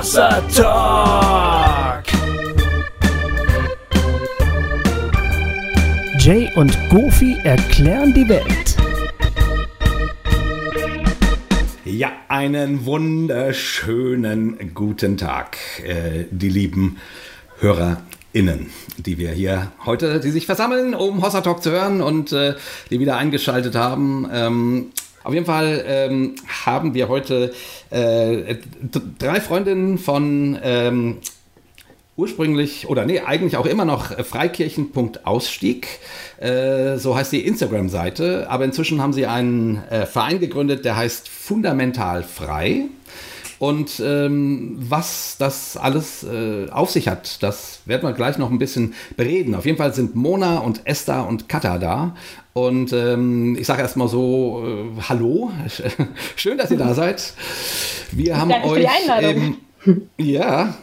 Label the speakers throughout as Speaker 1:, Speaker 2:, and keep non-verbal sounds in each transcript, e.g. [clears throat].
Speaker 1: Hossa Talk. Jay und Goofy erklären die Welt.
Speaker 2: Ja, einen wunderschönen guten Tag, äh, die lieben HörerInnen, die wir hier heute, die sich versammeln, um Hossa Talk zu hören und äh, die wieder eingeschaltet haben. Ähm, auf jeden Fall ähm, haben wir heute äh, drei Freundinnen von ähm, ursprünglich oder nee, eigentlich auch immer noch Freikirchen.ausstieg. Äh, so heißt die Instagram-Seite. Aber inzwischen haben sie einen äh, Verein gegründet, der heißt Fundamental Frei. Und ähm, was das alles äh, auf sich hat, das werden wir gleich noch ein bisschen bereden. Auf jeden Fall sind Mona und Esther und Katha da. Und ähm, ich sage erstmal so, äh, hallo, [laughs] schön, dass ihr da seid. Wir haben
Speaker 3: Danke
Speaker 2: euch, ähm, ja,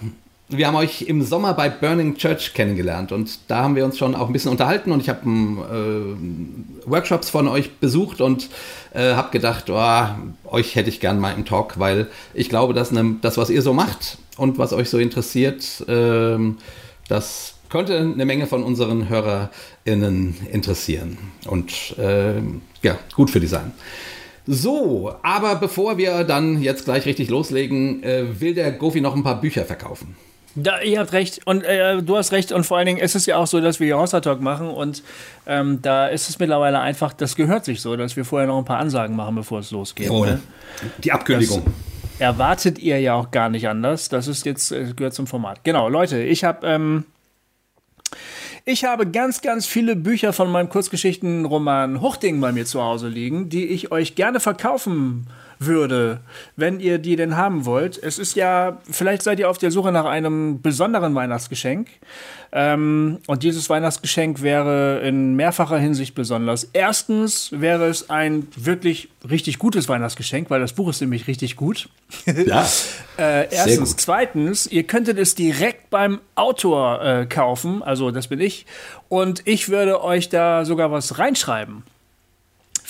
Speaker 2: wir haben euch im Sommer bei Burning Church kennengelernt. Und da haben wir uns schon auch ein bisschen unterhalten. Und ich habe äh, Workshops von euch besucht und äh, habe gedacht, oh, euch hätte ich gern mal im Talk, weil ich glaube, dass ne, das, was ihr so macht und was euch so interessiert, ähm, das könnte eine Menge von unseren HörerInnen interessieren und ähm, ja, gut für die sein. So, aber bevor wir dann jetzt gleich richtig loslegen, äh, will der Gofi noch ein paar Bücher verkaufen.
Speaker 4: Da, ihr habt recht und äh, du hast recht und vor allen Dingen ist es ja auch so, dass wir hier Hossa Talk machen und ähm, da ist es mittlerweile einfach, das gehört sich so, dass wir vorher noch ein paar Ansagen machen, bevor es losgeht.
Speaker 2: Jawohl.
Speaker 4: Ne?
Speaker 2: Die Abkündigung.
Speaker 4: Das erwartet ihr ja auch gar nicht anders. Das ist jetzt äh, gehört zum Format. Genau, Leute, ich habe ähm, ich habe ganz, ganz viele Bücher von meinem Kurzgeschichtenroman Huchting bei mir zu Hause liegen, die ich euch gerne verkaufen würde, wenn ihr die denn haben wollt. Es ist ja, vielleicht seid ihr auf der Suche nach einem besonderen Weihnachtsgeschenk. Ähm, und dieses Weihnachtsgeschenk wäre in mehrfacher Hinsicht besonders. Erstens wäre es ein wirklich richtig gutes Weihnachtsgeschenk, weil das Buch ist nämlich richtig gut. [laughs]
Speaker 2: Ja.
Speaker 4: Äh, erstens. Zweitens, ihr könntet es direkt beim Autor äh, kaufen, also das bin ich, und ich würde euch da sogar was reinschreiben.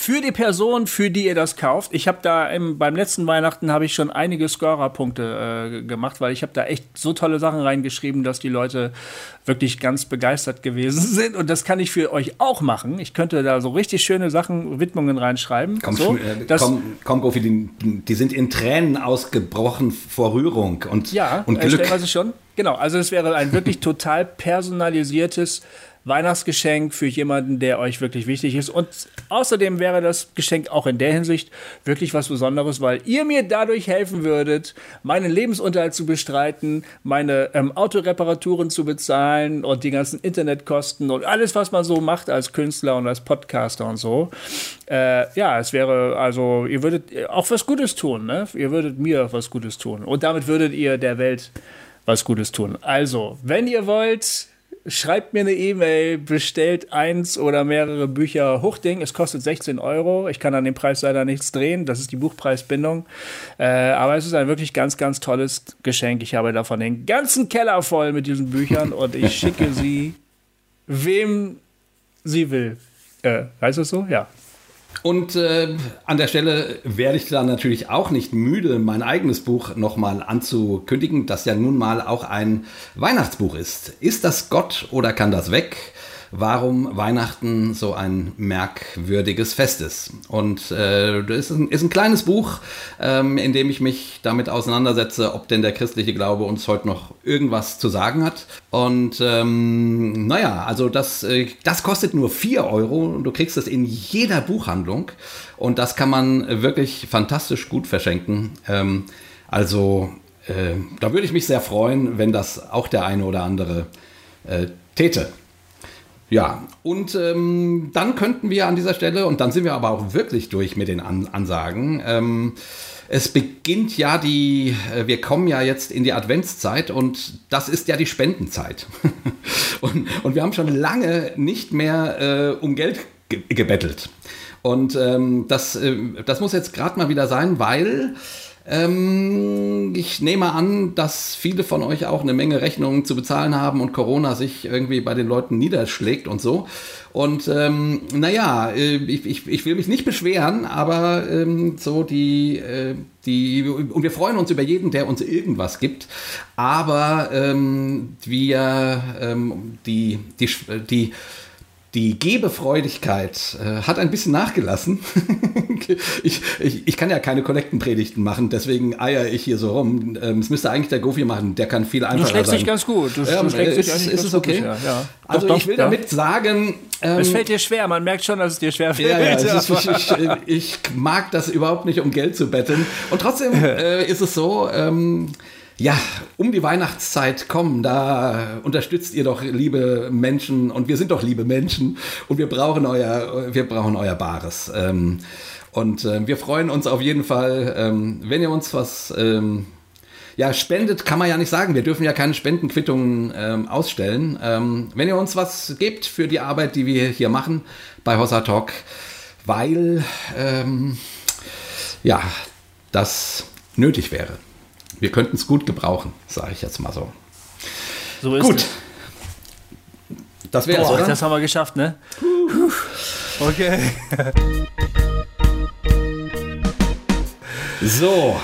Speaker 4: Für die Person, für die ihr das kauft. Ich habe da im, beim letzten Weihnachten habe ich schon einige Scorer-Punkte äh, gemacht, weil ich habe da echt so tolle Sachen reingeschrieben, dass die Leute wirklich ganz begeistert gewesen [laughs] sind. Und das kann ich für euch auch machen. Ich könnte da so richtig schöne Sachen, Widmungen reinschreiben.
Speaker 2: Komm,
Speaker 4: so,
Speaker 2: äh, komm, komm Gofi, die, die sind in Tränen ausgebrochen vor Rührung und,
Speaker 4: Ja,
Speaker 2: und
Speaker 4: äh,
Speaker 2: Glück.
Speaker 4: stellenweise schon. Genau, also es wäre ein wirklich [laughs] total personalisiertes Weihnachtsgeschenk für jemanden, der euch wirklich wichtig ist. Und außerdem wäre das Geschenk auch in der Hinsicht wirklich was Besonderes, weil ihr mir dadurch helfen würdet, meinen Lebensunterhalt zu bestreiten, meine ähm, Autoreparaturen zu bezahlen und die ganzen Internetkosten und alles, was man so macht als Künstler und als Podcaster und so. Äh, ja, es wäre also, ihr würdet auch was Gutes tun, ne? Ihr würdet mir was Gutes tun. Und damit würdet ihr der Welt was Gutes tun. Also, wenn ihr wollt, schreibt mir eine E-Mail, bestellt eins oder mehrere Bücher Huchting. Es kostet 16 Euro. Ich kann an dem Preis leider nichts drehen. Das ist die Buchpreisbindung. Äh, aber es ist ein wirklich ganz, ganz tolles Geschenk. Ich habe davon den ganzen Keller voll mit diesen Büchern und ich schicke sie wem sie will. Äh, heißt das so? Ja.
Speaker 2: Und äh, an der Stelle werde ich dann natürlich auch nicht müde, mein eigenes Buch nochmal anzukündigen, das ja nun mal auch ein Weihnachtsbuch ist. Ist das Gott oder kann das weg? Warum Weihnachten so ein merkwürdiges Fest ist. Und äh, das ist ein, ist ein kleines Buch, ähm, in dem ich mich damit auseinandersetze, ob denn der christliche Glaube uns heute noch irgendwas zu sagen hat. Und ähm, naja, also das, äh, das kostet nur 4 Euro und du kriegst es in jeder Buchhandlung. Und das kann man wirklich fantastisch gut verschenken. Ähm, also äh, da würde ich mich sehr freuen, wenn das auch der eine oder andere äh, täte. Ja, und ähm, dann könnten wir an dieser Stelle, und dann sind wir aber auch wirklich durch mit den an Ansagen, ähm, es beginnt ja die, äh, wir kommen ja jetzt in die Adventszeit und das ist ja die Spendenzeit. [laughs] und, und wir haben schon lange nicht mehr äh, um Geld ge gebettelt. Und ähm, das, äh, das muss jetzt gerade mal wieder sein, weil Ähm, ich nehme an, dass viele von euch auch eine Menge Rechnungen zu bezahlen haben und Corona sich irgendwie bei den Leuten niederschlägt und so. Und ähm, naja, äh, ich, ich, ich will mich nicht beschweren, aber ähm, so die, äh, die, und wir freuen uns über jeden, der uns irgendwas gibt. Aber ähm, wir, ähm, die, die, die, die Gebefreudigkeit äh, hat ein bisschen nachgelassen. [laughs] ich, ich, ich kann ja keine Kollektenpredigten machen, deswegen eier ich hier so rum. Ähm, es müsste eigentlich der Gofi machen, der kann viel einfacher sein. Du
Speaker 4: schlägst dich ganz gut. Du,
Speaker 2: ja,
Speaker 4: du schlägst
Speaker 2: dich ist, ist es okay? Gut, ja. Also doch, ich will doch, damit sagen...
Speaker 4: Ähm, es fällt dir schwer, man merkt schon, dass es dir schwer fällt.
Speaker 2: Ja, ja, ist, [laughs] ich, ich, ich, mag das überhaupt nicht, um Geld zu betteln. Und trotzdem [laughs] äh, ist es so... Ähm, ja, um die Weihnachtszeit kommen, da unterstützt ihr doch liebe Menschen und wir sind doch liebe Menschen und wir brauchen euer, wir brauchen euer Bares. Ähm, und äh, wir freuen uns auf jeden Fall, ähm, wenn ihr uns was ähm, ja, spendet, kann man ja nicht sagen. Wir dürfen ja keine Spendenquittungen ähm, ausstellen. Ähm, wenn ihr uns was gebt für die Arbeit, die wir hier machen bei Hossa Talk, weil ähm, ja, das nötig wäre. Wir könnten es gut gebrauchen, sage ich jetzt mal so.
Speaker 4: So ist gut. es.
Speaker 2: Das wäre es,
Speaker 4: Das haben wir geschafft, ne? Okay.
Speaker 2: so.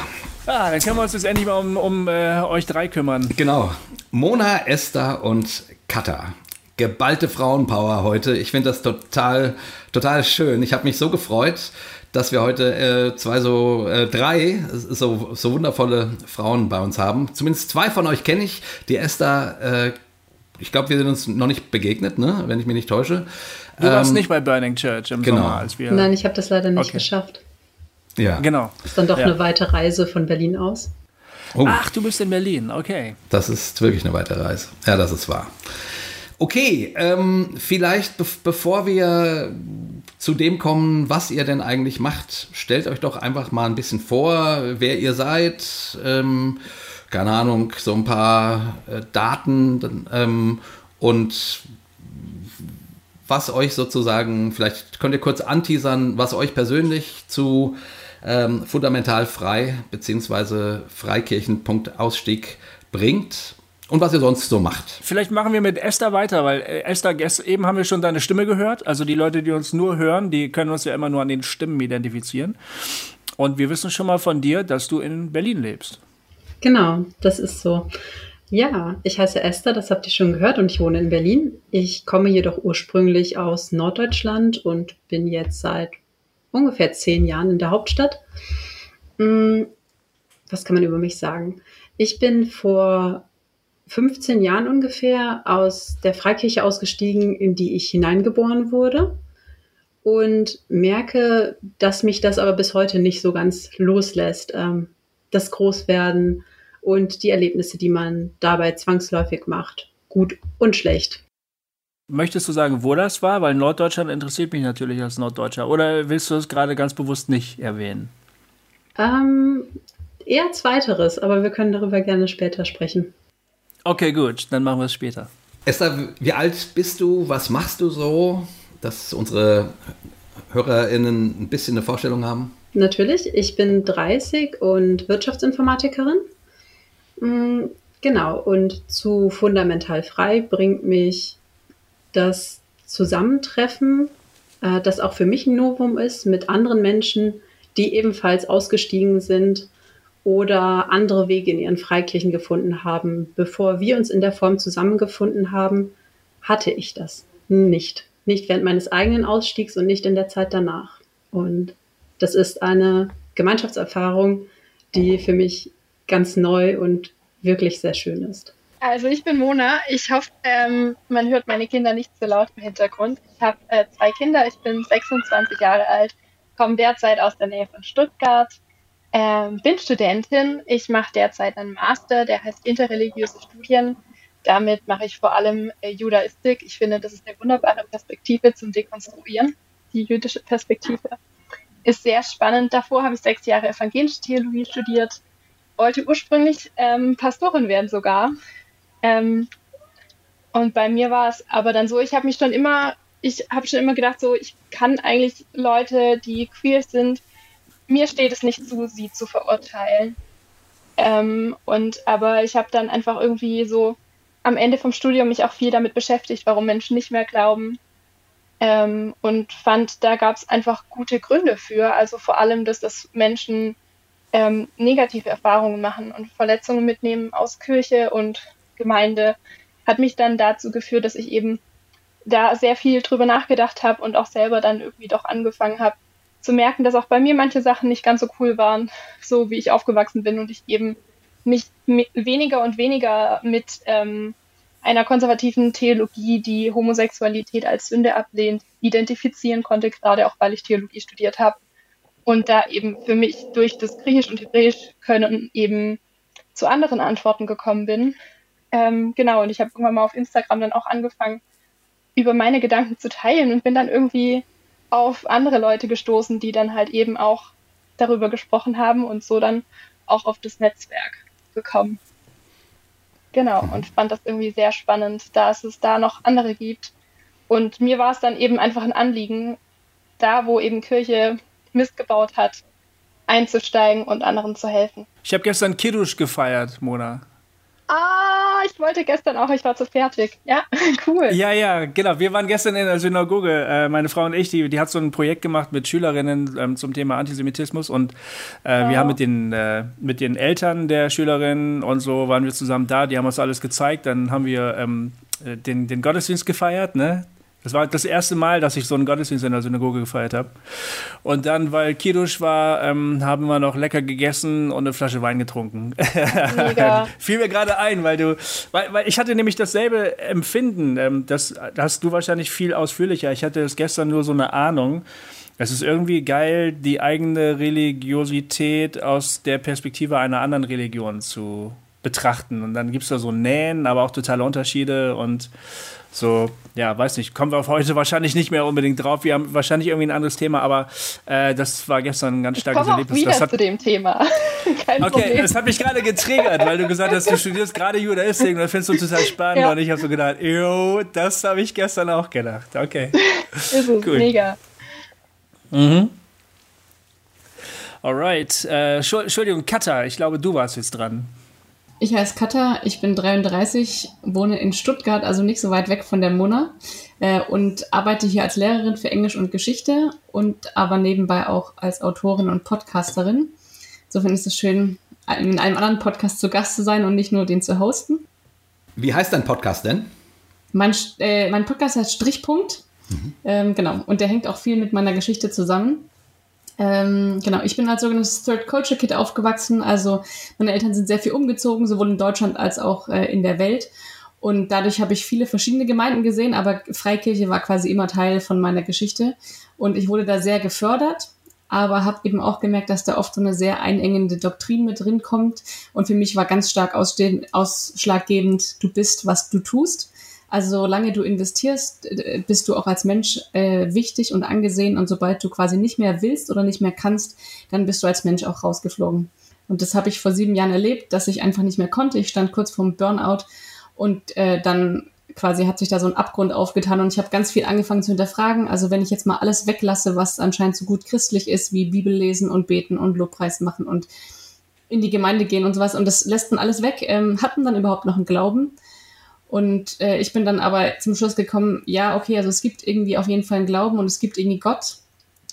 Speaker 4: Ah, dann können wir uns jetzt endlich mal um, um äh, euch drei kümmern.
Speaker 2: Genau. Mona, Esther und Katha. Geballte Frauenpower heute. Ich finde das total, total schön. Ich habe mich so gefreut, dass wir heute äh, zwei so, äh, drei so, so wundervolle Frauen bei uns haben. Zumindest zwei von euch kenne ich. Die Esther, äh, ich glaube, wir sind uns noch nicht begegnet, ne? wenn ich mich nicht täusche.
Speaker 4: Du warst ähm, nicht bei Burning Church im
Speaker 2: genau.
Speaker 4: Sommer, als wir.
Speaker 3: Nein, ich habe das leider nicht okay. geschafft.
Speaker 2: Ja.
Speaker 4: Genau.
Speaker 3: Ist dann doch
Speaker 4: ja.
Speaker 3: eine weite Reise von Berlin aus.
Speaker 4: Oh. Ach, du bist in Berlin, okay.
Speaker 2: Das ist wirklich eine weite Reise. Ja, das ist wahr. Okay, ähm, vielleicht be bevor wir zu dem kommen, was ihr denn eigentlich macht, stellt euch doch einfach mal ein bisschen vor, wer ihr seid. Ähm, keine Ahnung, so ein paar äh, Daten ähm, und was euch sozusagen, vielleicht könnt ihr kurz anteasern, was euch persönlich zu ähm, fundamental frei bzw. Freikirchen.ausstieg bringt und was ihr sonst so macht.
Speaker 4: Vielleicht machen wir mit Esther weiter, weil äh, Esther, eben haben wir schon deine Stimme gehört. Also die Leute, die uns nur hören, die können uns ja immer nur an den Stimmen identifizieren. Und wir wissen schon mal von dir, dass du in Berlin lebst.
Speaker 3: Genau, das ist so. Ja, ich heiße Esther, das habt ihr schon gehört und ich wohne in Berlin. Ich komme jedoch ursprünglich aus Norddeutschland und bin jetzt seit ungefähr zehn Jahren in der Hauptstadt. Hm, was kann man über mich sagen? Ich bin vor 15 Jahren ungefähr aus der Freikirche ausgestiegen, in die ich hineingeboren wurde und merke, dass mich das aber bis heute nicht so ganz loslässt. Ähm, das Großwerden und die Erlebnisse, die man dabei zwangsläufig macht, gut und schlecht.
Speaker 4: Möchtest du sagen, wo das war? Weil Norddeutschland interessiert mich natürlich als Norddeutscher. Oder willst du es gerade ganz bewusst nicht erwähnen?
Speaker 3: Ähm, eher zweiteres, aber wir können darüber gerne später sprechen.
Speaker 4: Okay, gut, dann machen wir es später.
Speaker 2: Esther, wie alt bist du? Was machst du so? Dass unsere HörerInnen ein bisschen eine Vorstellung haben.
Speaker 3: Natürlich, ich bin 30 und Wirtschaftsinformatikerin. Mm, genau, und zu Fundamental Frei bringt mich das Zusammentreffen, äh, das auch für mich ein Novum ist, mit anderen Menschen, die ebenfalls ausgestiegen sind oder andere Wege in ihren Freikirchen gefunden haben. Bevor wir uns in der Form zusammengefunden haben, hatte ich das nicht. Nicht während meines eigenen Ausstiegs und nicht in der Zeit danach. Und das ist eine Gemeinschaftserfahrung, die für mich ganz neu und wirklich sehr schön ist.
Speaker 5: Also ich bin Mona. Ich hoffe, ähm, man hört meine Kinder nicht so laut im Hintergrund. Ich habe äh, zwei Kinder. Ich bin 26 Jahre alt, komme derzeit aus der Nähe von Stuttgart ähm, bin Studentin. Ich mache derzeit einen Master, der heißt Interreligiöse Studien. Damit mache ich vor allem äh, Judaistik. Ich finde, das ist eine wunderbare Perspektive zum Dekonstruieren. Die jüdische Perspektive ist sehr spannend. Davor habe ich sechs Jahre evangelische Theologie studiert, wollte ursprünglich ähm, Pastorin werden sogar. Ähm, und bei mir war es aber dann so, ich habe mich schon immer, ich habe schon immer gedacht, so ich kann eigentlich Leute, die queer sind, mir steht es nicht zu, sie zu verurteilen. Ähm, und aber ich habe dann einfach irgendwie so am Ende vom Studium mich auch viel damit beschäftigt, warum Menschen nicht mehr glauben. Ähm, und fand, da gab es einfach gute Gründe für. Also vor allem, dass das Menschen ähm, negative Erfahrungen machen und Verletzungen mitnehmen aus Kirche und Gemeinde, hat mich dann dazu geführt, dass ich eben da sehr viel drüber nachgedacht habe und auch selber dann irgendwie doch angefangen habe zu merken, dass auch bei mir manche Sachen nicht ganz so cool waren, so wie ich aufgewachsen bin und ich eben mich weniger und weniger mit ähm, einer konservativen Theologie, die Homosexualität als Sünde ablehnt, identifizieren konnte, gerade auch weil ich Theologie studiert habe und da eben für mich durch das Griechisch und Hebräisch können eben zu anderen Antworten gekommen bin. Ähm, genau, und ich habe irgendwann mal auf Instagram dann auch angefangen, über meine Gedanken zu teilen und bin dann irgendwie auf andere Leute gestoßen, die dann halt eben auch darüber gesprochen haben und so dann auch auf das Netzwerk gekommen. Genau, und fand das irgendwie sehr spannend, dass es da noch andere gibt. Und mir war es dann eben einfach ein Anliegen, da wo eben Kirche Mist gebaut hat, einzusteigen und anderen zu helfen.
Speaker 4: Ich habe gestern Kiddush gefeiert, Mona.
Speaker 5: Ah, ich wollte gestern auch, ich war zu fertig. Ja, [laughs] cool.
Speaker 4: Ja, ja, genau. Wir waren gestern in der Synagoge, äh, meine Frau und ich, die, die hat so ein Projekt gemacht mit Schülerinnen ähm, zum Thema Antisemitismus und äh, oh. wir haben mit den, äh, mit den Eltern der Schülerinnen und so waren wir zusammen da, die haben uns alles gezeigt, dann haben wir ähm, äh, den, den Gottesdienst gefeiert, ne? Das war das erste Mal, dass ich so einen Gottesdienst in der Synagoge gefeiert habe. Und dann, weil Kiddush war, ähm, haben wir noch lecker gegessen und eine Flasche Wein getrunken. [laughs] Fiel mir gerade ein, weil du, weil, weil ich hatte nämlich dasselbe Empfinden. Ähm, das, das hast du wahrscheinlich viel ausführlicher. Ich hatte es gestern nur so eine Ahnung. Es ist irgendwie geil, die eigene Religiosität aus der Perspektive einer anderen Religion zu betrachten. Und dann gibt es da so Nähen, aber auch totale Unterschiede und so, ja, weiß nicht, kommen wir auf heute wahrscheinlich nicht mehr unbedingt drauf. Wir haben wahrscheinlich irgendwie ein anderes Thema, aber äh, das war gestern ein ganz starkes
Speaker 5: ich
Speaker 4: Erlebnis.
Speaker 5: Wieder
Speaker 4: das
Speaker 5: hat, zu dem Thema. [laughs]
Speaker 4: Kein okay, Problem. das hat mich gerade getriggert, weil du gesagt hast, du studierst gerade Judaistik und das findest du total spannend. Ja. Und ich habe so gedacht, jo, das habe ich gestern auch gedacht. Okay. [laughs]
Speaker 5: Ist es, cool. mega.
Speaker 4: Mhm. Alright. Äh, Entschuldigung, Katha, ich glaube, du warst jetzt dran.
Speaker 6: Ich heiße Katha, ich bin 33, wohne in Stuttgart, also nicht so weit weg von der Mona äh, und arbeite hier als Lehrerin für Englisch und Geschichte und aber nebenbei auch als Autorin und Podcasterin. Insofern ist es schön, in einem anderen Podcast zu Gast zu sein und nicht nur den zu hosten.
Speaker 2: Wie heißt dein Podcast denn?
Speaker 6: Mein, äh, mein Podcast heißt Strichpunkt. Mhm. Ähm, genau, und der hängt auch viel mit meiner Geschichte zusammen. Ähm, genau, ich bin als sogenanntes Third Culture Kid aufgewachsen. Also meine Eltern sind sehr viel umgezogen, sowohl in Deutschland als auch äh, in der Welt. Und dadurch habe ich viele verschiedene Gemeinden gesehen, aber Freikirche war quasi immer Teil von meiner Geschichte. Und ich wurde da sehr gefördert, aber habe eben auch gemerkt, dass da oft so eine sehr einengende Doktrin mit drin kommt. Und für mich war ganz stark ausschlaggebend, du bist, was du tust. Also solange du investierst, bist du auch als Mensch äh, wichtig und angesehen und sobald du quasi nicht mehr willst oder nicht mehr kannst, dann bist du als Mensch auch rausgeflogen. Und das habe ich vor sieben Jahren erlebt, dass ich einfach nicht mehr konnte. Ich stand kurz vorm Burnout und äh, dann quasi hat sich da so ein Abgrund aufgetan und ich habe ganz viel angefangen zu hinterfragen. Also wenn ich jetzt mal alles weglasse, was anscheinend so gut christlich ist, wie Bibel lesen und beten und Lobpreis machen und in die Gemeinde gehen und sowas und das lässt man alles weg, ähm, hatten dann überhaupt noch einen Glauben? Und äh, ich bin dann aber zum Schluss gekommen, ja, okay, also es gibt irgendwie auf jeden Fall einen Glauben und es gibt irgendwie Gott.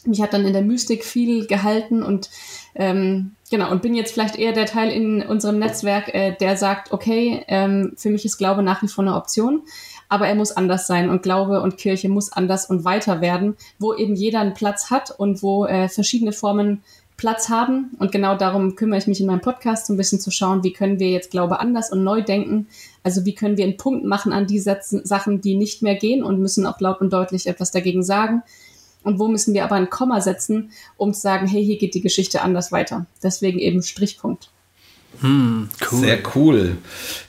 Speaker 6: Mich hat dann in der Mystik viel gehalten und ähm, genau, und bin jetzt vielleicht eher der Teil in unserem Netzwerk, äh, der sagt, okay, ähm, für mich ist Glaube nach wie vor eine Option, aber er muss anders sein und Glaube und Kirche muss anders und weiter werden, wo eben jeder einen Platz hat und wo äh, verschiedene Formen Platz haben. Und genau darum kümmere ich mich in meinem Podcast, so ein bisschen zu schauen, wie können wir jetzt Glaube anders und neu denken. Also wie können wir einen Punkt machen an die Sätzen, Sachen, die nicht mehr gehen und müssen auch laut und deutlich etwas dagegen sagen. Und wo müssen wir aber ein Komma setzen, um zu sagen, hey, hier geht die Geschichte anders weiter. Deswegen eben Strichpunkt.
Speaker 2: Hm, cool. Sehr cool.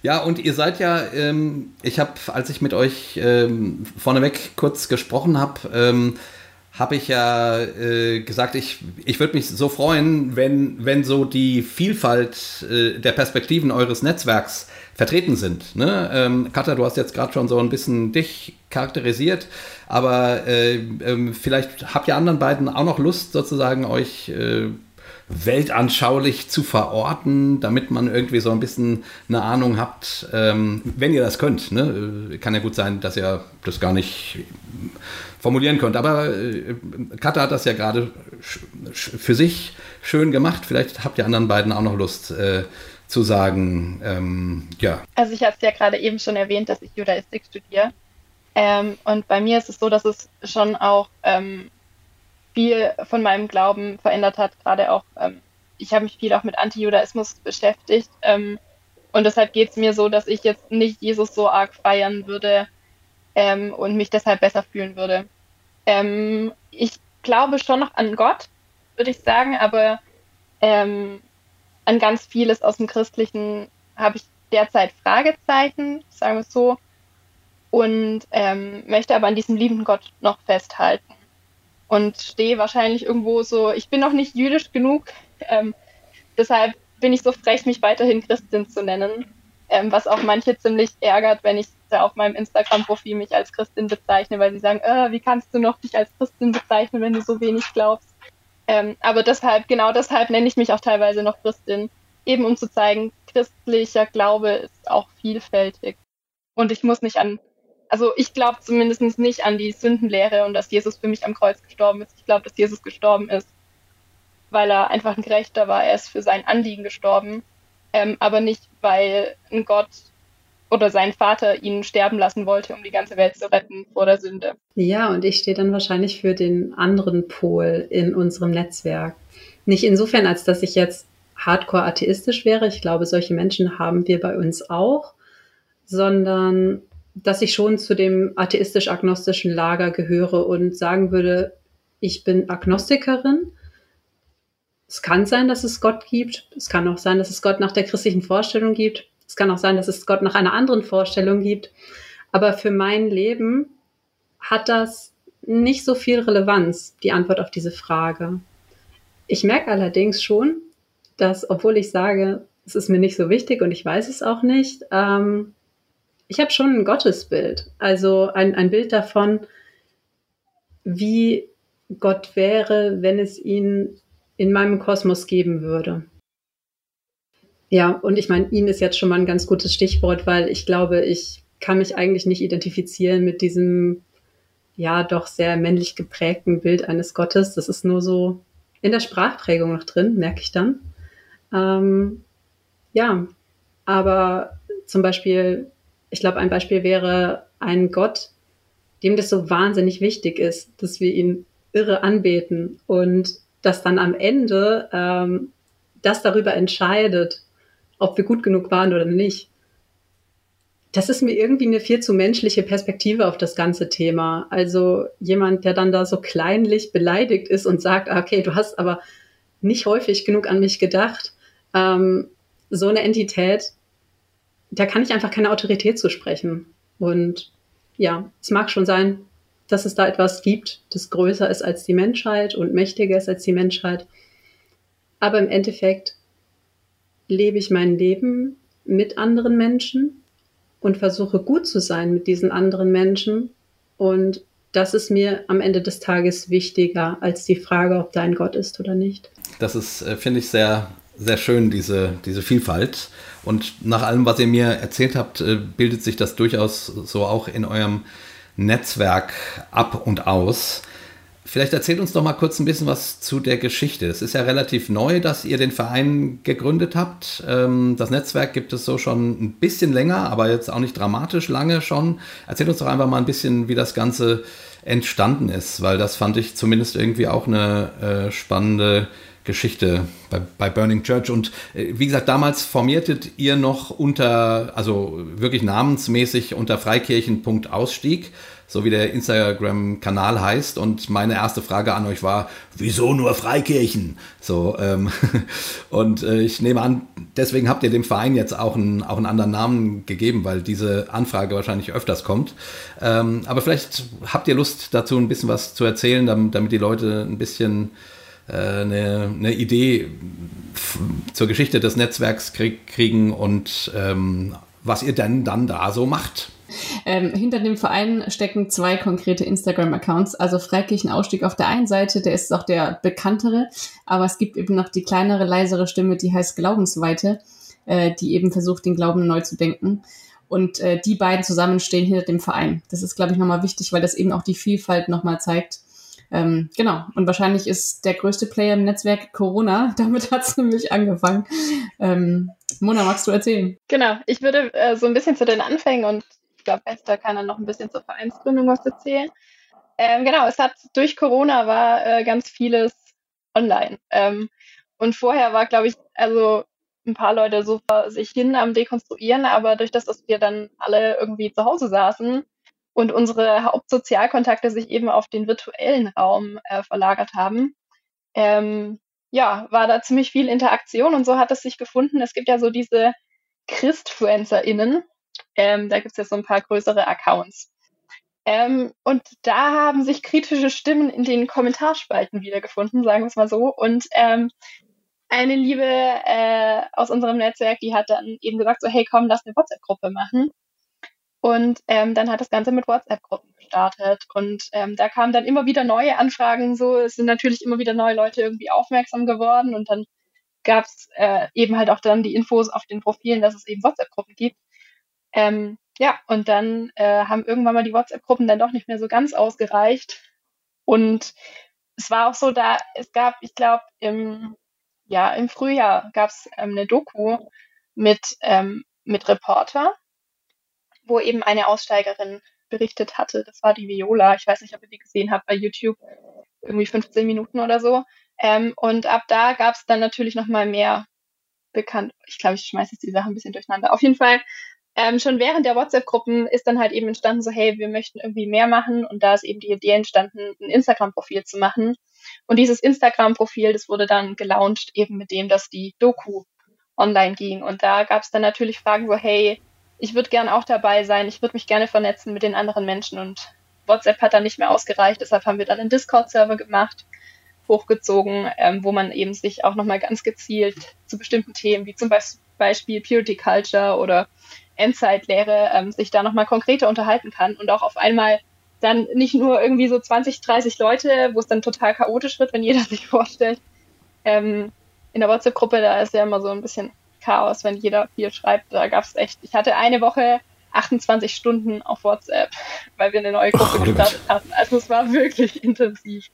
Speaker 2: Ja, und ihr seid ja, ähm, ich habe, als ich mit euch ähm, vorneweg kurz gesprochen habe, ähm, habe ich ja äh, gesagt, ich, ich würde mich so freuen, wenn, wenn so die Vielfalt äh, der Perspektiven eures Netzwerks vertreten sind. Ne? Ähm, Katha, du hast jetzt gerade schon so ein bisschen dich charakterisiert, aber äh, ähm, vielleicht habt ihr anderen beiden auch noch Lust, sozusagen euch äh, weltanschaulich zu verorten, damit man irgendwie so ein bisschen eine Ahnung habt, ähm, wenn ihr das könnt. Ne? Kann ja gut sein, dass ihr das gar nicht formulieren könnt. Aber äh, Katha hat das ja gerade für sich schön gemacht. Vielleicht habt ihr anderen beiden auch noch Lust äh, zu sagen, ähm, ja.
Speaker 5: Also ich habe es ja gerade eben schon erwähnt, dass ich Judaistik studiere. Ähm, und bei mir ist es so, dass es schon auch ähm, viel von meinem Glauben verändert hat. Gerade auch, ähm, ich habe mich viel auch mit Anti-Judaismus beschäftigt. Ähm, und deshalb geht es mir so, dass ich jetzt nicht Jesus so arg feiern würde ähm, und mich deshalb besser fühlen würde. Ähm, ich glaube schon noch an Gott, würde ich sagen, aber ähm, an ganz vieles aus dem Christlichen habe ich derzeit Fragezeichen, sagen wir es so, und ähm, möchte aber an diesem lieben Gott noch festhalten und stehe wahrscheinlich irgendwo so, ich bin noch nicht jüdisch genug, ähm, deshalb bin ich so frech, mich weiterhin Christin zu nennen, ähm, was auch manche ziemlich ärgert, wenn ich auf meinem Instagram-Profil mich als Christin bezeichne, weil sie sagen, äh, wie kannst du noch dich als Christin bezeichnen, wenn du so wenig glaubst? Ähm, aber deshalb, genau deshalb nenne ich mich auch teilweise noch Christin, eben um zu zeigen, christlicher Glaube ist auch vielfältig. Und ich muss nicht an also ich glaube zumindest nicht an die Sündenlehre und dass Jesus für mich am Kreuz gestorben ist. Ich glaube, dass Jesus gestorben ist, weil er einfach ein Gerechter war. Er ist für sein Anliegen gestorben, ähm, aber nicht, weil ein Gott oder sein Vater ihn sterben lassen wollte, um die ganze Welt zu retten vor der Sünde.
Speaker 3: Ja, und ich stehe dann wahrscheinlich für den anderen Pol in unserem Netzwerk. Nicht insofern, als dass ich jetzt hardcore atheistisch wäre. Ich glaube, solche Menschen haben wir bei uns auch, sondern dass ich schon zu dem atheistisch-agnostischen Lager gehöre und sagen würde, ich bin Agnostikerin. Es kann sein, dass es Gott gibt. Es kann auch sein, dass es Gott nach der christlichen Vorstellung gibt. Es kann auch sein, dass es Gott nach einer anderen Vorstellung gibt. Aber für mein Leben hat das nicht so viel Relevanz, die Antwort auf diese Frage. Ich merke allerdings schon, dass, obwohl ich sage, es ist mir nicht so wichtig und ich weiß es auch nicht, ähm, ich habe schon ein Gottesbild, also ein, ein Bild davon, wie Gott wäre, wenn es ihn in meinem Kosmos geben würde. Ja, und ich meine, ihn ist jetzt schon mal ein ganz gutes Stichwort, weil ich glaube, ich kann mich eigentlich nicht identifizieren mit diesem, ja, doch sehr männlich geprägten Bild eines Gottes. Das ist nur so in der Sprachprägung noch drin, merke ich dann. Ähm, ja, aber zum Beispiel ich glaube, ein Beispiel wäre ein Gott, dem das so wahnsinnig wichtig ist, dass wir ihn irre anbeten und dass dann am Ende ähm, das darüber entscheidet, ob wir gut genug waren oder nicht. Das ist mir irgendwie eine viel zu menschliche Perspektive auf das ganze Thema. Also jemand, der dann da so kleinlich beleidigt ist und sagt, ah, okay, du hast aber nicht häufig genug an mich gedacht. Ähm, so eine Entität da kann ich einfach keine Autorität zu sprechen. Und ja, es mag schon sein, dass es da etwas gibt, das größer ist als die Menschheit und mächtiger ist als die Menschheit. Aber im Endeffekt lebe ich mein Leben mit anderen Menschen und versuche gut zu sein mit diesen anderen Menschen. Und das ist mir am Ende des Tages wichtiger als die Frage, ob da ein Gott ist oder nicht.
Speaker 2: Das ist, äh, finde ich, sehr, sehr schön, diese, diese Vielfalt. Und nach allem, was ihr mir erzählt habt, äh, bildet sich das durchaus so auch in eurem Netzwerk ab und aus. Vielleicht erzählt uns doch mal kurz ein bisschen was zu der Geschichte. Es ist ja relativ neu, dass ihr den Verein gegründet habt. Ähm, das Netzwerk gibt es so schon ein bisschen länger, aber jetzt auch nicht dramatisch lange schon. Erzählt uns doch einfach mal ein bisschen, wie das Ganze entstanden ist, weil das fand ich zumindest irgendwie auch eine äh, spannende Geschichte bei, bei Burning Church. Und äh, wie gesagt, damals formiertet ihr noch unter, also wirklich namensmäßig unter Freikirchen.ausstieg, so wie der Instagram-Kanal heißt. Und meine erste Frage an euch war, wieso nur Freikirchen? So, ähm, [laughs] und äh, ich nehme an, deswegen habt ihr dem Verein jetzt auch einen, auch einen anderen Namen gegeben, weil diese Anfrage wahrscheinlich öfters kommt. Ähm, aber vielleicht habt ihr Lust dazu ein bisschen was zu erzählen, damit, damit die Leute ein bisschen äh, eine, eine Idee zur Geschichte des Netzwerks krieg, kriegen und ähm, was ihr denn dann da so macht.
Speaker 6: Ähm, hinter dem Verein stecken zwei konkrete Instagram-Accounts. Also Freikirchenausstieg auf der einen Seite, der ist auch der bekanntere, aber es gibt eben noch die kleinere, leisere Stimme, die heißt Glaubensweite, äh, die eben versucht, den Glauben neu zu denken. Und äh, die beiden zusammen stehen hinter dem Verein. Das ist, glaube ich, nochmal wichtig, weil das eben auch die Vielfalt nochmal zeigt. Ähm, genau. Und wahrscheinlich ist der größte Player im Netzwerk Corona. [laughs] Damit hat es nämlich angefangen. Ähm, Mona, magst du erzählen?
Speaker 5: Genau. Ich würde äh, so ein bisschen zu den Anfängen und ich glaube, Esther kann dann noch ein bisschen zur Vereinsgründung was erzählen. Ähm, genau, es hat durch Corona war äh, ganz vieles online. Ähm, und vorher war, glaube ich, also ein paar Leute so sich hin am Dekonstruieren, aber durch das, dass wir dann alle irgendwie zu Hause saßen und unsere Hauptsozialkontakte sich eben auf den virtuellen Raum äh, verlagert haben, ähm, ja, war da ziemlich viel Interaktion und so hat es sich gefunden. Es gibt ja so diese ChristfluencerInnen, ähm, da gibt es ja so ein paar größere Accounts. Ähm, und da haben sich kritische Stimmen in den Kommentarspalten wiedergefunden, sagen wir es mal so. Und ähm, eine Liebe äh, aus unserem Netzwerk, die hat dann eben gesagt, so hey komm, lass eine WhatsApp-Gruppe machen. Und ähm, dann hat das Ganze mit WhatsApp-Gruppen gestartet. Und ähm, da kamen dann immer wieder neue Anfragen. So, es sind natürlich immer wieder neue Leute irgendwie aufmerksam geworden. Und dann gab es äh, eben halt auch dann die Infos auf den Profilen, dass es eben WhatsApp-Gruppen gibt. Ähm, ja, und dann äh, haben irgendwann mal die WhatsApp-Gruppen dann doch nicht mehr so ganz ausgereicht. Und es war auch so, da es gab, ich glaube, im, ja, im Frühjahr gab es ähm, eine Doku mit, ähm, mit Reporter, wo eben eine Aussteigerin berichtet hatte. Das war die Viola. Ich weiß nicht, ob ihr die gesehen habt bei YouTube. Irgendwie 15 Minuten oder so. Ähm, und ab da gab es dann natürlich noch mal mehr bekannt. Ich glaube, ich schmeiße jetzt die Sachen ein bisschen durcheinander. Auf jeden Fall ähm, schon während der WhatsApp-Gruppen ist dann halt eben entstanden, so hey, wir möchten irgendwie mehr machen und da ist eben die Idee entstanden, ein Instagram-Profil zu machen. Und dieses Instagram-Profil, das wurde dann gelauncht eben mit dem, dass die Doku online ging. Und da gab es dann natürlich Fragen so, hey, ich würde gern auch dabei sein, ich würde mich gerne vernetzen mit den anderen Menschen und WhatsApp hat dann nicht mehr ausgereicht, deshalb haben wir dann einen Discord-Server gemacht, hochgezogen, ähm, wo man eben sich auch nochmal ganz gezielt zu bestimmten Themen, wie zum Beispiel Purity Culture oder Endzeitlehre ähm, sich da nochmal konkreter unterhalten kann und auch auf einmal dann nicht nur irgendwie so 20, 30 Leute, wo es dann total chaotisch wird, wenn jeder [laughs] sich vorstellt. Ähm, in der WhatsApp-Gruppe, da ist ja immer so ein bisschen Chaos, wenn jeder viel schreibt. Da gab es echt, ich hatte eine Woche 28 Stunden auf WhatsApp, [laughs] weil wir eine neue Gruppe oh, gestartet hatten. Also es war wirklich intensiv.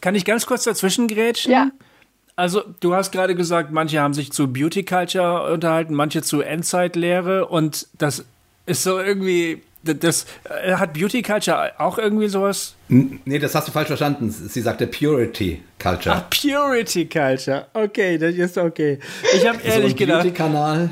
Speaker 4: Kann ich ganz kurz dazwischen grätschen?
Speaker 5: Ja.
Speaker 4: Also, du hast gerade gesagt, manche haben sich zu Beauty Culture unterhalten, manche zu Endzeitlehre und das ist so irgendwie, das äh, hat Beauty Culture auch irgendwie sowas?
Speaker 2: Nee, das hast du falsch verstanden. Sie sagte Purity Culture.
Speaker 4: Ach, Purity Culture. Okay, das ist okay. Ich habe ehrlich so gedacht.
Speaker 2: Beauty-Kanal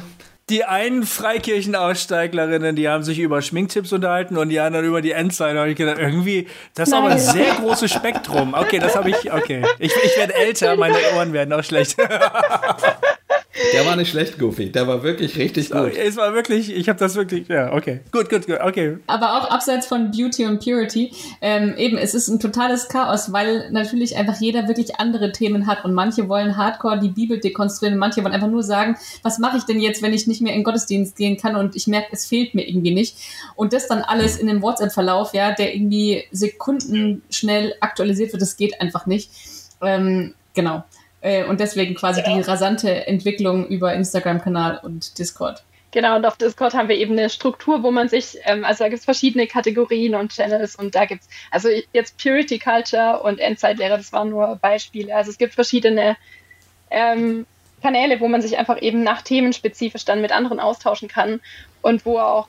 Speaker 4: die einen Freikirchenaussteiglerinnen, die haben sich über Schminktipps unterhalten und die anderen über die Endzeit. Da habe ich gedacht, irgendwie, das ist Nein. aber ein sehr großes Spektrum. Okay, das habe ich, okay. Ich, ich werde älter, meine Ohren werden auch schlecht. [laughs]
Speaker 2: Der war nicht schlecht, Goofy. Der war wirklich richtig gut.
Speaker 4: Es war wirklich, ich habe das wirklich, ja, okay. Gut, gut, gut, okay.
Speaker 6: Aber auch abseits von Beauty und Purity, ähm, eben, es ist ein totales Chaos, weil natürlich einfach jeder wirklich andere Themen hat und manche wollen hardcore die Bibel dekonstruieren und manche wollen einfach nur sagen, was mache ich denn jetzt, wenn ich nicht mehr in Gottesdienst gehen kann und ich merke, es fehlt mir irgendwie nicht. Und das dann alles in einem WhatsApp-Verlauf, ja, der irgendwie sekundenschnell aktualisiert wird, das geht einfach nicht. Ähm, genau. Äh, und deswegen quasi die rasante Entwicklung über Instagram-Kanal und Discord.
Speaker 5: Genau, und auf Discord haben wir eben eine Struktur, wo man sich, ähm, also da gibt es verschiedene Kategorien und Channels und da gibt es, also jetzt Purity Culture und Endzeitlehre, das waren nur Beispiele. Also es gibt verschiedene ähm, Kanäle, wo man sich einfach eben nach Themen spezifisch dann mit anderen austauschen kann und wo auch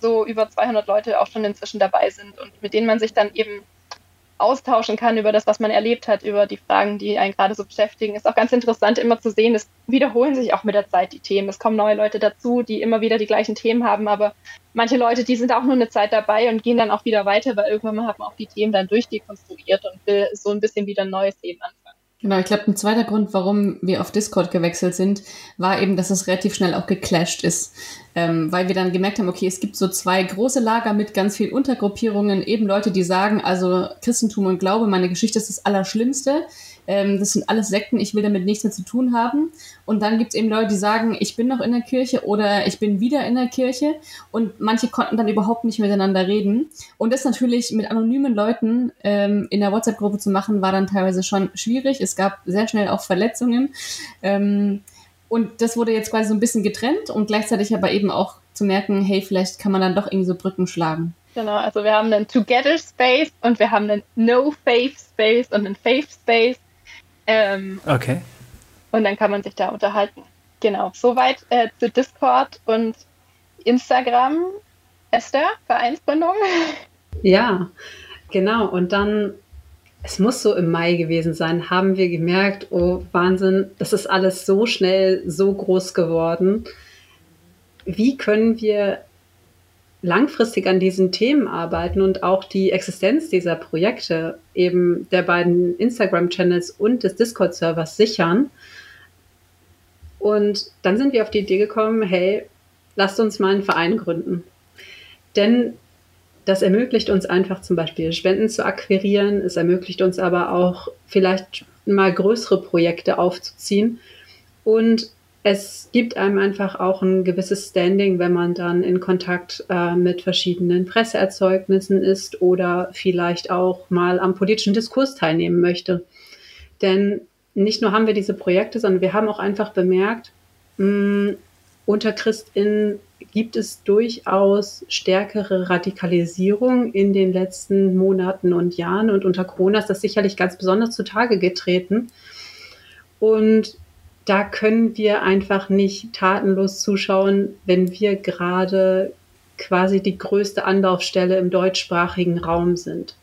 Speaker 5: so über 200 Leute auch schon inzwischen dabei sind und mit denen man sich dann eben austauschen kann über das, was man erlebt hat, über die Fragen, die einen gerade so beschäftigen. Ist auch ganz interessant, immer zu sehen, es wiederholen sich auch mit der Zeit die Themen. Es kommen neue Leute dazu, die immer wieder die gleichen Themen haben, aber manche Leute, die sind auch nur eine Zeit dabei und gehen dann auch wieder weiter, weil irgendwann hat man auch die Themen dann durchdekonstruiert und will so ein bisschen wieder ein neues Leben anfangen.
Speaker 6: Genau, ich glaube, ein zweiter Grund, warum wir auf Discord gewechselt sind, war eben, dass es relativ schnell auch geclasht ist. Ähm, weil wir dann gemerkt haben, okay, es gibt so zwei große Lager mit ganz vielen Untergruppierungen, eben Leute, die sagen, also Christentum und Glaube, meine Geschichte ist das Allerschlimmste. Ähm, das sind alles Sekten, ich will damit nichts mehr zu tun haben. Und dann gibt es eben Leute, die sagen, ich bin noch in der Kirche oder ich bin wieder in der Kirche. Und manche konnten dann überhaupt nicht miteinander reden. Und das natürlich mit anonymen Leuten ähm, in der WhatsApp-Gruppe zu machen, war dann teilweise schon schwierig. Es gab sehr schnell auch Verletzungen. Ähm, und das wurde jetzt quasi so ein bisschen getrennt und gleichzeitig aber eben auch zu merken, hey, vielleicht kann man dann doch irgendwie so Brücken schlagen.
Speaker 5: Genau, also wir haben einen Together Space und wir haben einen No Faith Space und einen Faith Space. Ähm,
Speaker 4: okay.
Speaker 5: Und dann kann man sich da unterhalten. Genau, soweit äh, zu Discord und Instagram. Esther, Vereinsgründung. [laughs]
Speaker 3: Ja, genau. Und dann, es muss so im Mai gewesen sein, haben wir gemerkt, oh Wahnsinn, das ist alles so schnell, so groß geworden. Wie können wir langfristig an diesen Themen arbeiten und auch die Existenz dieser Projekte, eben der beiden Instagram-Channels und des Discord-Servers sichern. Und dann sind wir auf die Idee gekommen, hey, lasst uns mal einen Verein gründen. Denn das ermöglicht uns einfach zum Beispiel Spenden zu akquirieren. Es ermöglicht uns aber auch vielleicht mal größere Projekte aufzuziehen. Und es gibt einem einfach auch ein gewisses Standing, wenn man dann in Kontakt äh, mit verschiedenen Presseerzeugnissen ist oder vielleicht auch mal am politischen Diskurs teilnehmen möchte. Denn nicht nur haben wir diese Projekte, sondern wir haben auch einfach bemerkt, mh, unter Christinnen gibt es durchaus stärkere Radikalisierung in den letzten Monaten und Jahren und unter Corona ist das sicherlich ganz besonders zutage getreten. Und da können wir einfach nicht tatenlos zuschauen, wenn wir gerade quasi die größte Anlaufstelle im deutschsprachigen Raum sind.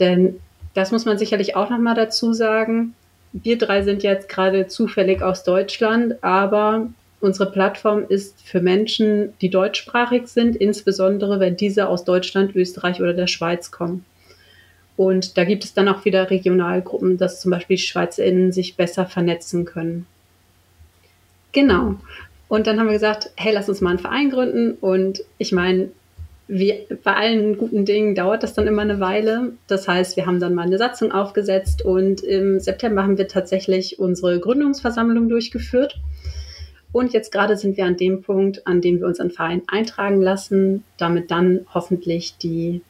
Speaker 3: Denn das muss man sicherlich auch nochmal dazu sagen. Wir drei sind jetzt gerade zufällig aus Deutschland, aber unsere Plattform ist für Menschen, die deutschsprachig sind, insbesondere wenn diese aus Deutschland, Österreich oder der Schweiz kommen. Und da gibt es dann auch wieder Regionalgruppen, dass zum Beispiel SchweizerInnen sich besser vernetzen können. Genau. Und dann haben wir gesagt, hey, lass uns mal einen Verein gründen. Und ich meine, wie bei allen guten Dingen dauert das dann immer eine Weile. Das heißt, wir haben dann mal eine Satzung aufgesetzt und im September haben wir tatsächlich unsere Gründungsversammlung durchgeführt. Und jetzt gerade sind wir an dem Punkt, an dem wir unseren Verein eintragen lassen, damit dann hoffentlich die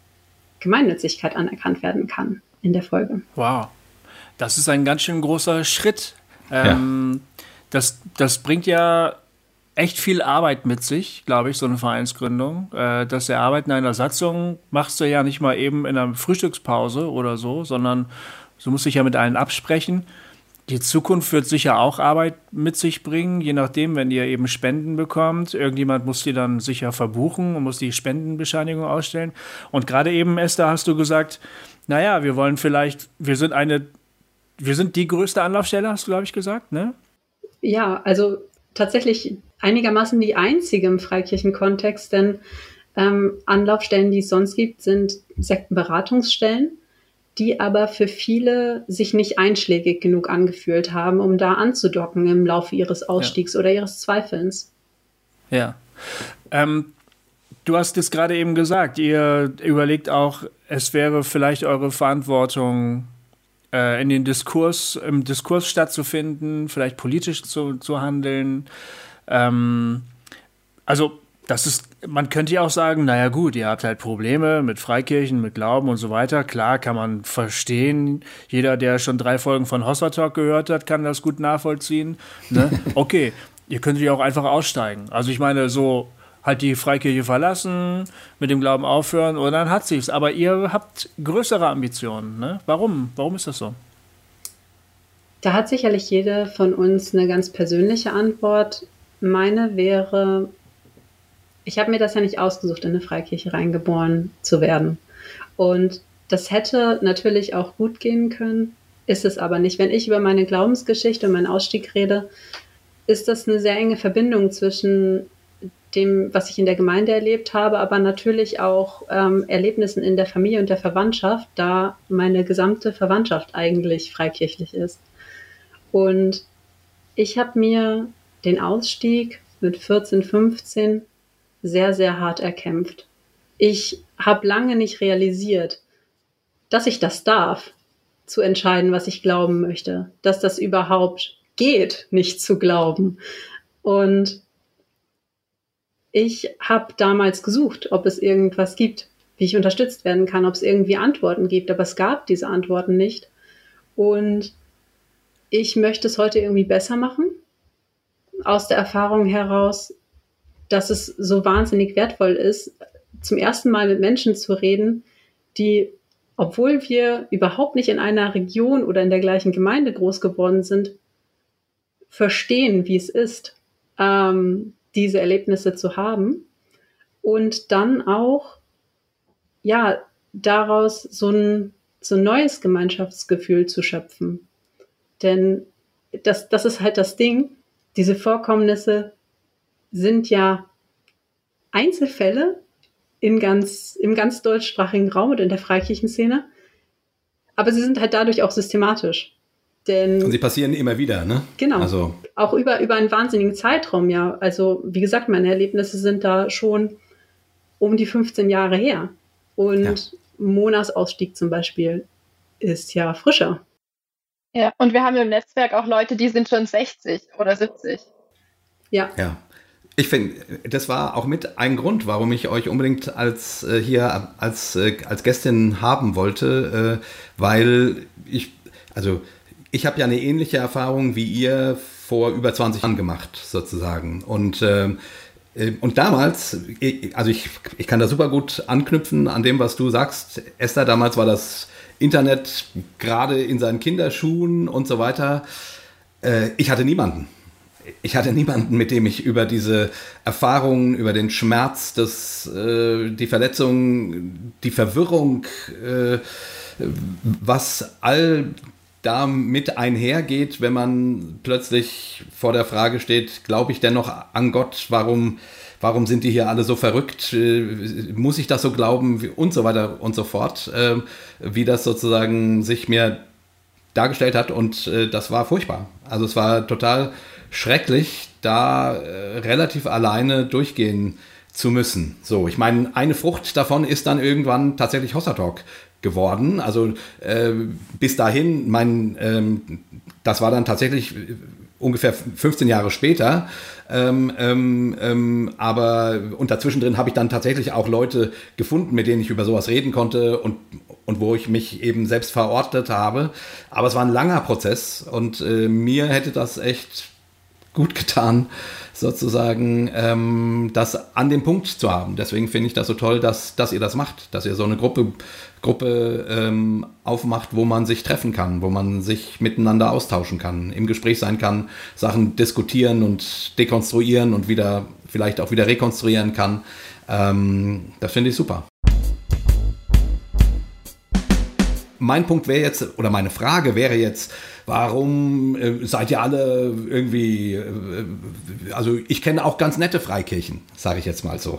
Speaker 3: Gemeinnützigkeit anerkannt werden kann in der Folge.
Speaker 4: Wow, das ist ein ganz schön großer Schritt. Ähm, ja das, das bringt ja echt viel Arbeit mit sich, glaube ich, so eine Vereinsgründung. Äh, das Erarbeiten einer Satzung machst du ja nicht mal eben in einer Frühstückspause oder so, sondern du musst dich ja mit allen absprechen. Die Zukunft wird sicher auch Arbeit mit sich bringen, je nachdem, wenn ihr eben Spenden bekommt. Irgendjemand muss die dann sicher verbuchen und muss die Spendenbescheinigung ausstellen. Und gerade eben, Esther, hast du gesagt, naja, wir wollen vielleicht, wir sind eine, wir sind die größte Anlaufstelle, hast du, glaube ich, gesagt, ne?
Speaker 3: Ja, also tatsächlich einigermaßen die einzige im Freikirchenkontext, denn ähm, Anlaufstellen, die es sonst gibt, sind Sektenberatungsstellen, die aber für viele sich nicht einschlägig genug angefühlt haben, um da anzudocken im Laufe ihres Ausstiegs ja. oder ihres Zweifelns.
Speaker 4: Ja. Ähm, du hast es gerade eben gesagt, ihr überlegt auch, es wäre vielleicht eure Verantwortung, in den Diskurs, im Diskurs stattzufinden, vielleicht politisch zu, zu handeln. Ähm, also das ist, man könnte ja auch sagen, naja gut, ihr habt halt Probleme mit Freikirchen, mit Glauben und so weiter. Klar, kann man verstehen. Jeder, der schon drei Folgen von Hossa Talk gehört hat, kann das gut nachvollziehen. Ne? [laughs] Okay, ihr könntet ja auch einfach aussteigen. Also ich meine, so halt die Freikirche verlassen, mit dem Glauben aufhören und dann hat sich's. Aber ihr habt größere Ambitionen. Ne? Warum? Warum ist das so?
Speaker 3: Da hat sicherlich jeder von uns eine ganz persönliche Antwort. Meine wäre, ich habe mir das ja nicht ausgesucht, in eine Freikirche reingeboren zu werden. Und das hätte natürlich auch gut gehen können, ist es aber nicht. Wenn ich über meine Glaubensgeschichte und meinen Ausstieg rede, ist das eine sehr enge Verbindung zwischen dem, was ich in der Gemeinde erlebt habe, aber natürlich auch ähm, Erlebnissen in der Familie und der Verwandtschaft, da meine gesamte Verwandtschaft eigentlich freikirchlich ist. Und ich habe mir den Ausstieg mit 14, 15 sehr, sehr hart erkämpft. Ich habe lange nicht realisiert, dass ich das darf, zu entscheiden, was ich glauben möchte, dass das überhaupt geht, nicht zu glauben. Und ich habe damals gesucht, ob es irgendwas gibt, wie ich unterstützt werden kann, ob es irgendwie Antworten gibt, aber es gab diese Antworten nicht. Und ich möchte es heute irgendwie besser machen, aus der Erfahrung heraus, dass es so wahnsinnig wertvoll ist, zum ersten Mal mit Menschen zu reden, die, obwohl wir überhaupt nicht in einer Region oder in der gleichen Gemeinde groß geworden sind, verstehen, wie es ist, ähm, diese Erlebnisse zu haben und dann auch, ja, daraus so ein, so ein neues Gemeinschaftsgefühl zu schöpfen. Denn das, das ist halt das Ding. Diese Vorkommnisse sind ja Einzelfälle in ganz, im ganz deutschsprachigen Raum oder in der Freikirchenszene. Aber sie sind halt dadurch auch systematisch. Denn,
Speaker 2: Und sie passieren immer wieder, ne?
Speaker 3: Genau.
Speaker 2: Also,
Speaker 3: auch über, über einen wahnsinnigen Zeitraum, ja. Also, wie gesagt, meine Erlebnisse sind da schon um die 15 Jahre her. Und ja. Monas Ausstieg zum Beispiel ist ja frischer.
Speaker 5: Ja, und wir haben im Netzwerk auch Leute, die sind schon 60 oder 70.
Speaker 3: Ja.
Speaker 2: Ja. Ich finde, das war auch mit ein Grund, warum ich euch unbedingt als äh, hier als, äh, als Gästin haben wollte, äh, weil ich, also ich habe ja eine ähnliche Erfahrung wie ihr vor über 20 Jahren gemacht, sozusagen. Und, äh, und damals, also ich, ich kann da super gut anknüpfen an dem, was du sagst. Esther, damals war das Internet gerade in seinen Kinderschuhen und so weiter. Äh, ich hatte niemanden. Ich hatte niemanden, mit dem ich über diese Erfahrungen, über den Schmerz, das, äh, die Verletzung, die Verwirrung, äh, was all damit einhergeht, wenn man plötzlich vor der Frage steht, glaube ich denn noch an Gott, warum, warum sind die hier alle so verrückt, äh, muss ich das so glauben? Und so weiter und so fort, äh, wie das sozusagen sich mir dargestellt hat und äh, das war furchtbar. Also es war total schrecklich, da relativ alleine durchgehen zu müssen. So, ich meine, eine Frucht davon ist dann irgendwann tatsächlich Hossa Talk geworden. Also äh, bis dahin, mein, ähm, das war dann tatsächlich ungefähr 15 Jahre später. Ähm, ähm, ähm, aber und dazwischen drin habe ich dann tatsächlich auch Leute gefunden, mit denen ich über sowas reden konnte und, und wo ich mich eben selbst verortet habe. Aber es war ein langer Prozess und äh, mir hätte das echt gut getan, sozusagen ähm, das an dem Punkt zu haben. Deswegen finde ich das so toll, dass, dass ihr das macht, dass ihr so eine Gruppe, Gruppe ähm, aufmacht, wo man sich treffen kann, wo man sich miteinander austauschen kann, im Gespräch sein kann, Sachen diskutieren und dekonstruieren und wieder vielleicht auch wieder rekonstruieren kann. Ähm, das finde ich super. Mein Punkt wäre jetzt, oder meine Frage wäre jetzt, warum äh, seid ihr alle irgendwie, äh, also ich kenne auch ganz nette Freikirchen, sage ich jetzt mal so.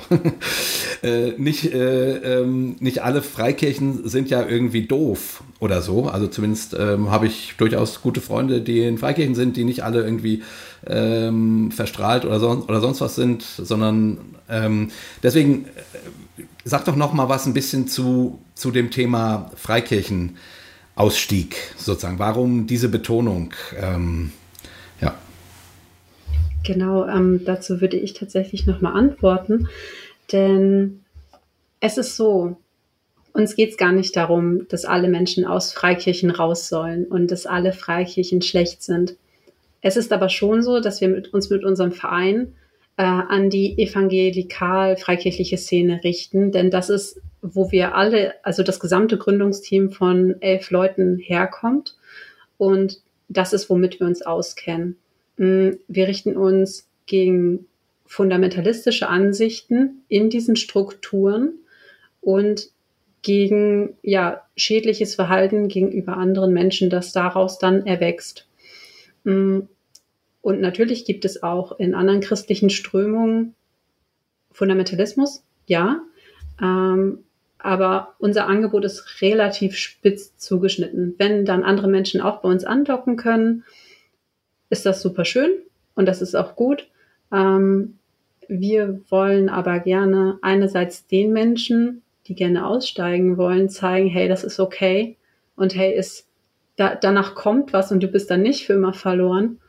Speaker 2: [laughs] äh, nicht, äh, ähm, nicht alle Freikirchen sind ja irgendwie doof oder so. Also zumindest ähm, habe ich durchaus gute Freunde, die in Freikirchen sind, die nicht alle irgendwie ähm, verstrahlt oder, son oder sonst was sind, sondern ähm, deswegen äh, sag doch noch mal was ein bisschen zu, zu dem Thema Freikirchen. Ausstieg sozusagen? Warum diese Betonung? Ähm, ja.
Speaker 3: Genau, ähm, dazu würde ich tatsächlich nochmal antworten, denn es ist so, uns geht es gar nicht darum, dass alle Menschen aus Freikirchen raus sollen und dass alle Freikirchen schlecht sind. Es ist aber schon so, dass wir mit, uns mit unserem Verein äh, an die evangelikal-freikirchliche Szene richten, denn das ist wo wir alle, also das gesamte Gründungsteam von elf Leuten herkommt. Und das ist, womit wir uns auskennen. Mm, wir richten uns gegen fundamentalistische Ansichten in diesen Strukturen und gegen ja, schädliches Verhalten gegenüber anderen Menschen, das daraus dann erwächst. Mm, und natürlich gibt es auch in anderen christlichen Strömungen Fundamentalismus, ja. Ähm, aber unser Angebot ist relativ spitz zugeschnitten. Wenn dann andere Menschen auch bei uns andocken können, ist das super schön und das ist auch gut. Ähm, wir wollen aber gerne einerseits den Menschen, die gerne aussteigen wollen, zeigen, hey, das ist okay und hey, ist, da, danach kommt was und du bist dann nicht für immer verloren.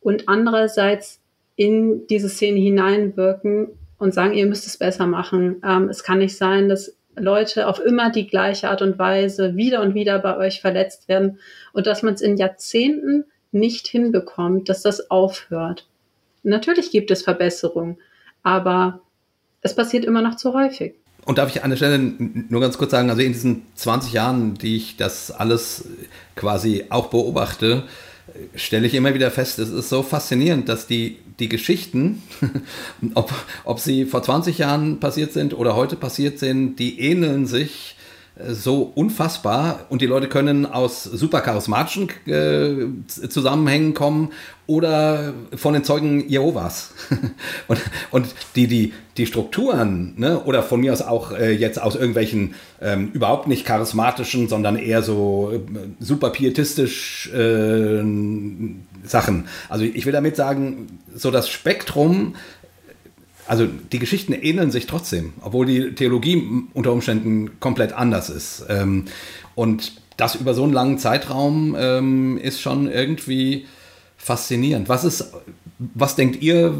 Speaker 3: Und andererseits in diese Szene hineinwirken und sagen, ihr müsst es besser machen. Ähm, es kann nicht sein, dass Leute auf immer die gleiche Art und Weise wieder und wieder bei euch verletzt werden und dass man es in Jahrzehnten nicht hinbekommt, dass das aufhört. Natürlich gibt es Verbesserungen, aber es passiert immer noch zu häufig.
Speaker 2: Und darf ich an der Stelle nur ganz kurz sagen, also in diesen 20 Jahren, die ich das alles quasi auch beobachte, stelle ich immer wieder fest, es ist so faszinierend, dass die, die Geschichten, [laughs] ob, ob sie vor 20 Jahren passiert sind oder heute passiert sind, die ähneln sich so unfassbar und die Leute können aus super charismatischen äh, Zusammenhängen kommen oder von den Zeugen Jehovas. [laughs] und, und die, die, die Strukturen, ne, oder von mir aus auch äh, jetzt aus irgendwelchen ähm, überhaupt nicht charismatischen, sondern eher so äh, super pietistisch äh, Sachen. Also ich will damit sagen, so das Spektrum also die Geschichten ähneln sich trotzdem, obwohl die Theologie unter Umständen komplett anders ist. Ähm, und das über so einen langen Zeitraum ähm, ist schon irgendwie faszinierend. Was ist, was denkt ihr,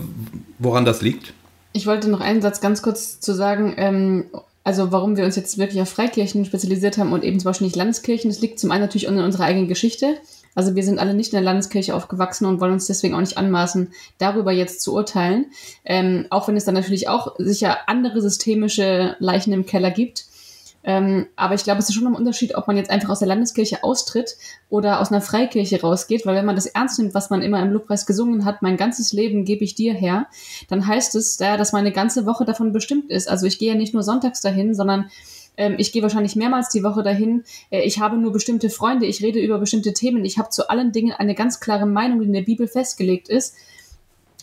Speaker 2: woran das liegt?
Speaker 6: Ich wollte noch einen Satz ganz kurz zu sagen, ähm, also warum wir uns jetzt wirklich auf Freikirchen spezialisiert haben und eben zum Beispiel nicht Landeskirchen. Das liegt zum einen natürlich in unserer eigenen Geschichte. Also wir sind alle nicht in der Landeskirche aufgewachsen und wollen uns deswegen auch nicht anmaßen, darüber jetzt zu urteilen. Ähm, auch wenn es dann natürlich auch sicher andere systemische Leichen im Keller gibt. Ähm, aber ich glaube, es ist schon ein Unterschied, ob man jetzt einfach aus der Landeskirche austritt oder aus einer Freikirche rausgeht, weil wenn man das ernst nimmt, was man immer im Lobpreis gesungen hat, mein ganzes Leben gebe ich dir her, dann heißt es ja, dass meine ganze Woche davon bestimmt ist. Also ich gehe ja nicht nur sonntags dahin, sondern ich gehe wahrscheinlich mehrmals die Woche dahin. Äh, ich habe nur bestimmte Freunde. Ich rede über bestimmte Themen. Ich habe zu allen Dingen eine ganz klare Meinung, die in der Bibel festgelegt ist.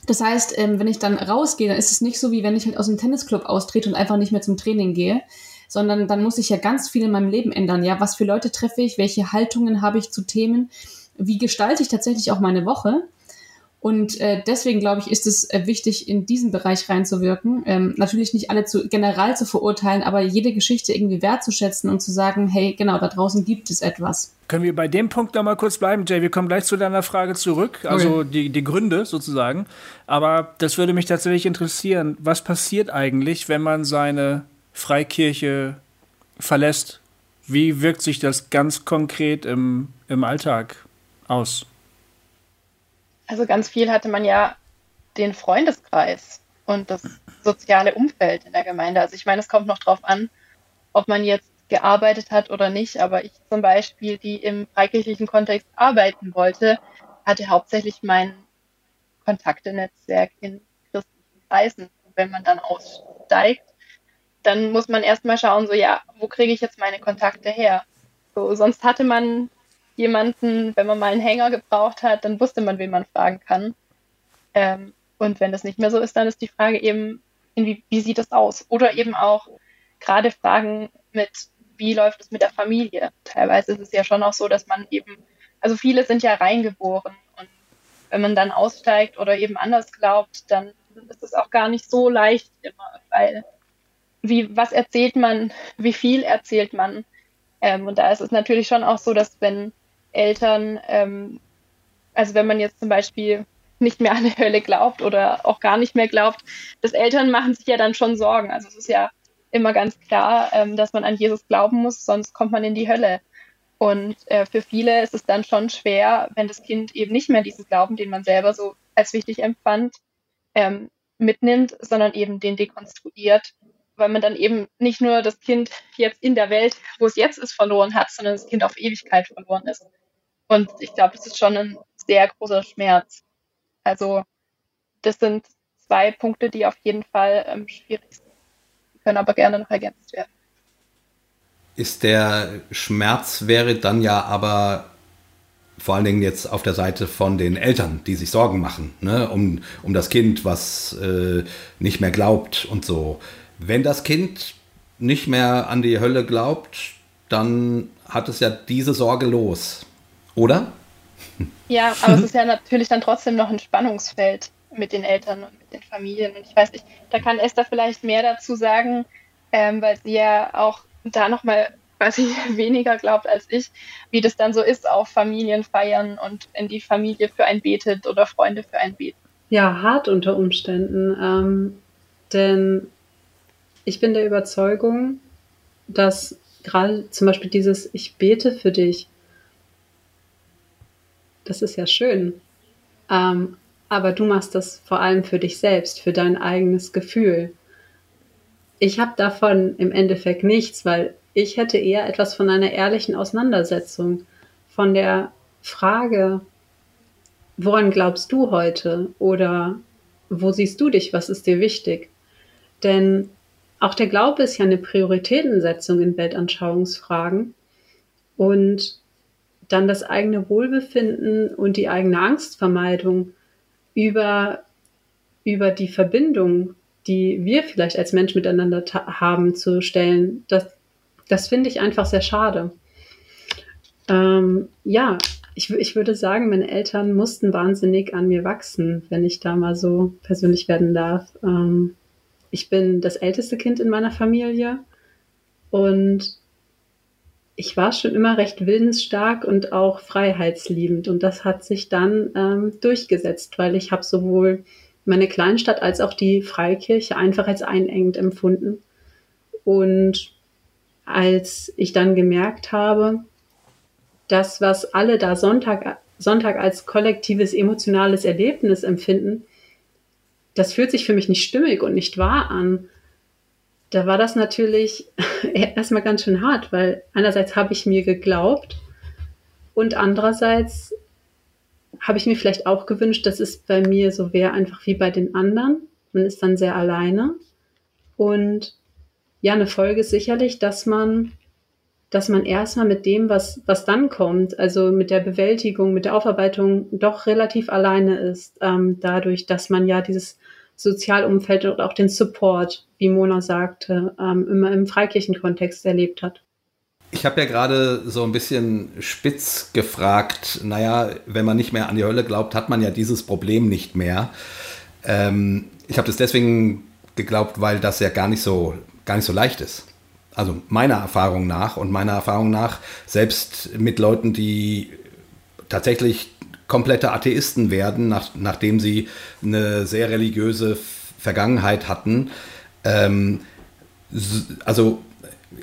Speaker 6: Das heißt, ähm, wenn ich dann rausgehe, dann ist es nicht so, wie wenn ich halt aus dem Tennisclub austrete und einfach nicht mehr zum Training gehe, sondern dann muss ich ja ganz viel in meinem Leben ändern. Ja, was für Leute treffe ich? Welche Haltungen habe ich zu Themen? Wie gestalte ich tatsächlich auch meine Woche? Und äh, deswegen glaube ich, ist es äh, wichtig, in diesen Bereich reinzuwirken. Ähm, natürlich nicht alle zu general zu verurteilen, aber jede Geschichte irgendwie wertzuschätzen und zu sagen, hey, genau, da draußen gibt es etwas.
Speaker 4: Können wir bei dem Punkt noch mal kurz bleiben, Jay? Wir kommen gleich zu deiner Frage zurück, also okay. die, die Gründe sozusagen. Aber das würde mich tatsächlich interessieren. Was passiert eigentlich, wenn man seine Freikirche verlässt? Wie wirkt sich das ganz konkret im, im Alltag aus?
Speaker 5: Also ganz viel hatte man ja den Freundeskreis und das soziale Umfeld in der Gemeinde. Also ich meine, es kommt noch drauf an, ob man jetzt gearbeitet hat oder nicht, aber ich zum Beispiel, die im freikirchlichen Kontext arbeiten wollte, hatte hauptsächlich mein Kontaktenetzwerk in christlichen Kreisen. Und wenn man dann aussteigt, dann muss man erstmal schauen, so ja, wo kriege ich jetzt meine Kontakte her? So, sonst hatte man jemanden, wenn man mal einen Hänger gebraucht hat, dann wusste man, wen man fragen kann. Ähm, und wenn das nicht mehr so ist, dann ist die Frage eben, wie, wie sieht das aus? Oder eben auch gerade Fragen mit, wie läuft es mit der Familie? Teilweise ist es ja schon auch so, dass man eben, also viele sind ja reingeboren und wenn man dann aussteigt oder eben anders glaubt, dann ist es auch gar nicht so leicht immer, weil wie, was erzählt man, wie viel erzählt man? Ähm, und da ist es natürlich schon auch so, dass wenn Eltern, ähm, also wenn man jetzt zum Beispiel nicht mehr an die Hölle glaubt oder auch gar nicht mehr glaubt, dass Eltern machen sich ja dann schon Sorgen. Also es ist ja immer ganz klar, ähm, dass man an Jesus glauben muss, sonst kommt man in die Hölle. Und äh, für viele ist es dann schon schwer, wenn das Kind eben nicht mehr diesen Glauben, den man selber so als wichtig empfand, ähm, mitnimmt, sondern eben den dekonstruiert weil man dann eben nicht nur das Kind jetzt in der Welt, wo es jetzt ist, verloren hat, sondern das Kind auf Ewigkeit verloren ist. Und ich glaube, das ist schon ein sehr großer Schmerz. Also das sind zwei Punkte, die auf jeden Fall ähm, schwierig sind. Die können aber gerne noch ergänzt werden.
Speaker 2: Ist der Schmerz wäre dann ja aber vor allen Dingen jetzt auf der Seite von den Eltern, die sich Sorgen machen, ne, um, um das Kind, was äh, nicht mehr glaubt und so. Wenn das Kind nicht mehr an die Hölle glaubt, dann hat es ja diese Sorge los, oder?
Speaker 5: Ja, aber es ist ja natürlich dann trotzdem noch ein Spannungsfeld mit den Eltern und mit den Familien. Und ich weiß nicht, da kann Esther vielleicht mehr dazu sagen, ähm, weil sie ja auch da nochmal quasi [laughs] weniger glaubt als ich, wie das dann so ist auf Familienfeiern und wenn die Familie für einen betet oder Freunde für einen beten.
Speaker 3: Ja, hart unter Umständen. Ähm, denn ich bin der Überzeugung, dass gerade zum Beispiel dieses Ich bete für dich, das ist ja schön. Ähm, aber du machst das vor allem für dich selbst, für dein eigenes Gefühl. Ich habe davon im Endeffekt nichts, weil ich hätte eher etwas von einer ehrlichen Auseinandersetzung, von der Frage, woran glaubst du heute oder wo siehst du dich, was ist dir wichtig? Denn auch der Glaube ist ja eine Prioritätensetzung in Weltanschauungsfragen und dann das eigene Wohlbefinden und die eigene Angstvermeidung über, über die Verbindung, die wir vielleicht als Mensch miteinander haben, zu stellen, das, das finde ich einfach sehr schade. Ähm, ja, ich, ich würde sagen, meine Eltern mussten wahnsinnig an mir wachsen, wenn ich da mal so persönlich werden darf. Ähm, ich bin das älteste Kind in meiner Familie und ich war schon immer recht willensstark und auch freiheitsliebend und das hat sich dann ähm, durchgesetzt, weil ich habe sowohl meine Kleinstadt als auch die Freikirche einfach als einengend empfunden. Und als ich dann gemerkt habe, das, was alle da Sonntag, Sonntag als kollektives emotionales Erlebnis empfinden, das fühlt sich für mich nicht stimmig und nicht wahr an da war das natürlich [laughs] erstmal ganz schön hart, weil einerseits habe ich mir geglaubt und andererseits habe ich mir vielleicht auch gewünscht, dass es bei mir so wäre, einfach wie bei den anderen. Man ist dann sehr alleine. Und ja, eine Folge ist sicherlich, dass man, dass man erstmal mit dem, was, was dann kommt, also mit der Bewältigung, mit der Aufarbeitung doch relativ alleine ist, ähm, dadurch, dass man ja dieses Sozialumfeld und auch den Support, wie Mona sagte, ähm, immer im Freikirchenkontext erlebt hat.
Speaker 2: Ich habe ja gerade so ein bisschen spitz gefragt, naja, wenn man nicht mehr an die Hölle glaubt, hat man ja dieses Problem nicht mehr. Ähm, ich habe das deswegen geglaubt, weil das ja gar nicht so, gar nicht so leicht ist. Also meiner Erfahrung nach und meiner Erfahrung nach, selbst mit Leuten, die tatsächlich komplette Atheisten werden, nach, nachdem sie eine sehr religiöse Vergangenheit hatten. Ähm, also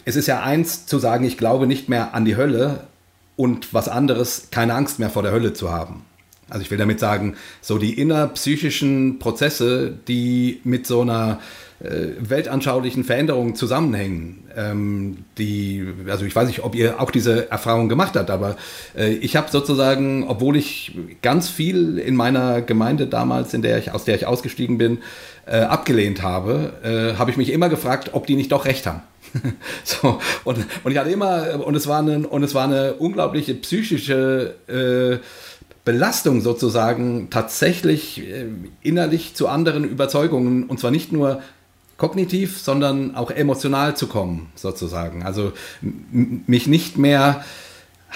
Speaker 2: es ist ja eins zu sagen, ich glaube nicht mehr an die Hölle und was anderes, keine Angst mehr vor der Hölle zu haben. Also ich will damit sagen, so die innerpsychischen Prozesse, die mit so einer äh, weltanschaulichen Veränderungen zusammenhängen. Ähm, die, also ich weiß nicht, ob ihr auch diese Erfahrung gemacht habt, aber äh, ich habe sozusagen, obwohl ich ganz viel in meiner Gemeinde damals, in der ich, aus der ich ausgestiegen bin, äh, abgelehnt habe, äh, habe ich mich immer gefragt, ob die nicht doch recht haben. [laughs] so, und, und ich hatte immer, und es war eine, und es war eine unglaubliche psychische äh, Belastung sozusagen tatsächlich äh, innerlich zu anderen Überzeugungen und zwar nicht nur kognitiv, sondern auch emotional zu kommen, sozusagen. Also mich nicht mehr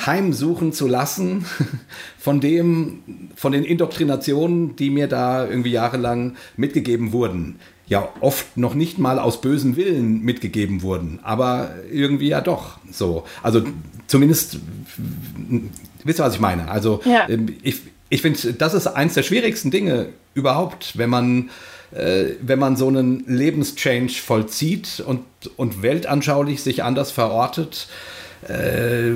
Speaker 2: heimsuchen zu lassen [laughs] von dem, von den Indoktrinationen, die mir da irgendwie jahrelang mitgegeben wurden. Ja, oft noch nicht mal aus bösem Willen mitgegeben wurden, aber irgendwie ja doch so. Also zumindest, wisst ihr, was ich meine? Also ja. Ähm, ich, ich finde, das ist eins der schwierigsten Dinge überhaupt, wenn man wenn man so einen Lebenschange vollzieht und, und weltanschaulich sich anders verortet, äh,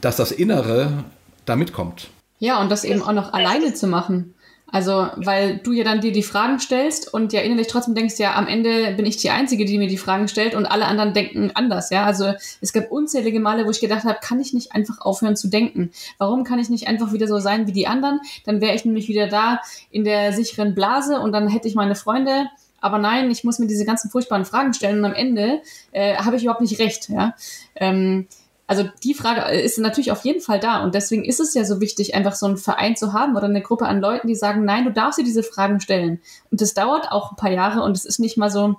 Speaker 2: dass das Innere da mitkommt.
Speaker 6: Ja, und das eben auch noch alleine zu machen. Also, weil du ja dann dir die Fragen stellst und ja innerlich trotzdem denkst, ja, am Ende bin ich die Einzige, die mir die Fragen stellt und alle anderen denken anders, ja. Also es gab unzählige Male, wo ich gedacht habe, kann ich nicht einfach aufhören zu denken? Warum kann ich nicht einfach wieder so sein wie die anderen? Dann wäre ich nämlich wieder da in der sicheren Blase und dann hätte ich meine Freunde. Aber nein, ich muss mir diese ganzen furchtbaren Fragen stellen und am Ende äh, habe ich überhaupt nicht recht, ja. Ähm, also die Frage ist natürlich auf jeden Fall da und deswegen ist es ja so wichtig, einfach so einen Verein zu haben oder eine Gruppe an Leuten, die sagen, nein, du darfst dir diese Fragen stellen. Und das dauert auch ein paar Jahre und es ist nicht mal so,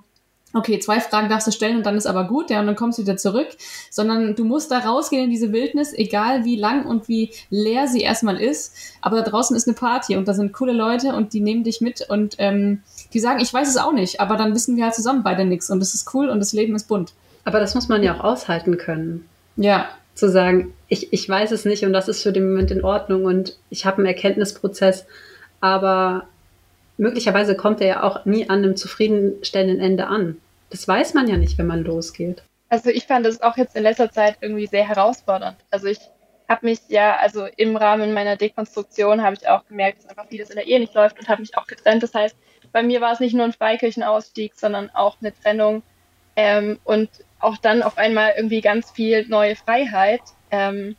Speaker 6: okay, zwei Fragen darfst du stellen und dann ist aber gut, ja, und dann kommst du wieder zurück, sondern du musst da rausgehen in diese Wildnis, egal wie lang und wie leer sie erstmal ist, aber da draußen ist eine Party und da sind coole Leute und die nehmen dich mit und ähm, die sagen, ich weiß es auch nicht, aber dann wissen wir halt zusammen beide nichts und das ist cool und das Leben ist bunt.
Speaker 3: Aber das muss man ja auch aushalten können.
Speaker 6: Ja.
Speaker 3: Zu sagen, ich, ich weiß es nicht und das ist für den Moment in Ordnung und ich habe einen Erkenntnisprozess, aber möglicherweise kommt er ja auch nie an einem zufriedenstellenden Ende an. Das weiß man ja nicht, wenn man losgeht.
Speaker 5: Also ich fand das auch jetzt in letzter Zeit irgendwie sehr herausfordernd. Also ich habe mich ja, also im Rahmen meiner Dekonstruktion habe ich auch gemerkt, dass einfach vieles in der Ehe nicht läuft und habe mich auch getrennt. Das heißt, bei mir war es nicht nur ein Freikirchenausstieg, sondern auch eine Trennung ähm, und auch dann auf einmal irgendwie ganz viel neue Freiheit. Ähm,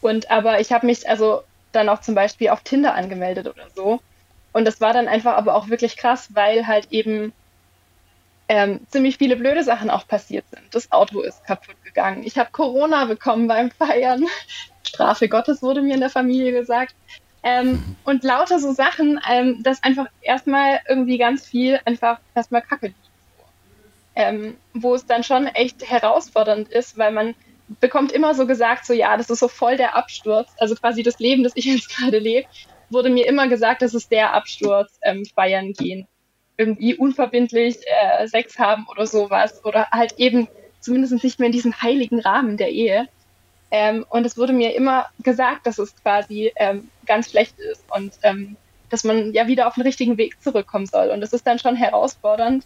Speaker 5: und aber ich habe mich also dann auch zum Beispiel auf Tinder angemeldet oder so und das war dann einfach aber auch wirklich krass, weil halt eben ähm, ziemlich viele blöde Sachen auch passiert sind. Das Auto ist kaputt gegangen. Ich habe Corona bekommen beim Feiern. [laughs] Strafe Gottes wurde mir in der Familie gesagt. Ähm, und lauter so Sachen, ähm, dass einfach erstmal irgendwie ganz viel einfach erstmal Kacke liegt. Ähm, wo es dann schon echt herausfordernd ist, weil man bekommt immer so gesagt, so ja, das ist so voll der Absturz, also quasi das Leben, das ich [laughs] jetzt gerade lebe, wurde mir immer gesagt, dass es der Absturz ähm, feiern gehen. Irgendwie unverbindlich äh, Sex haben oder sowas. Oder halt eben zumindest nicht mehr in diesem heiligen Rahmen der Ehe. Ähm, und es wurde mir immer gesagt, dass es quasi ähm, ganz schlecht ist und ähm, dass man ja wieder auf den richtigen Weg zurückkommen soll. Und das ist dann schon herausfordernd,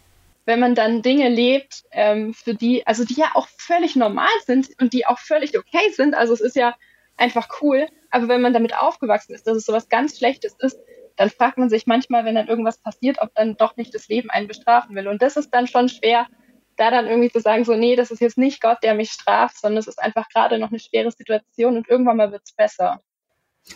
Speaker 5: wenn man dann Dinge lebt, ähm, für die, also die ja auch völlig normal sind und die auch völlig okay sind. Also es ist ja einfach cool. Aber wenn man damit aufgewachsen ist, dass es sowas ganz Schlechtes ist, dann fragt man sich manchmal, wenn dann irgendwas passiert, ob dann doch nicht das Leben einen bestrafen will. Und das ist dann schon schwer, da dann irgendwie zu sagen, so, nee, das ist jetzt nicht Gott, der mich straft, sondern es ist einfach gerade noch eine schwere Situation und irgendwann mal wird es besser.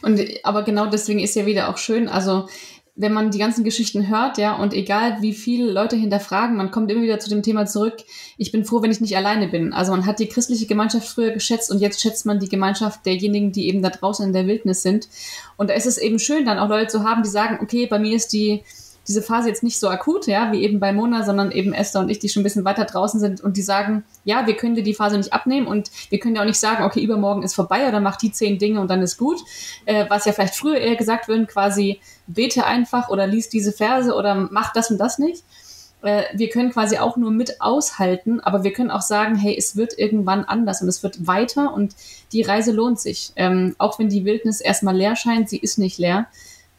Speaker 6: Und aber genau deswegen ist ja wieder auch schön, also wenn man die ganzen Geschichten hört, ja, und egal wie viele Leute hinterfragen, man kommt immer wieder zu dem Thema zurück, ich bin froh, wenn ich nicht alleine bin. Also man hat die christliche Gemeinschaft früher geschätzt und jetzt schätzt man die Gemeinschaft derjenigen, die eben da draußen in der Wildnis sind. Und da ist es eben schön, dann auch Leute zu haben, die sagen, okay, bei mir ist die diese Phase jetzt nicht so akut, ja, wie eben bei Mona, sondern eben Esther und ich, die schon ein bisschen weiter draußen sind und die sagen, ja, wir können dir die Phase nicht abnehmen und wir können ja auch nicht sagen, okay, übermorgen ist vorbei oder mach die zehn Dinge und dann ist gut. Äh, was ja vielleicht früher eher gesagt würden, quasi bete einfach oder lies diese Verse oder mach das und das nicht. Äh, wir können quasi auch nur mit aushalten, aber wir können auch sagen, hey, es wird irgendwann anders und es wird weiter und die Reise lohnt sich. Ähm, auch wenn die Wildnis erstmal leer scheint, sie ist nicht leer.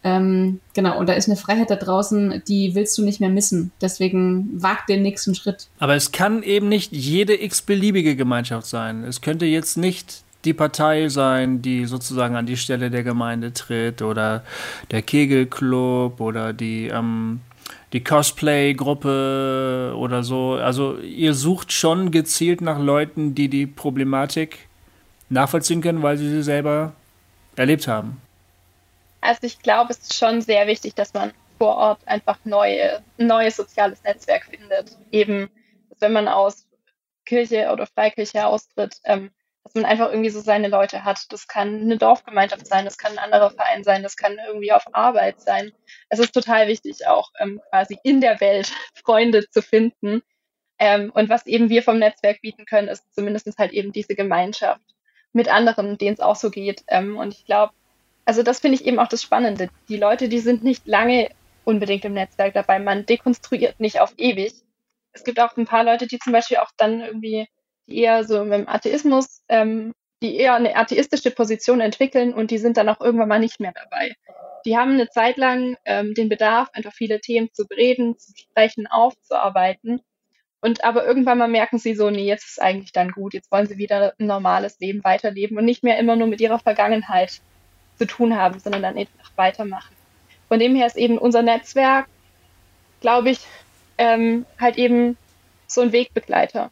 Speaker 6: Ähm, genau, und da ist eine Freiheit da draußen, die willst du nicht mehr missen. Deswegen wag den nächsten Schritt.
Speaker 4: Aber es kann eben nicht jede x-beliebige Gemeinschaft sein. Es könnte jetzt nicht die Partei sein, die sozusagen an die Stelle der Gemeinde tritt oder der Kegelclub oder die, ähm, die Cosplay-Gruppe oder so. Also ihr sucht schon gezielt nach Leuten, die die Problematik nachvollziehen können, weil sie sie selber erlebt haben.
Speaker 5: Also ich glaube, es ist schon sehr wichtig, dass man vor Ort einfach neue, neues soziales Netzwerk findet. Eben, wenn man aus Kirche oder Freikirche austritt, ähm, dass man einfach irgendwie so seine Leute hat. Das kann eine Dorfgemeinschaft sein, das kann ein anderer Verein sein, das kann irgendwie auf Arbeit sein. Es ist total wichtig, auch ähm, quasi in der Welt [laughs] Freunde zu finden. Ähm, und was eben wir vom Netzwerk bieten können, ist zumindest halt eben diese Gemeinschaft mit anderen, denen es auch so geht. Ähm, und ich glaube, also das finde ich eben auch das Spannende. Die Leute, die sind nicht lange unbedingt im Netzwerk dabei. Man dekonstruiert nicht auf ewig. Es gibt auch ein paar Leute, die zum Beispiel auch dann irgendwie eher so dem Atheismus, ähm, die eher eine atheistische Position entwickeln und die sind dann auch irgendwann mal nicht mehr dabei. Die haben eine Zeit lang ähm, den Bedarf, einfach viele Themen zu bereden, zu sprechen, aufzuarbeiten. Und aber irgendwann mal merken sie so, nee, jetzt ist eigentlich dann gut, jetzt wollen sie wieder ein normales Leben weiterleben und nicht mehr immer nur mit ihrer Vergangenheit zu tun haben, sondern dann einfach weitermachen. Von dem her ist eben unser Netzwerk, glaube ich, ähm, halt eben so ein Wegbegleiter.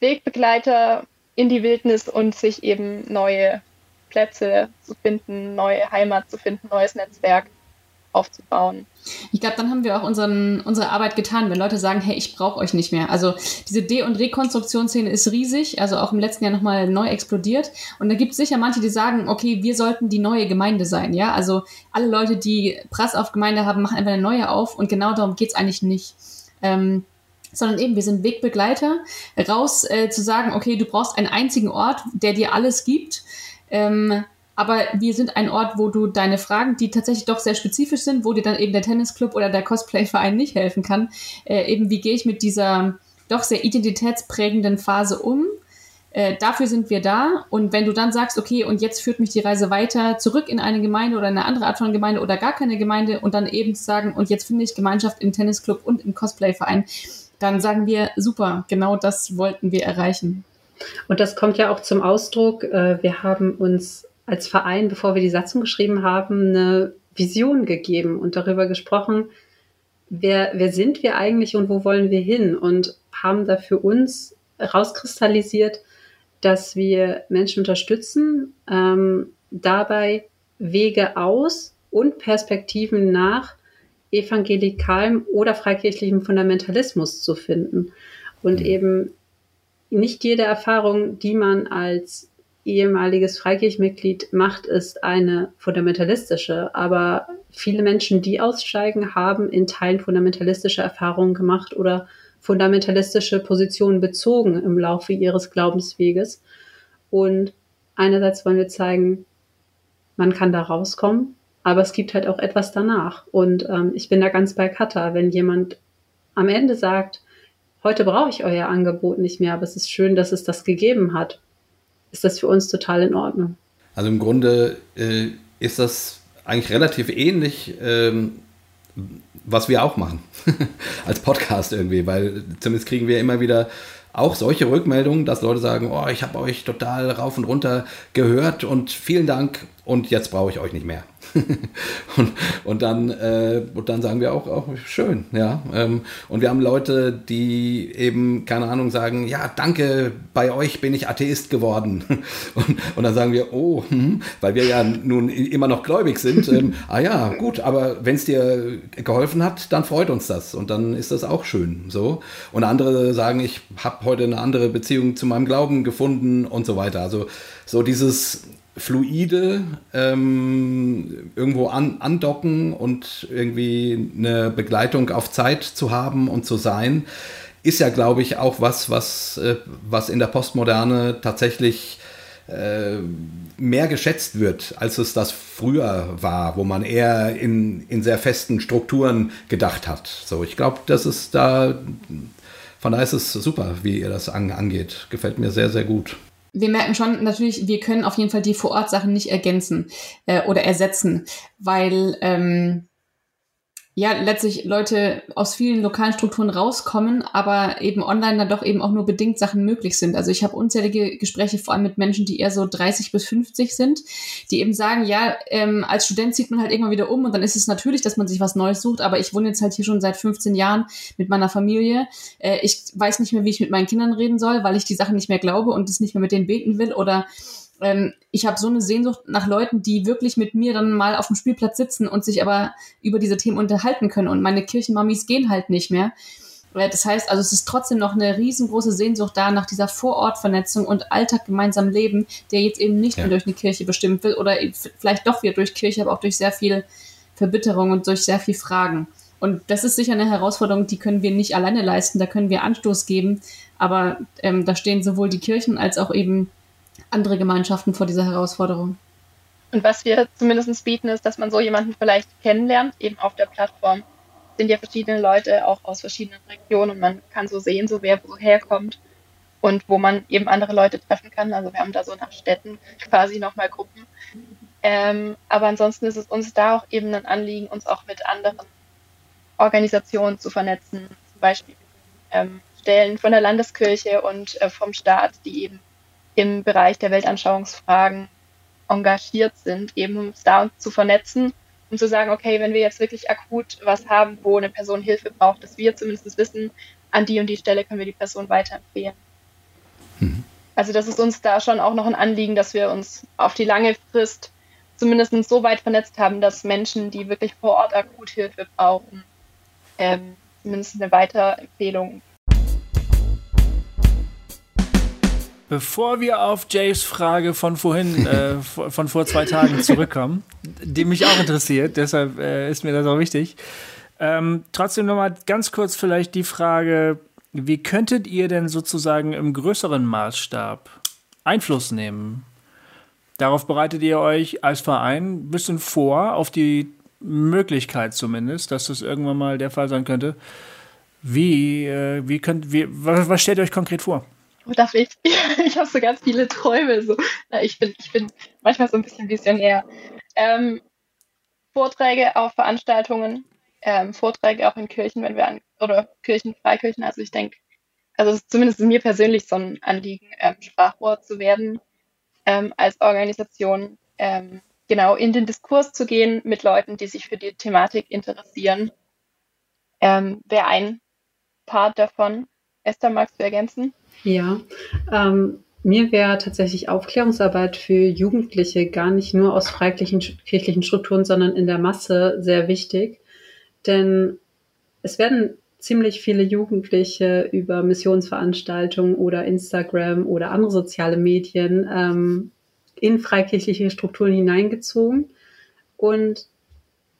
Speaker 5: Wegbegleiter in die Wildnis und sich eben neue Plätze zu finden, neue Heimat zu finden, neues Netzwerk aufzubauen.
Speaker 6: Ich glaube, dann haben wir auch unseren, unsere Arbeit getan, wenn Leute sagen, hey, ich brauche euch nicht mehr. Also diese De- und Rekonstruktionsszene ist riesig, also auch im letzten Jahr nochmal neu explodiert. Und da gibt es sicher manche, die sagen, okay, wir sollten die neue Gemeinde sein. Ja, also alle Leute, die Prass auf Gemeinde haben, machen einfach eine neue auf und genau darum geht es eigentlich nicht. Ähm, sondern eben wir sind Wegbegleiter, raus äh, zu sagen, okay, du brauchst einen einzigen Ort, der dir alles gibt. Ähm, aber wir sind ein Ort, wo du deine Fragen, die tatsächlich doch sehr spezifisch sind, wo dir dann eben der Tennisclub oder der Cosplay-Verein nicht helfen kann, äh, eben wie gehe ich mit dieser doch sehr identitätsprägenden Phase um. Äh, dafür sind wir da. Und wenn du dann sagst, okay, und jetzt führt mich die Reise weiter zurück in eine Gemeinde oder eine andere Art von Gemeinde oder gar keine Gemeinde und dann eben sagen, und jetzt finde ich Gemeinschaft im Tennisclub und im Cosplay-Verein, dann sagen wir, super, genau das wollten wir erreichen.
Speaker 3: Und das kommt ja auch zum Ausdruck. Äh, wir haben uns als Verein, bevor wir die Satzung geschrieben haben, eine Vision gegeben und darüber gesprochen, wer, wer sind wir eigentlich und wo wollen wir hin? Und haben da für uns rauskristallisiert, dass wir Menschen unterstützen, ähm, dabei Wege aus und Perspektiven nach evangelikalem oder freikirchlichem Fundamentalismus zu finden. Und mhm. eben nicht jede Erfahrung, die man als ehemaliges Freikirchmitglied macht, ist eine fundamentalistische. Aber viele Menschen, die aussteigen, haben in Teilen fundamentalistische Erfahrungen gemacht oder fundamentalistische Positionen bezogen im Laufe ihres Glaubensweges. Und einerseits wollen wir zeigen, man kann da rauskommen, aber es gibt halt auch etwas danach. Und ähm, ich bin da ganz bei Kata, wenn jemand am Ende sagt, heute brauche ich euer Angebot nicht mehr, aber es ist schön, dass es das gegeben hat ist das für uns total in Ordnung.
Speaker 2: Also im Grunde äh, ist das eigentlich relativ ähnlich, ähm, was wir auch machen [laughs] als Podcast irgendwie, weil zumindest kriegen wir immer wieder auch solche Rückmeldungen, dass Leute sagen, oh, ich habe euch total rauf und runter gehört und vielen Dank und jetzt brauche ich euch nicht mehr. [laughs] und, und, dann, äh, und dann sagen wir auch, auch schön, ja. Ähm, und wir haben Leute, die eben, keine Ahnung, sagen, ja, danke, bei euch bin ich Atheist geworden. [laughs] und, und dann sagen wir, oh, hm, weil wir ja nun immer noch gläubig sind. Ähm, [laughs] ah ja, gut, aber wenn es dir geholfen hat, dann freut uns das. Und dann ist das auch schön. So. Und andere sagen, ich habe heute eine andere Beziehung zu meinem Glauben gefunden und so weiter. Also so dieses fluide ähm, irgendwo an, andocken und irgendwie eine Begleitung auf Zeit zu haben und zu sein, ist ja, glaube ich, auch was, was, äh, was in der Postmoderne tatsächlich äh, mehr geschätzt wird, als es das früher war, wo man eher in, in sehr festen Strukturen gedacht hat. So, ich glaube, das ist da, von daher ist es super, wie ihr das an, angeht. Gefällt mir sehr, sehr gut
Speaker 6: wir merken schon natürlich, wir können auf jeden Fall die Vorortsachen nicht ergänzen äh, oder ersetzen, weil ähm, ja, letztlich Leute aus vielen lokalen Strukturen rauskommen, aber eben online dann doch eben auch nur bedingt Sachen möglich sind. Also ich habe unzählige Gespräche vor allem mit Menschen, die eher so 30 bis 50 sind, die eben sagen, ja, ähm, als Student zieht man halt irgendwann wieder um und dann ist es natürlich, dass man sich was Neues sucht, aber ich wohne jetzt halt hier schon seit 15 Jahren mit meiner Familie. Äh, ich weiß nicht mehr, wie ich mit meinen Kindern reden soll, weil ich die Sachen nicht mehr glaube und es nicht mehr mit denen beten will oder ähm, ich habe so eine Sehnsucht nach Leuten, die wirklich mit mir dann mal auf dem Spielplatz sitzen und sich aber über diese Themen unterhalten können. Und meine Kirchenmamis gehen halt nicht mehr. Äh, das heißt also, es ist trotzdem noch eine riesengroße Sehnsucht da nach dieser Vorortvernetzung und Alltag gemeinsam leben, der jetzt eben nicht ja. mehr durch eine Kirche bestimmt wird oder vielleicht doch wieder durch Kirche, aber auch durch sehr viel Verbitterung und durch sehr viel Fragen. Und das ist sicher eine Herausforderung, die können wir nicht alleine leisten, da können wir Anstoß geben, aber ähm, da stehen sowohl die Kirchen als auch eben andere Gemeinschaften vor dieser Herausforderung.
Speaker 5: Und was wir zumindest bieten, ist, dass man so jemanden vielleicht kennenlernt, eben auf der Plattform. Sind ja verschiedene Leute auch aus verschiedenen Regionen und man kann so sehen, so wer woher kommt und wo man eben andere Leute treffen kann. Also wir haben da so nach Städten quasi nochmal Gruppen. Ähm, aber ansonsten ist es uns da auch eben ein Anliegen, uns auch mit anderen Organisationen zu vernetzen. Zum Beispiel ähm, Stellen von der Landeskirche und äh, vom Staat, die eben im Bereich der Weltanschauungsfragen engagiert sind, eben um es da zu vernetzen und zu sagen, okay, wenn wir jetzt wirklich akut was haben, wo eine Person Hilfe braucht, dass wir zumindest wissen, an die und die Stelle können wir die Person weiterempfehlen. Mhm. Also das ist uns da schon auch noch ein Anliegen, dass wir uns auf die lange Frist zumindest so weit vernetzt haben, dass Menschen, die wirklich vor Ort akut Hilfe brauchen, ähm, zumindest eine Weiterempfehlung
Speaker 4: Bevor wir auf Jays Frage von vorhin, äh, [laughs] von vor zwei Tagen zurückkommen, die mich auch interessiert, deshalb äh, ist mir das auch wichtig. Ähm, trotzdem nochmal ganz kurz vielleicht die Frage, wie könntet ihr denn sozusagen im größeren Maßstab Einfluss nehmen? Darauf bereitet ihr euch als Verein ein bisschen vor, auf die Möglichkeit zumindest, dass das irgendwann mal der Fall sein könnte. Wie, äh, wie könnt, wie, was, was stellt ihr euch konkret vor?
Speaker 5: Darf ich? [laughs] Ich habe so ganz viele Träume. So. Ich, bin, ich bin manchmal so ein bisschen visionär. Ähm, Vorträge auf Veranstaltungen, ähm, Vorträge auch in Kirchen, wenn wir an, oder Kirchen, Freikirchen. Also ich denke, also zumindest mir persönlich so ein Anliegen, ähm, Sprachrohr zu werden ähm, als Organisation. Ähm, genau in den Diskurs zu gehen mit Leuten, die sich für die Thematik interessieren, ähm, wäre ein Part davon. Esther, magst du ergänzen?
Speaker 3: Ja, ähm, mir wäre tatsächlich Aufklärungsarbeit für Jugendliche gar nicht nur aus freikirchlichen kirchlichen Strukturen, sondern in der Masse sehr wichtig. Denn es werden ziemlich viele Jugendliche über Missionsveranstaltungen oder Instagram oder andere soziale Medien ähm, in freikirchliche Strukturen hineingezogen. Und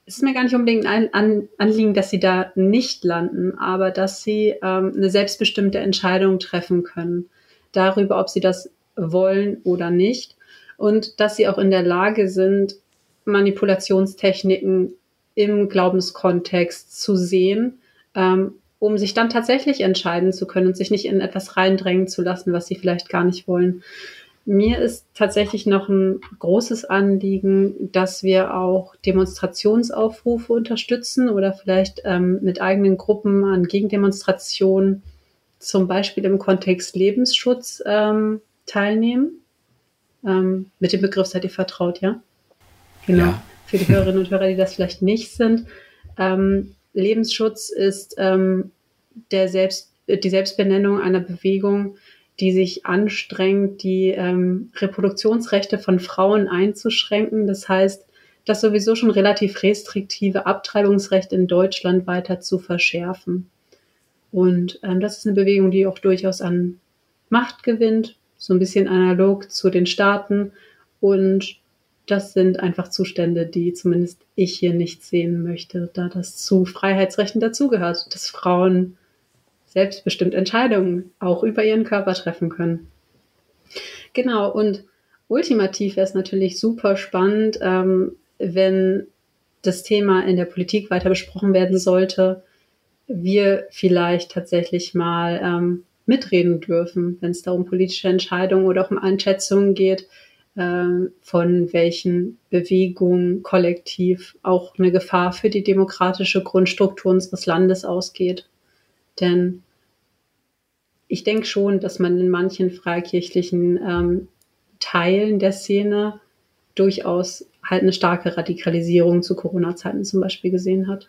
Speaker 3: es ist mir gar nicht unbedingt ein Anliegen, dass sie da nicht landen, aber dass sie ähm, eine selbstbestimmte Entscheidung treffen können darüber, ob sie das wollen oder nicht. Und dass sie auch in der Lage sind, Manipulationstechniken im Glaubenskontext zu sehen, ähm, um sich dann tatsächlich entscheiden zu können und sich nicht in etwas reindrängen zu lassen, was sie vielleicht gar nicht wollen. Mir ist tatsächlich noch ein großes Anliegen, dass wir auch Demonstrationsaufrufe unterstützen oder vielleicht ähm, mit eigenen Gruppen an Gegendemonstrationen, zum Beispiel im Kontext Lebensschutz, ähm, teilnehmen. Ähm, mit dem Begriff seid ihr vertraut, ja? Genau. Ja. Für die Hörerinnen und Hörer, die das vielleicht nicht sind. Ähm, Lebensschutz ist ähm, der Selbst, die Selbstbenennung einer Bewegung, die sich anstrengt, die ähm, Reproduktionsrechte von Frauen einzuschränken. Das heißt, das sowieso schon relativ restriktive Abtreibungsrecht in Deutschland weiter zu verschärfen. Und ähm, das ist eine Bewegung, die auch durchaus an Macht gewinnt, so ein bisschen analog zu den Staaten. Und das sind einfach Zustände, die zumindest ich hier nicht sehen möchte, da das zu Freiheitsrechten dazugehört, dass Frauen selbstbestimmt Entscheidungen auch über ihren Körper treffen können. Genau, und ultimativ wäre es natürlich super spannend, ähm, wenn das Thema in der Politik weiter besprochen werden sollte, wir vielleicht tatsächlich mal ähm, mitreden dürfen, wenn es darum politische Entscheidungen oder auch um Einschätzungen geht, ähm, von welchen Bewegungen kollektiv auch eine Gefahr für die demokratische Grundstruktur unseres Landes ausgeht. Denn ich denke schon, dass man in manchen freikirchlichen ähm, Teilen der Szene durchaus halt eine starke Radikalisierung zu Corona-Zeiten zum Beispiel gesehen hat.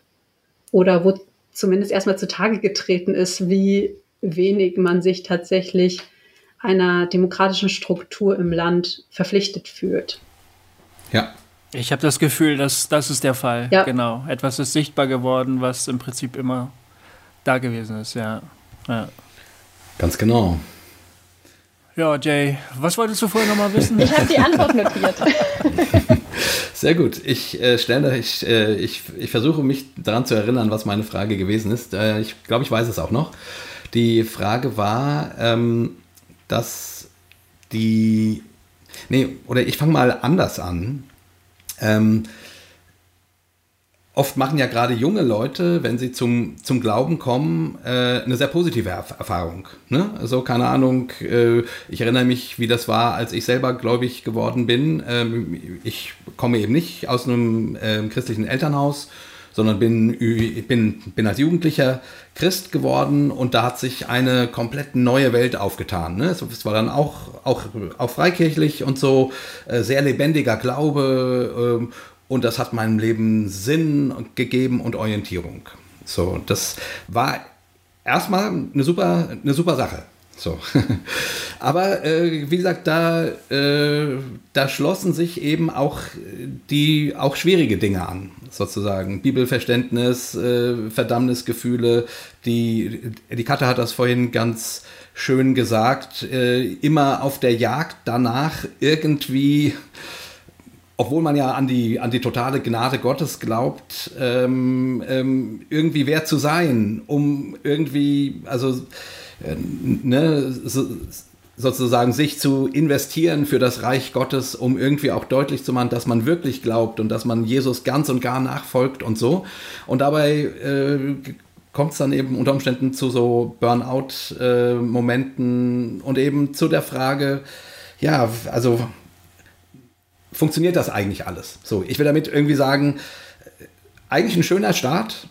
Speaker 3: Oder wo zumindest erstmal zutage getreten ist, wie wenig man sich tatsächlich einer demokratischen Struktur im Land verpflichtet fühlt.
Speaker 4: Ja. Ich habe das Gefühl, dass das ist der Fall. Ja. Genau. Etwas ist sichtbar geworden, was im Prinzip immer da gewesen ist, ja. ja.
Speaker 2: Ganz genau.
Speaker 4: Ja, Jay, was wolltest du vorher nochmal wissen?
Speaker 5: Ich habe die Antwort notiert. [laughs]
Speaker 2: Sehr gut. Ich äh, stelle, ich, äh, ich, ich versuche mich daran zu erinnern, was meine Frage gewesen ist. Äh, ich glaube, ich weiß es auch noch. Die Frage war, ähm, dass die, nee, oder ich fange mal anders an. Ähm, oft machen ja gerade junge Leute, wenn sie zum, zum Glauben kommen, äh, eine sehr positive Erfahrung. Ne? Also keine Ahnung, äh, ich erinnere mich, wie das war, als ich selber gläubig geworden bin. Ähm, ich komme eben nicht aus einem äh, christlichen Elternhaus, sondern bin, bin, bin als Jugendlicher Christ geworden und da hat sich eine komplett neue Welt aufgetan. Ne? Es, es war dann auch, auch, auch freikirchlich und so, äh, sehr lebendiger Glaube ähm, und das hat meinem Leben Sinn gegeben und Orientierung. So, das war erstmal eine super, eine super Sache. So. [laughs] Aber äh, wie gesagt, da, äh, da schlossen sich eben auch die auch schwierige Dinge an, sozusagen. Bibelverständnis, äh, Verdammnisgefühle. Die, die Katze hat das vorhin ganz schön gesagt, äh, immer auf der Jagd danach irgendwie obwohl man ja an die, an die totale Gnade Gottes glaubt, ähm, ähm, irgendwie wert zu sein, um irgendwie, also äh, ne, so, sozusagen sich zu investieren für das Reich Gottes, um irgendwie auch deutlich zu machen, dass man wirklich glaubt und dass man Jesus ganz und gar nachfolgt und so. Und dabei äh, kommt es dann eben unter Umständen zu so Burnout-Momenten äh, und eben zu der Frage, ja, also funktioniert das eigentlich alles? So, ich will damit irgendwie sagen, eigentlich ein schöner Start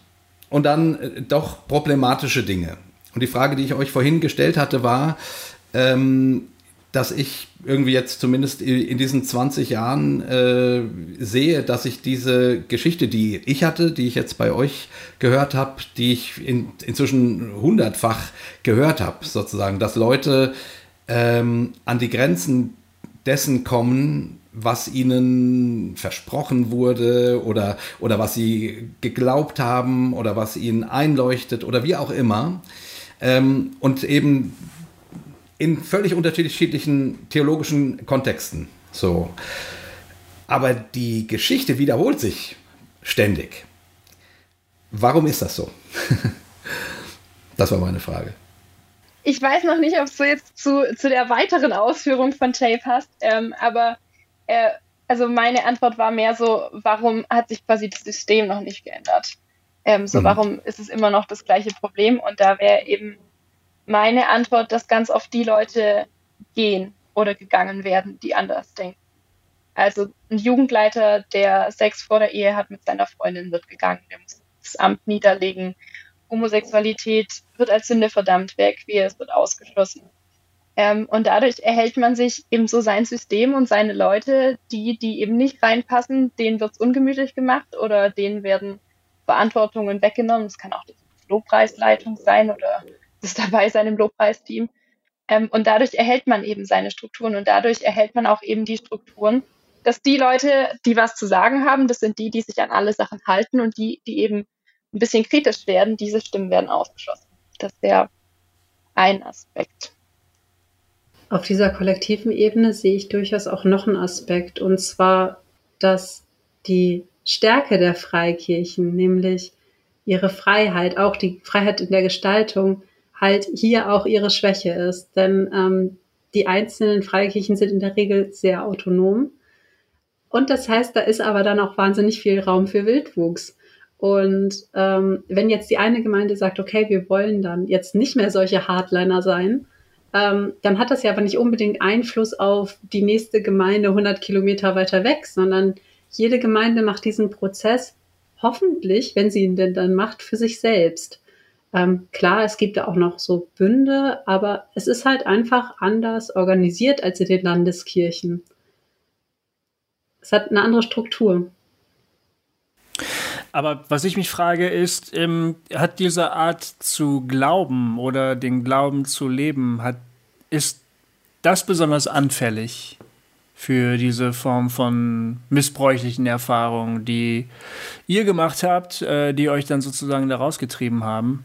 Speaker 2: und dann äh, doch problematische Dinge. Und die Frage, die ich euch vorhin gestellt hatte, war, ähm, dass ich irgendwie jetzt zumindest in diesen 20 Jahren äh, sehe, dass ich diese Geschichte, die ich hatte, die ich jetzt bei euch gehört habe, die ich in, inzwischen hundertfach gehört habe, sozusagen, dass Leute ähm, an die Grenzen dessen kommen, was ihnen versprochen wurde oder, oder was sie geglaubt haben oder was ihnen einleuchtet oder wie auch immer. Ähm, und eben in völlig unterschiedlichen theologischen Kontexten. So. Aber die Geschichte wiederholt sich ständig. Warum ist das so? [laughs] das war meine Frage.
Speaker 5: Ich weiß noch nicht, ob es so jetzt zu, zu der weiteren Ausführung von Jay passt, ähm, aber äh, also meine Antwort war mehr so, warum hat sich quasi das System noch nicht geändert? Ähm, so, mhm. warum ist es immer noch das gleiche Problem? Und da wäre eben meine Antwort, dass ganz oft die Leute gehen oder gegangen werden, die anders denken. Also ein Jugendleiter, der Sex vor der Ehe hat mit seiner Freundin, wird gegangen, der muss das Amt niederlegen. Homosexualität wird als Sünde verdammt, wer queer ist, wird ausgeschlossen. Ähm, und dadurch erhält man sich eben so sein System und seine Leute, die, die eben nicht reinpassen, denen wird es ungemütlich gemacht oder denen werden Verantwortungen weggenommen. Das kann auch die Lobpreisleitung sein oder das [laughs] dabei sein im Lobpreisteam. Ähm, und dadurch erhält man eben seine Strukturen und dadurch erhält man auch eben die Strukturen, dass die Leute, die was zu sagen haben, das sind die, die sich an alle Sachen halten und die, die eben ein bisschen kritisch werden, diese Stimmen werden ausgeschlossen. Das wäre ein Aspekt.
Speaker 3: Auf dieser kollektiven Ebene sehe ich durchaus auch noch einen Aspekt, und zwar, dass die Stärke der Freikirchen, nämlich ihre Freiheit, auch die Freiheit in der Gestaltung, halt hier auch ihre Schwäche ist. Denn ähm, die einzelnen Freikirchen sind in der Regel sehr autonom. Und das heißt, da ist aber dann auch wahnsinnig viel Raum für Wildwuchs. Und ähm, wenn jetzt die eine Gemeinde sagt, okay, wir wollen dann jetzt nicht mehr solche Hardliner sein, ähm, dann hat das ja aber nicht unbedingt Einfluss auf die nächste Gemeinde 100 Kilometer weiter weg, sondern jede Gemeinde macht diesen Prozess hoffentlich, wenn sie ihn denn dann macht, für sich selbst. Ähm, klar, es gibt da auch noch so Bünde, aber es ist halt einfach anders organisiert als in den Landeskirchen. Es hat eine andere Struktur.
Speaker 4: Aber was ich mich frage ist, ähm, hat diese Art zu glauben oder den Glauben zu leben, hat, ist das besonders anfällig für diese Form von missbräuchlichen Erfahrungen, die ihr gemacht habt, äh, die euch dann sozusagen da rausgetrieben haben?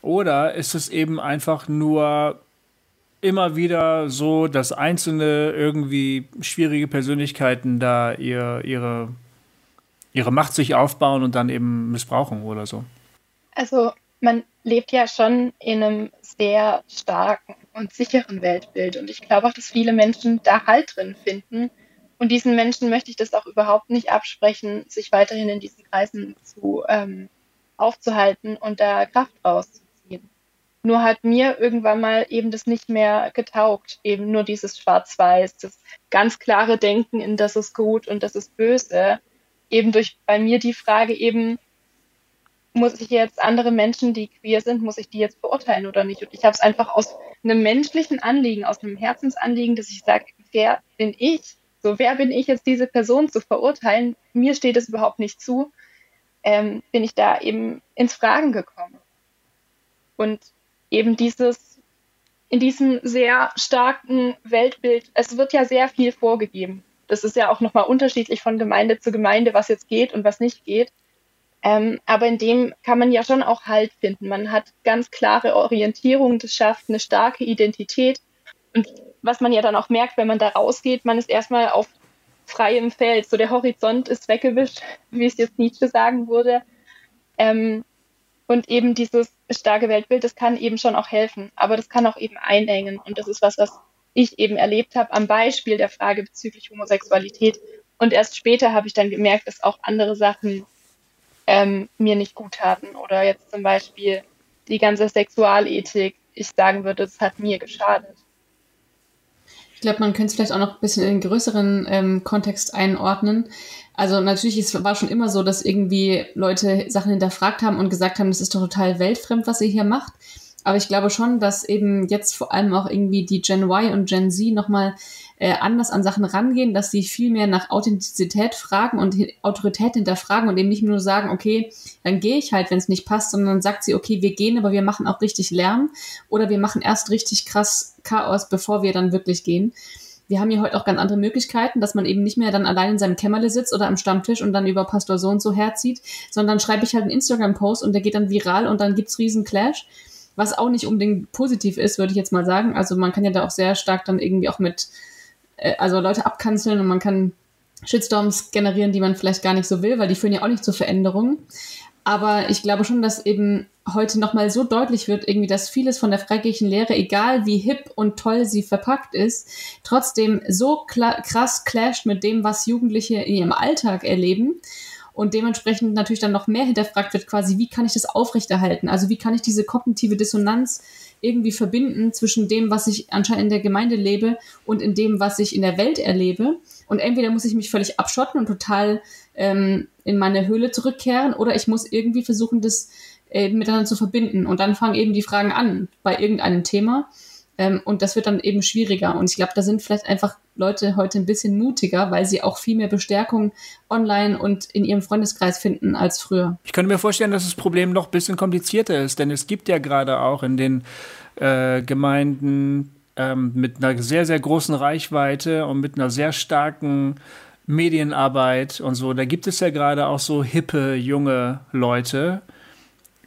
Speaker 4: Oder ist es eben einfach nur immer wieder so, dass einzelne irgendwie schwierige Persönlichkeiten da ihr, ihre, ihre Macht sich aufbauen und dann eben missbrauchen oder so?
Speaker 5: Also man lebt ja schon in einem sehr starken und sicheren Weltbild und ich glaube auch, dass viele Menschen da Halt drin finden. Und diesen Menschen möchte ich das auch überhaupt nicht absprechen, sich weiterhin in diesen Kreisen zu ähm, aufzuhalten und da Kraft rauszuholen. Nur hat mir irgendwann mal eben das nicht mehr getaugt. Eben nur dieses Schwarz-Weiß, das ganz klare Denken in das ist gut und das ist böse. Eben durch bei mir die Frage eben, muss ich jetzt andere Menschen, die queer sind, muss ich die jetzt verurteilen oder nicht? Und ich habe es einfach aus einem menschlichen Anliegen, aus einem Herzensanliegen, dass ich sage, wer bin ich? So, wer bin ich jetzt, diese Person zu verurteilen? Mir steht es überhaupt nicht zu. Ähm, bin ich da eben ins Fragen gekommen. Und eben dieses, in diesem sehr starken Weltbild, es wird ja sehr viel vorgegeben. Das ist ja auch nochmal unterschiedlich von Gemeinde zu Gemeinde, was jetzt geht und was nicht geht. Ähm, aber in dem kann man ja schon auch Halt finden. Man hat ganz klare Orientierung, das schafft eine starke Identität. Und was man ja dann auch merkt, wenn man da rausgeht, man ist erstmal auf frei im Feld, so der Horizont ist weggewischt, [laughs] wie es jetzt Nietzsche sagen würde. Ähm, und eben dieses starke Weltbild, das kann eben schon auch helfen, aber das kann auch eben einengen. Und das ist was, was ich eben erlebt habe am Beispiel der Frage bezüglich Homosexualität. Und erst später habe ich dann gemerkt, dass auch andere Sachen ähm, mir nicht gut taten. Oder jetzt zum Beispiel die ganze Sexualethik. Ich sagen würde, es hat mir geschadet.
Speaker 6: Ich glaube, man könnte es vielleicht auch noch ein bisschen in den größeren ähm, Kontext einordnen. Also natürlich, es war schon immer so, dass irgendwie Leute Sachen hinterfragt haben und gesagt haben, das ist doch total weltfremd, was ihr hier macht. Aber ich glaube schon, dass eben jetzt vor allem auch irgendwie die Gen Y und Gen Z nochmal äh, anders an Sachen rangehen, dass sie viel mehr nach Authentizität fragen und Autorität hinterfragen und eben nicht nur sagen, okay, dann gehe ich halt, wenn es nicht passt, sondern sagt sie, okay, wir gehen, aber wir machen auch richtig Lärm oder wir machen erst richtig krass Chaos, bevor wir dann wirklich gehen. Wir haben hier heute auch ganz andere Möglichkeiten, dass man eben nicht mehr dann allein in seinem Kämmerle sitzt oder am Stammtisch und dann über Pastor so und so herzieht, sondern schreibe ich halt einen Instagram-Post und der geht dann viral und dann gibt's riesen Clash was auch nicht unbedingt positiv ist, würde ich jetzt mal sagen. Also man kann ja da auch sehr stark dann irgendwie auch mit, also Leute abkanzeln und man kann Shitstorms generieren, die man vielleicht gar nicht so will, weil die führen ja auch nicht zur Veränderung. Aber ich glaube schon, dass eben heute nochmal so deutlich wird, irgendwie, dass vieles von der freikirchlichen Lehre, egal wie hip und toll sie verpackt ist, trotzdem so krass clasht mit dem, was Jugendliche in ihrem Alltag erleben und dementsprechend natürlich dann noch mehr hinterfragt wird, quasi, wie kann ich das aufrechterhalten? Also wie kann ich diese kognitive Dissonanz irgendwie verbinden zwischen dem, was ich anscheinend in der Gemeinde lebe und in dem, was ich in der Welt erlebe. Und entweder muss ich mich völlig abschotten und total ähm, in meine Höhle zurückkehren oder ich muss irgendwie versuchen, das äh, miteinander zu verbinden. Und dann fangen eben die Fragen an bei irgendeinem Thema. Ähm, und das wird dann eben schwieriger. Und ich glaube, da sind vielleicht einfach Leute heute ein bisschen mutiger, weil sie auch viel mehr Bestärkung online und in ihrem Freundeskreis finden als früher.
Speaker 4: Ich könnte mir vorstellen, dass das Problem noch ein bisschen komplizierter ist, denn es gibt ja gerade auch in den äh, Gemeinden ähm, mit einer sehr, sehr großen Reichweite und mit einer sehr starken Medienarbeit und so, da gibt es ja gerade auch so hippe junge Leute,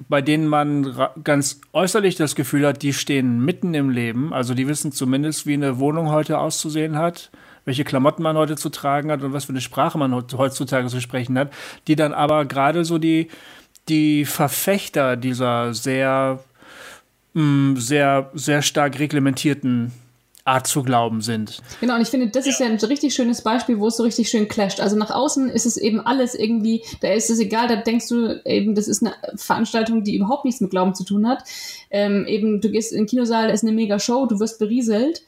Speaker 4: bei denen man ganz äußerlich das Gefühl hat, die stehen mitten im Leben. Also die wissen zumindest, wie eine Wohnung heute auszusehen hat, welche Klamotten man heute zu tragen hat und was für eine Sprache man heutzutage zu sprechen hat. Die dann aber gerade so die, die Verfechter dieser sehr, mm, sehr, sehr stark reglementierten Art zu glauben sind.
Speaker 6: Genau, und ich finde, das ist ja ein richtig schönes Beispiel, wo es so richtig schön clasht. Also nach außen ist es eben alles irgendwie, da ist es egal, da denkst du eben, das ist eine Veranstaltung, die überhaupt nichts mit Glauben zu tun hat. Ähm, eben, du gehst in den Kinosaal, da ist eine mega Show, du wirst berieselt.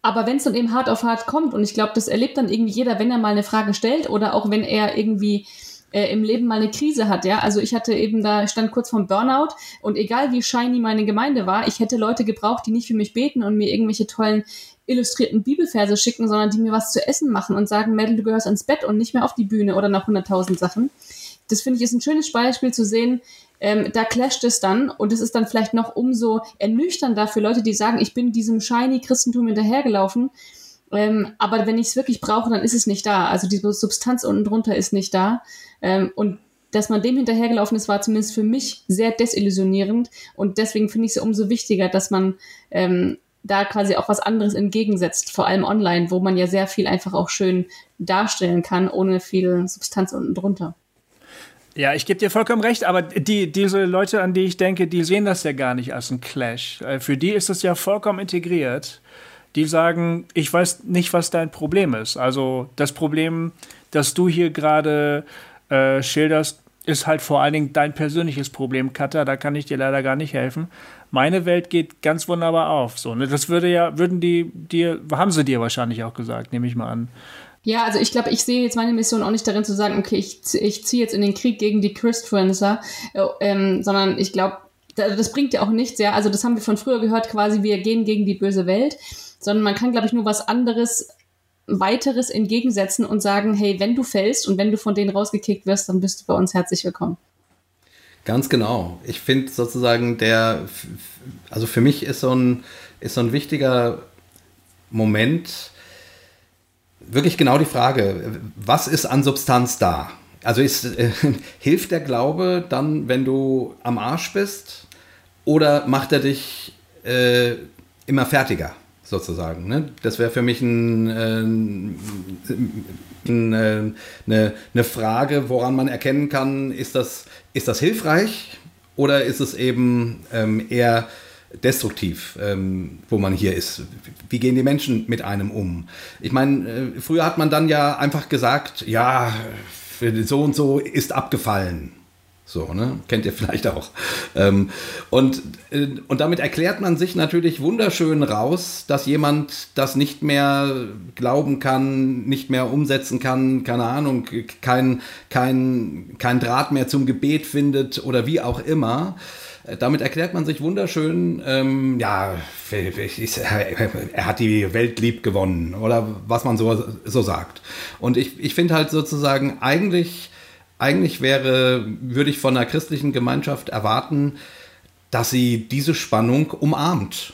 Speaker 6: Aber wenn es dann eben hart auf hart kommt, und ich glaube, das erlebt dann irgendwie jeder, wenn er mal eine Frage stellt oder auch wenn er irgendwie äh, im Leben mal eine Krise hat, ja. Also ich hatte eben da, stand kurz vom Burnout und egal wie shiny meine Gemeinde war, ich hätte Leute gebraucht, die nicht für mich beten und mir irgendwelche tollen illustrierten Bibelverse schicken, sondern die mir was zu essen machen und sagen, Mädel, du gehörst ans Bett und nicht mehr auf die Bühne oder nach 100.000 Sachen. Das finde ich ist ein schönes Beispiel zu sehen, ähm, da clasht es dann und es ist dann vielleicht noch umso ernüchternder für Leute, die sagen, ich bin diesem shiny Christentum hinterhergelaufen, ähm, aber wenn ich es wirklich brauche, dann ist es nicht da. Also diese Substanz unten drunter ist nicht da. Ähm, und dass man dem hinterhergelaufen ist, war zumindest für mich sehr desillusionierend. Und deswegen finde ich es umso wichtiger, dass man ähm, da quasi auch was anderes entgegensetzt, vor allem online, wo man ja sehr viel einfach auch schön darstellen kann, ohne viel Substanz unten drunter.
Speaker 4: Ja, ich gebe dir vollkommen recht, aber die, diese Leute, an die ich denke, die sehen das ja gar nicht als ein Clash. Äh, für die ist das ja vollkommen integriert die sagen, ich weiß nicht, was dein Problem ist. Also das Problem, das du hier gerade äh, schilderst, ist halt vor allen Dingen dein persönliches Problem, Katha. Da kann ich dir leider gar nicht helfen. Meine Welt geht ganz wunderbar auf. So, ne? Das würde ja, würden die dir, haben sie dir wahrscheinlich auch gesagt, nehme ich mal an.
Speaker 6: Ja, also ich glaube, ich sehe jetzt meine Mission auch nicht darin zu sagen, okay, ich, ich ziehe jetzt in den Krieg gegen die Christfluencer, äh, ähm, sondern ich glaube, das bringt ja auch nichts, ja. Also das haben wir von früher gehört, quasi, wir gehen gegen die böse Welt sondern man kann, glaube ich, nur was anderes, weiteres entgegensetzen und sagen, hey, wenn du fällst und wenn du von denen rausgekickt wirst, dann bist du bei uns herzlich willkommen.
Speaker 2: Ganz genau. Ich finde sozusagen der, also für mich ist so ein, ist so ein wichtiger Moment wirklich genau die Frage, was ist an Substanz da? Also ist, äh, [laughs] hilft der Glaube dann, wenn du am Arsch bist? Oder macht er dich äh, immer fertiger? Sozusagen. Ne? Das wäre für mich ein, äh, ein, äh, eine, eine Frage, woran man erkennen kann, ist das, ist das hilfreich oder ist es eben ähm, eher destruktiv, ähm, wo man hier ist. Wie gehen die Menschen mit einem um? Ich meine, äh, früher hat man dann ja einfach gesagt, ja, so und so ist abgefallen. So, ne? Kennt ihr vielleicht auch. Ähm, und, äh, und damit erklärt man sich natürlich wunderschön raus, dass jemand das nicht mehr glauben kann, nicht mehr umsetzen kann, keine Ahnung, kein, kein, kein Draht mehr zum Gebet findet oder wie auch immer. Damit erklärt man sich wunderschön, ähm, ja, er hat die Welt lieb gewonnen oder was man so, so sagt. Und ich, ich finde halt sozusagen, eigentlich, eigentlich wäre, würde ich von einer christlichen Gemeinschaft erwarten, dass sie diese Spannung umarmt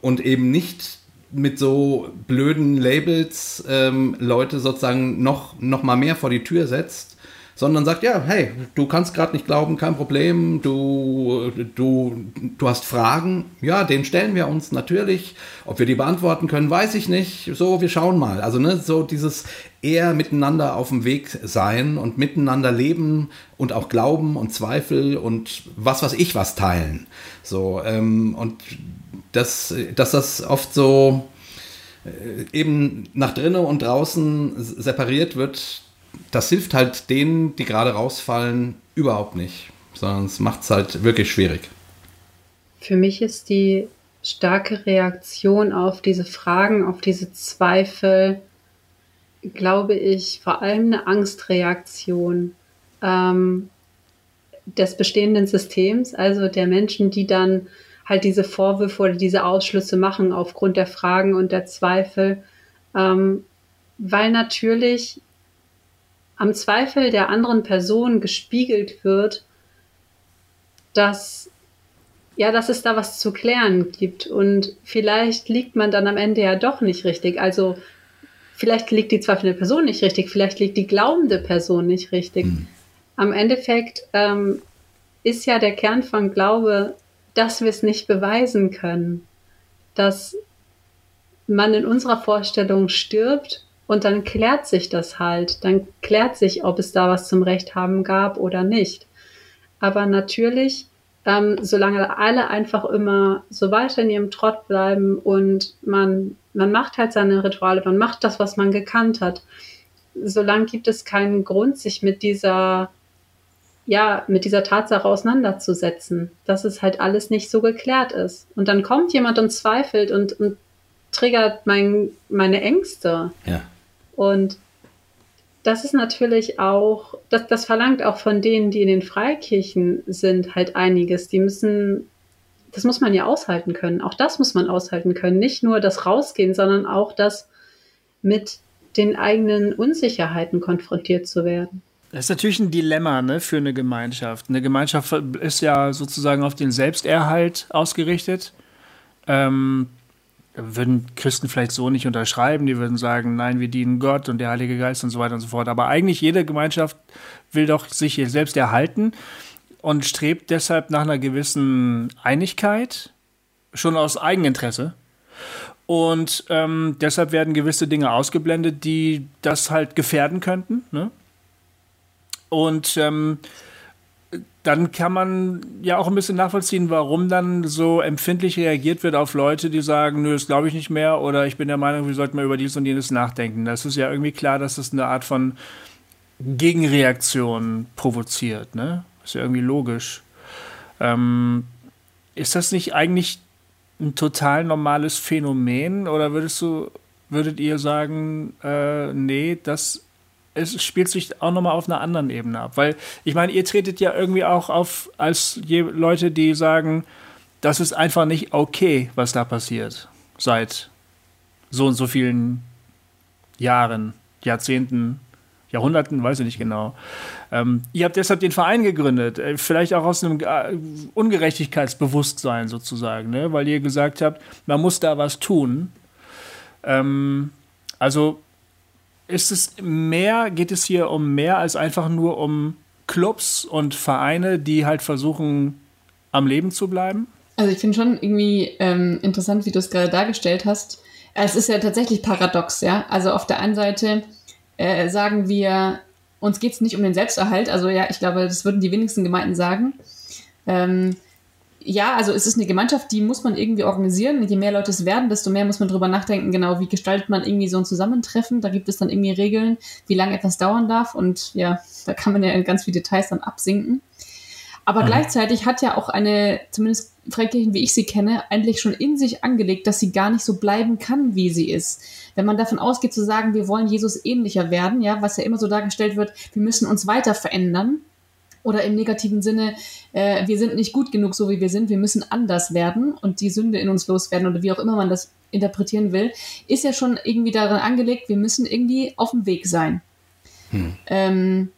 Speaker 2: und eben nicht mit so blöden Labels ähm, Leute sozusagen noch, noch mal mehr vor die Tür setzt, sondern sagt, ja, hey, du kannst gerade nicht glauben, kein Problem, du, du, du hast Fragen, ja, den stellen wir uns natürlich. Ob wir die beantworten können, weiß ich nicht. So, wir schauen mal. Also, ne, so dieses eher miteinander auf dem Weg sein und miteinander leben und auch Glauben und Zweifel und was was ich was teilen. So, ähm, und das, dass das oft so äh, eben nach drinnen und draußen separiert wird, das hilft halt denen, die gerade rausfallen, überhaupt nicht, sondern es macht es halt wirklich schwierig.
Speaker 3: Für mich ist die starke Reaktion auf diese Fragen, auf diese Zweifel, glaube ich, vor allem eine Angstreaktion ähm, des bestehenden Systems, also der Menschen, die dann halt diese Vorwürfe oder diese Ausschlüsse machen aufgrund der Fragen und der Zweifel, ähm, weil natürlich am Zweifel der anderen Person gespiegelt wird, dass ja, dass es da was zu klären gibt und vielleicht liegt man dann am Ende ja doch nicht richtig. Also vielleicht liegt die zweifelnde Person nicht richtig, vielleicht liegt die glaubende Person nicht richtig. Mhm. Am Endeffekt ähm, ist ja der Kern von Glaube, dass wir es nicht beweisen können, dass man in unserer Vorstellung stirbt und dann klärt sich das halt. Dann klärt sich, ob es da was zum Recht haben gab oder nicht. Aber natürlich, ähm, solange alle einfach immer so weiter in ihrem Trott bleiben und man, man macht halt seine Rituale, man macht das, was man gekannt hat, solange gibt es keinen Grund, sich mit dieser, ja, mit dieser Tatsache auseinanderzusetzen, dass es halt alles nicht so geklärt ist. Und dann kommt jemand und zweifelt und, und triggert mein, meine Ängste.
Speaker 2: Ja.
Speaker 3: Und das ist natürlich auch, das, das verlangt auch von denen, die in den Freikirchen sind, halt einiges. Die müssen, das muss man ja aushalten können. Auch das muss man aushalten können. Nicht nur das Rausgehen, sondern auch das mit den eigenen Unsicherheiten konfrontiert zu werden.
Speaker 4: Das ist natürlich ein Dilemma ne, für eine Gemeinschaft. Eine Gemeinschaft ist ja sozusagen auf den Selbsterhalt ausgerichtet. Ähm, würden Christen vielleicht so nicht unterschreiben. Die würden sagen, nein, wir dienen Gott und der Heilige Geist und so weiter und so fort. Aber eigentlich jede Gemeinschaft will doch sich selbst erhalten und strebt deshalb nach einer gewissen Einigkeit, schon aus Eigeninteresse. Und ähm, deshalb werden gewisse Dinge ausgeblendet, die das halt gefährden könnten. Ne? Und ähm, dann kann man ja auch ein bisschen nachvollziehen, warum dann so empfindlich reagiert wird auf Leute, die sagen, nö, das glaube ich nicht mehr oder ich bin der Meinung, wir sollten mal über dies und jenes nachdenken. Das ist ja irgendwie klar, dass das eine Art von Gegenreaktion provoziert, ne? Ist ja irgendwie logisch. Ähm, ist das nicht eigentlich ein total normales Phänomen oder würdest du, würdet ihr sagen, äh, nee, das es spielt sich auch nochmal auf einer anderen Ebene ab. Weil, ich meine, ihr tretet ja irgendwie auch auf als Leute, die sagen, das ist einfach nicht okay, was da passiert. Seit so und so vielen Jahren, Jahrzehnten, Jahrhunderten, weiß ich nicht genau. Ähm, ihr habt deshalb den Verein gegründet, äh, vielleicht auch aus einem äh, Ungerechtigkeitsbewusstsein sozusagen, ne? weil ihr gesagt habt, man muss da was tun. Ähm, also ist es mehr, geht es hier um mehr als einfach nur um Clubs und Vereine, die halt versuchen, am Leben zu bleiben?
Speaker 6: Also ich finde schon irgendwie ähm, interessant, wie du es gerade dargestellt hast. Es ist ja tatsächlich paradox, ja. Also auf der einen Seite äh, sagen wir, uns geht es nicht um den Selbsterhalt. Also ja, ich glaube, das würden die wenigsten Gemeinden sagen. Ähm, ja, also es ist eine Gemeinschaft, die muss man irgendwie organisieren. Je mehr Leute es werden, desto mehr muss man drüber nachdenken, genau, wie gestaltet man irgendwie so ein Zusammentreffen. Da gibt es dann irgendwie Regeln, wie lange etwas dauern darf. Und ja, da kann man ja in ganz viele Details dann absinken. Aber mhm. gleichzeitig hat ja auch eine, zumindest Freikirchen, wie ich sie kenne, eigentlich schon in sich angelegt, dass sie gar nicht so bleiben kann, wie sie ist. Wenn man davon ausgeht zu sagen, wir wollen Jesus ähnlicher werden, ja, was ja immer so dargestellt wird, wir müssen uns weiter verändern, oder im negativen Sinne, äh, wir sind nicht gut genug, so wie wir sind, wir müssen anders werden und die Sünde in uns loswerden oder wie auch immer man das interpretieren will, ist ja schon irgendwie darin angelegt, wir müssen irgendwie auf dem Weg sein. Hm. Ähm,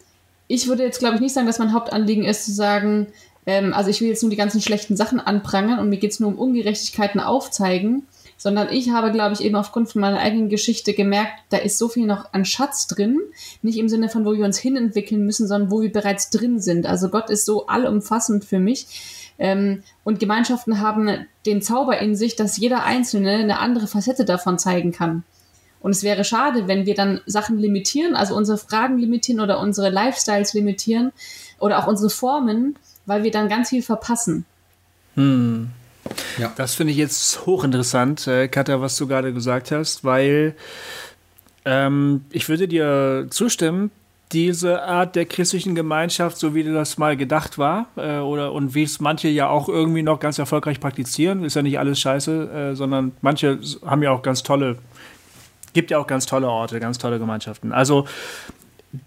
Speaker 6: ich würde jetzt, glaube ich, nicht sagen, dass mein Hauptanliegen ist, zu sagen, ähm, also ich will jetzt nur die ganzen schlechten Sachen anprangern und mir geht es nur um Ungerechtigkeiten aufzeigen, sondern ich habe, glaube ich, eben aufgrund von meiner eigenen Geschichte gemerkt, da ist so viel noch an Schatz drin. Nicht im Sinne von, wo wir uns hinentwickeln müssen, sondern wo wir bereits drin sind. Also Gott ist so allumfassend für mich. Ähm, und Gemeinschaften haben den Zauber in sich, dass jeder Einzelne eine andere Facette davon zeigen kann. Und es wäre schade, wenn wir dann Sachen limitieren, also unsere Fragen limitieren oder unsere Lifestyles limitieren oder auch unsere Formen, weil wir dann ganz viel verpassen.
Speaker 4: Hm. Ja. Das finde ich jetzt hochinteressant, äh, Katja, was du gerade gesagt hast, weil ähm, ich würde dir zustimmen, diese Art der christlichen Gemeinschaft, so wie das mal gedacht war, äh, oder und wie es manche ja auch irgendwie noch ganz erfolgreich praktizieren, ist ja nicht alles scheiße, äh, sondern manche haben ja auch ganz tolle, gibt ja auch ganz tolle Orte, ganz tolle Gemeinschaften. Also,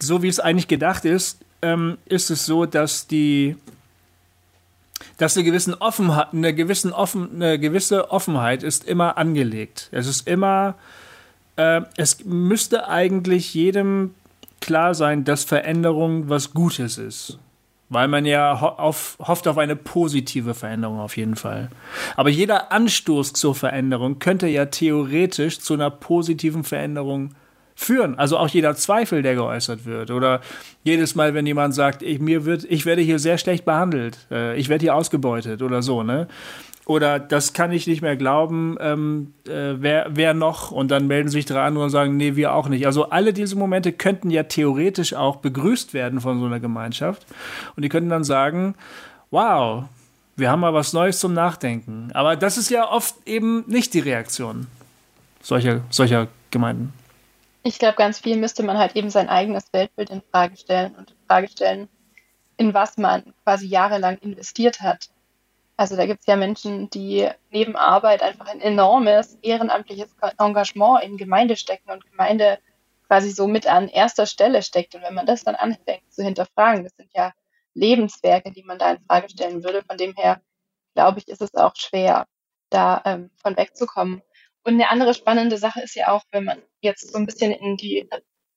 Speaker 4: so wie es eigentlich gedacht ist, ähm, ist es so, dass die dass eine, gewissen Offenheit, eine, gewissen Offen, eine gewisse Offenheit ist immer angelegt. Es ist immer, äh, es müsste eigentlich jedem klar sein, dass Veränderung was Gutes ist. Weil man ja ho auf, hofft auf eine positive Veränderung auf jeden Fall. Aber jeder Anstoß zur Veränderung könnte ja theoretisch zu einer positiven Veränderung führen. Also auch jeder Zweifel, der geäußert wird. Oder jedes Mal, wenn jemand sagt, ich, mir wird, ich werde hier sehr schlecht behandelt, äh, ich werde hier ausgebeutet oder so, ne? Oder das kann ich nicht mehr glauben, ähm, äh, wer, wer noch? Und dann melden sich drei andere und sagen, nee, wir auch nicht. Also alle diese Momente könnten ja theoretisch auch begrüßt werden von so einer Gemeinschaft. Und die könnten dann sagen, wow, wir haben mal was Neues zum Nachdenken. Aber das ist ja oft eben nicht die Reaktion solcher, solcher Gemeinden.
Speaker 5: Ich glaube, ganz viel müsste man halt eben sein eigenes Weltbild in Frage stellen und in Frage stellen, in was man quasi jahrelang investiert hat. Also da gibt es ja Menschen, die neben Arbeit einfach ein enormes ehrenamtliches Engagement in Gemeinde stecken und Gemeinde quasi so mit an erster Stelle steckt. Und wenn man das dann anfängt zu hinterfragen, das sind ja Lebenswerke, die man da in Frage stellen würde. Von dem her, glaube ich, ist es auch schwer, da ähm, von wegzukommen. Und eine andere spannende Sache ist ja auch, wenn man jetzt so ein bisschen in die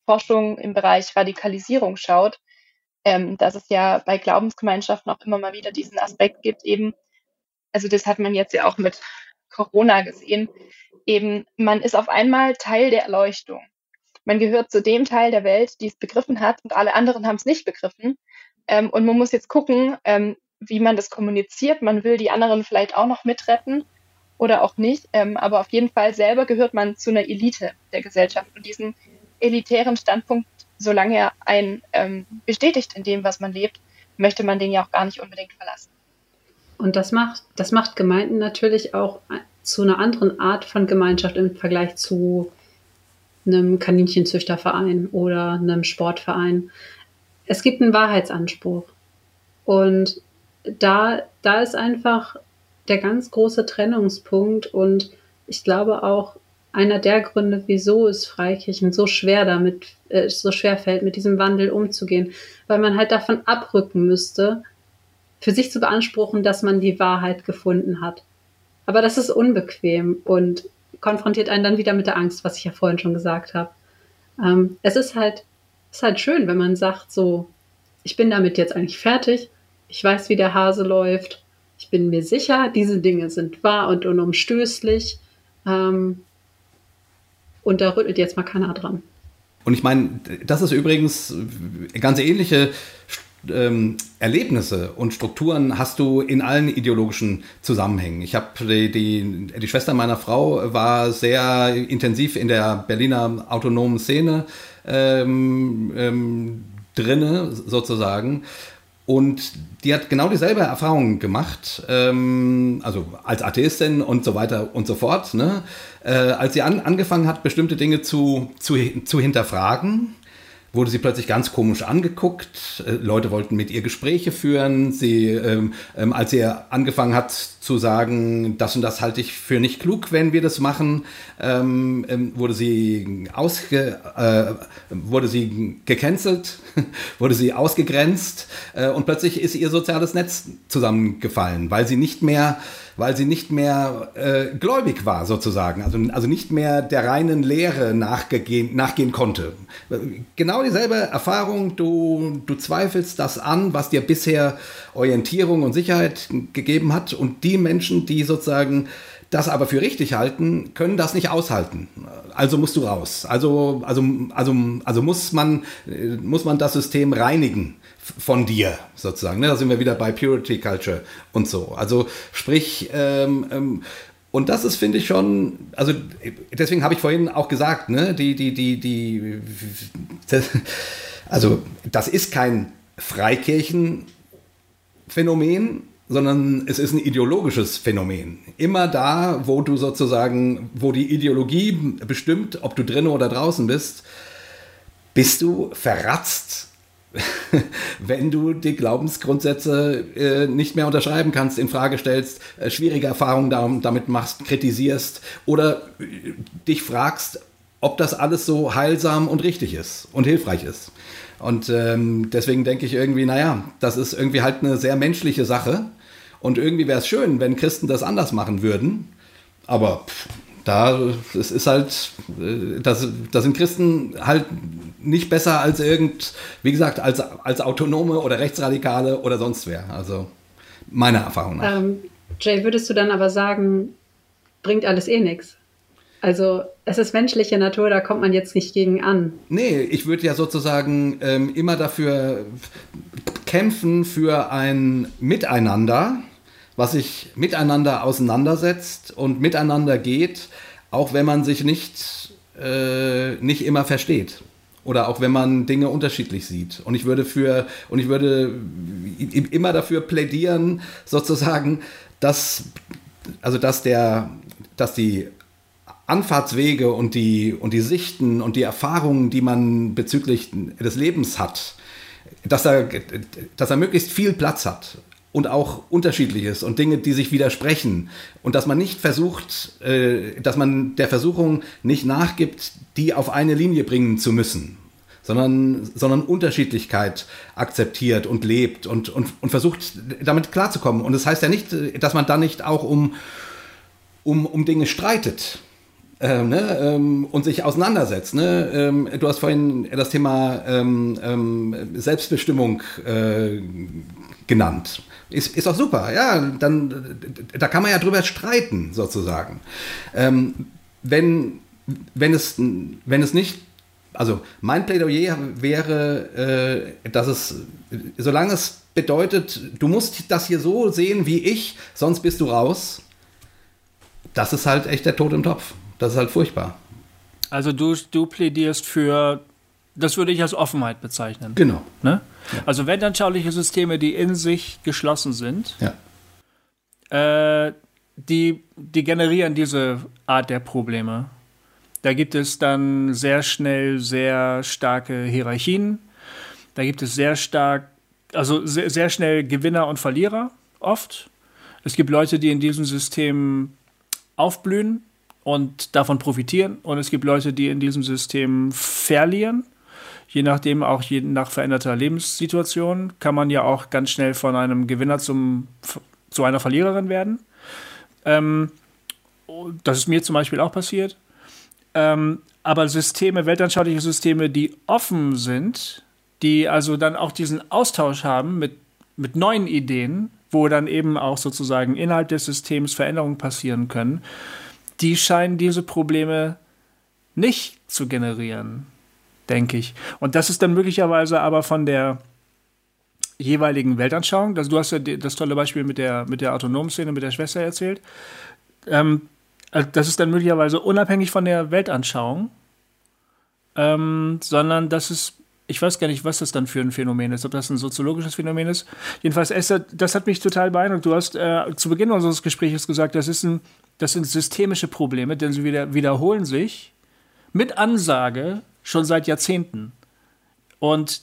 Speaker 5: Forschung im Bereich Radikalisierung schaut, ähm, dass es ja bei Glaubensgemeinschaften auch immer mal wieder diesen Aspekt gibt, eben, also das hat man jetzt ja auch mit Corona gesehen, eben, man ist auf einmal Teil der Erleuchtung. Man gehört zu dem Teil der Welt, die es begriffen hat und alle anderen haben es nicht begriffen. Ähm, und man muss jetzt gucken, ähm, wie man das kommuniziert. Man will die anderen vielleicht auch noch mitretten oder auch nicht. Ähm, aber auf jeden Fall selber gehört man zu einer Elite der Gesellschaft. Und diesen elitären Standpunkt, solange er einen ähm, bestätigt in dem, was man lebt, möchte man den ja auch gar nicht unbedingt verlassen.
Speaker 3: Und das macht, das macht Gemeinden natürlich auch zu einer anderen Art von Gemeinschaft im Vergleich zu einem Kaninchenzüchterverein oder einem Sportverein. Es gibt einen Wahrheitsanspruch. Und da, da ist einfach der ganz große Trennungspunkt und ich glaube auch einer der Gründe, wieso es Freikirchen so schwer damit, äh, so schwer fällt, mit diesem Wandel umzugehen, weil man halt davon abrücken müsste, für sich zu beanspruchen, dass man die Wahrheit gefunden hat. Aber das ist unbequem und konfrontiert einen dann wieder mit der Angst, was ich ja vorhin schon gesagt habe. Ähm, es ist halt, ist halt schön, wenn man sagt, so, ich bin damit jetzt eigentlich fertig, ich weiß, wie der Hase läuft ich bin mir sicher, diese Dinge sind wahr und unumstößlich. Ähm, und da rüttelt jetzt mal keiner dran.
Speaker 2: Und ich meine, das ist übrigens ganz ähnliche ähm, Erlebnisse und Strukturen hast du in allen ideologischen Zusammenhängen. Ich habe die, die, die Schwester meiner Frau war sehr intensiv in der Berliner autonomen Szene ähm, ähm, drinne sozusagen. Und die hat genau dieselbe Erfahrung gemacht, ähm, also als Atheistin und so weiter und so fort. Ne? Äh, als sie an, angefangen hat, bestimmte Dinge zu, zu, zu hinterfragen, wurde sie plötzlich ganz komisch angeguckt. Äh, Leute wollten mit ihr Gespräche führen. Sie, ähm, ähm, als sie angefangen hat zu sagen, das und das halte ich für nicht klug, wenn wir das machen, ähm, ähm wurde sie ausge, äh, wurde sie gecancelt, [laughs] wurde sie ausgegrenzt äh, und plötzlich ist ihr soziales Netz zusammengefallen, weil sie nicht mehr weil sie nicht mehr äh, gläubig war sozusagen, also, also nicht mehr der reinen Lehre nachgehen, nachgehen konnte. Genau dieselbe Erfahrung, du, du zweifelst das an, was dir bisher Orientierung und Sicherheit gegeben hat und die Menschen, die sozusagen das aber für richtig halten, können das nicht aushalten. Also musst du raus. Also, also, also, also muss, man, muss man das System reinigen von dir sozusagen. Ne? Da sind wir wieder bei Purity Culture und so. Also sprich, ähm, ähm, und das ist, finde ich schon, also deswegen habe ich vorhin auch gesagt, ne, die, die, die, die, das, also das ist kein Freikirchenphänomen, sondern es ist ein ideologisches Phänomen. Immer da, wo du sozusagen, wo die Ideologie bestimmt, ob du drinnen oder draußen bist, bist du verratzt [laughs] wenn du die Glaubensgrundsätze äh, nicht mehr unterschreiben kannst, in Frage stellst, äh, schwierige Erfahrungen damit machst, kritisierst oder äh, dich fragst, ob das alles so heilsam und richtig ist und hilfreich ist. Und ähm, deswegen denke ich irgendwie, naja, das ist irgendwie halt eine sehr menschliche Sache. Und irgendwie wäre es schön, wenn Christen das anders machen würden. Aber pff, da es ist halt, äh, das, das sind Christen halt nicht besser als irgend, wie gesagt, als, als Autonome oder Rechtsradikale oder sonst wer. Also meiner Erfahrung nach.
Speaker 3: Ähm, Jay, würdest du dann aber sagen, bringt alles eh nichts? Also es ist menschliche Natur, da kommt man jetzt nicht gegen an.
Speaker 2: Nee, ich würde ja sozusagen ähm, immer dafür kämpfen für ein Miteinander was sich miteinander auseinandersetzt und miteinander geht, auch wenn man sich nicht, äh, nicht immer versteht. Oder auch wenn man Dinge unterschiedlich sieht. Und ich würde für, und ich würde immer dafür plädieren, sozusagen, dass, also dass der, dass die Anfahrtswege und die, und die Sichten und die Erfahrungen, die man bezüglich des Lebens hat, dass er, dass er möglichst viel Platz hat und auch unterschiedliches und Dinge, die sich widersprechen und dass man nicht versucht, äh, dass man der Versuchung nicht nachgibt, die auf eine Linie bringen zu müssen, sondern, sondern Unterschiedlichkeit akzeptiert und lebt und, und, und versucht damit klarzukommen. Und das heißt ja nicht, dass man da nicht auch um, um, um Dinge streitet. Ähm, ne, ähm, und sich auseinandersetzt. Ne? Ähm, du hast vorhin das Thema ähm, ähm, Selbstbestimmung äh, genannt. Ist, ist doch super, ja, dann, da kann man ja drüber streiten, sozusagen. Ähm, wenn, wenn, es, wenn es nicht, also mein Plädoyer wäre, äh, dass es, solange es bedeutet, du musst das hier so sehen wie ich, sonst bist du raus, das ist halt echt der Tod im Topf. Das ist halt furchtbar.
Speaker 4: Also du, du plädierst für das würde ich als Offenheit bezeichnen.
Speaker 2: Genau.
Speaker 4: Ne? Ja. Also weltanschauliche Systeme, die in sich geschlossen sind, ja. äh, die, die generieren diese Art der Probleme. Da gibt es dann sehr schnell sehr starke Hierarchien. Da gibt es sehr stark, also sehr, sehr schnell Gewinner und Verlierer oft. Es gibt Leute, die in diesem System aufblühen und davon profitieren. Und es gibt Leute, die in diesem System verlieren je nachdem, auch je nach veränderter Lebenssituation, kann man ja auch ganz schnell von einem Gewinner zum, zu einer Verliererin werden. Ähm, das ist mir zum Beispiel auch passiert. Ähm, aber Systeme, weltanschauliche Systeme, die offen sind, die also dann auch diesen Austausch haben mit, mit neuen Ideen, wo dann eben auch sozusagen innerhalb des Systems Veränderungen passieren können, die scheinen diese Probleme nicht zu generieren denke ich. Und das ist dann möglicherweise aber von der, jeweiligen Weltanschauung. Also du hast ja das tolle Beispiel mit der, mit der autonomen Szene, mit der Schwester erzählt. Ähm, also das ist dann möglicherweise unabhängig von der Weltanschauung, ähm, sondern das ist, ich weiß gar nicht, was das dann für ein Phänomen ist, ob das ein soziologisches Phänomen ist. Jedenfalls, Esther, das hat mich total beeindruckt. Du hast äh, zu Beginn unseres Gesprächs gesagt, das, ist ein, das sind systemische Probleme, denn sie wieder, wiederholen sich mit Ansage schon seit Jahrzehnten. Und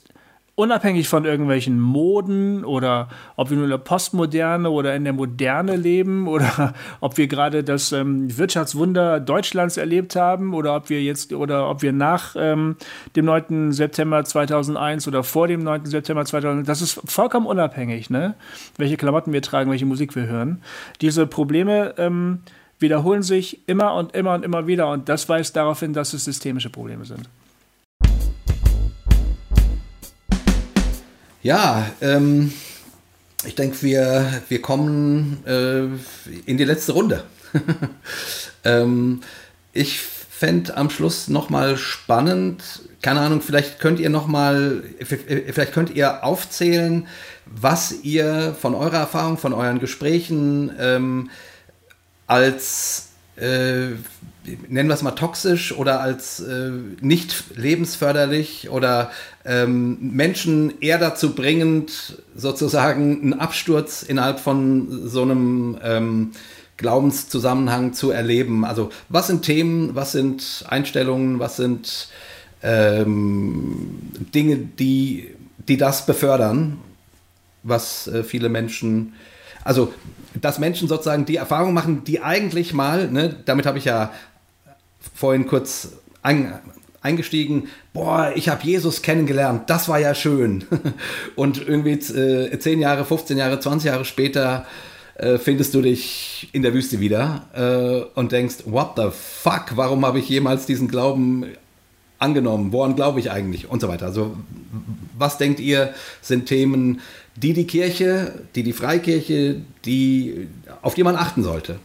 Speaker 4: unabhängig von irgendwelchen Moden oder ob wir nur in der Postmoderne oder in der Moderne leben [laughs] oder ob wir gerade das ähm, Wirtschaftswunder Deutschlands erlebt haben oder ob wir jetzt oder ob wir nach ähm, dem 9. September 2001 oder vor dem 9. September 2001, das ist vollkommen unabhängig, ne? welche Klamotten wir tragen, welche Musik wir hören. Diese Probleme ähm, wiederholen sich immer und immer und immer wieder und das weist darauf hin, dass es systemische Probleme sind.
Speaker 2: Ja, ähm, ich denke, wir, wir kommen äh, in die letzte Runde. [laughs] ähm, ich fände am Schluss nochmal spannend, keine Ahnung, vielleicht könnt ihr nochmal, vielleicht könnt ihr aufzählen, was ihr von eurer Erfahrung, von euren Gesprächen ähm, als äh, nennen wir es mal toxisch oder als äh, nicht lebensförderlich oder ähm, Menschen eher dazu bringend, sozusagen einen Absturz innerhalb von so einem ähm, Glaubenszusammenhang zu erleben. Also was sind Themen, was sind Einstellungen, was sind ähm, Dinge, die, die das befördern, was äh, viele Menschen, also dass Menschen sozusagen die Erfahrung machen, die eigentlich mal, ne, damit habe ich ja vorhin kurz ein, eingestiegen, boah, ich habe Jesus kennengelernt, das war ja schön. [laughs] Und irgendwie äh, 10 Jahre, 15 Jahre, 20 Jahre später äh, findest du dich in der Wüste wieder äh, und denkst, what the fuck, warum habe ich jemals diesen Glauben angenommen? Woran glaube ich eigentlich? Und so weiter. Also was denkt ihr, sind Themen, die die Kirche, die die Freikirche, die, auf die man achten sollte?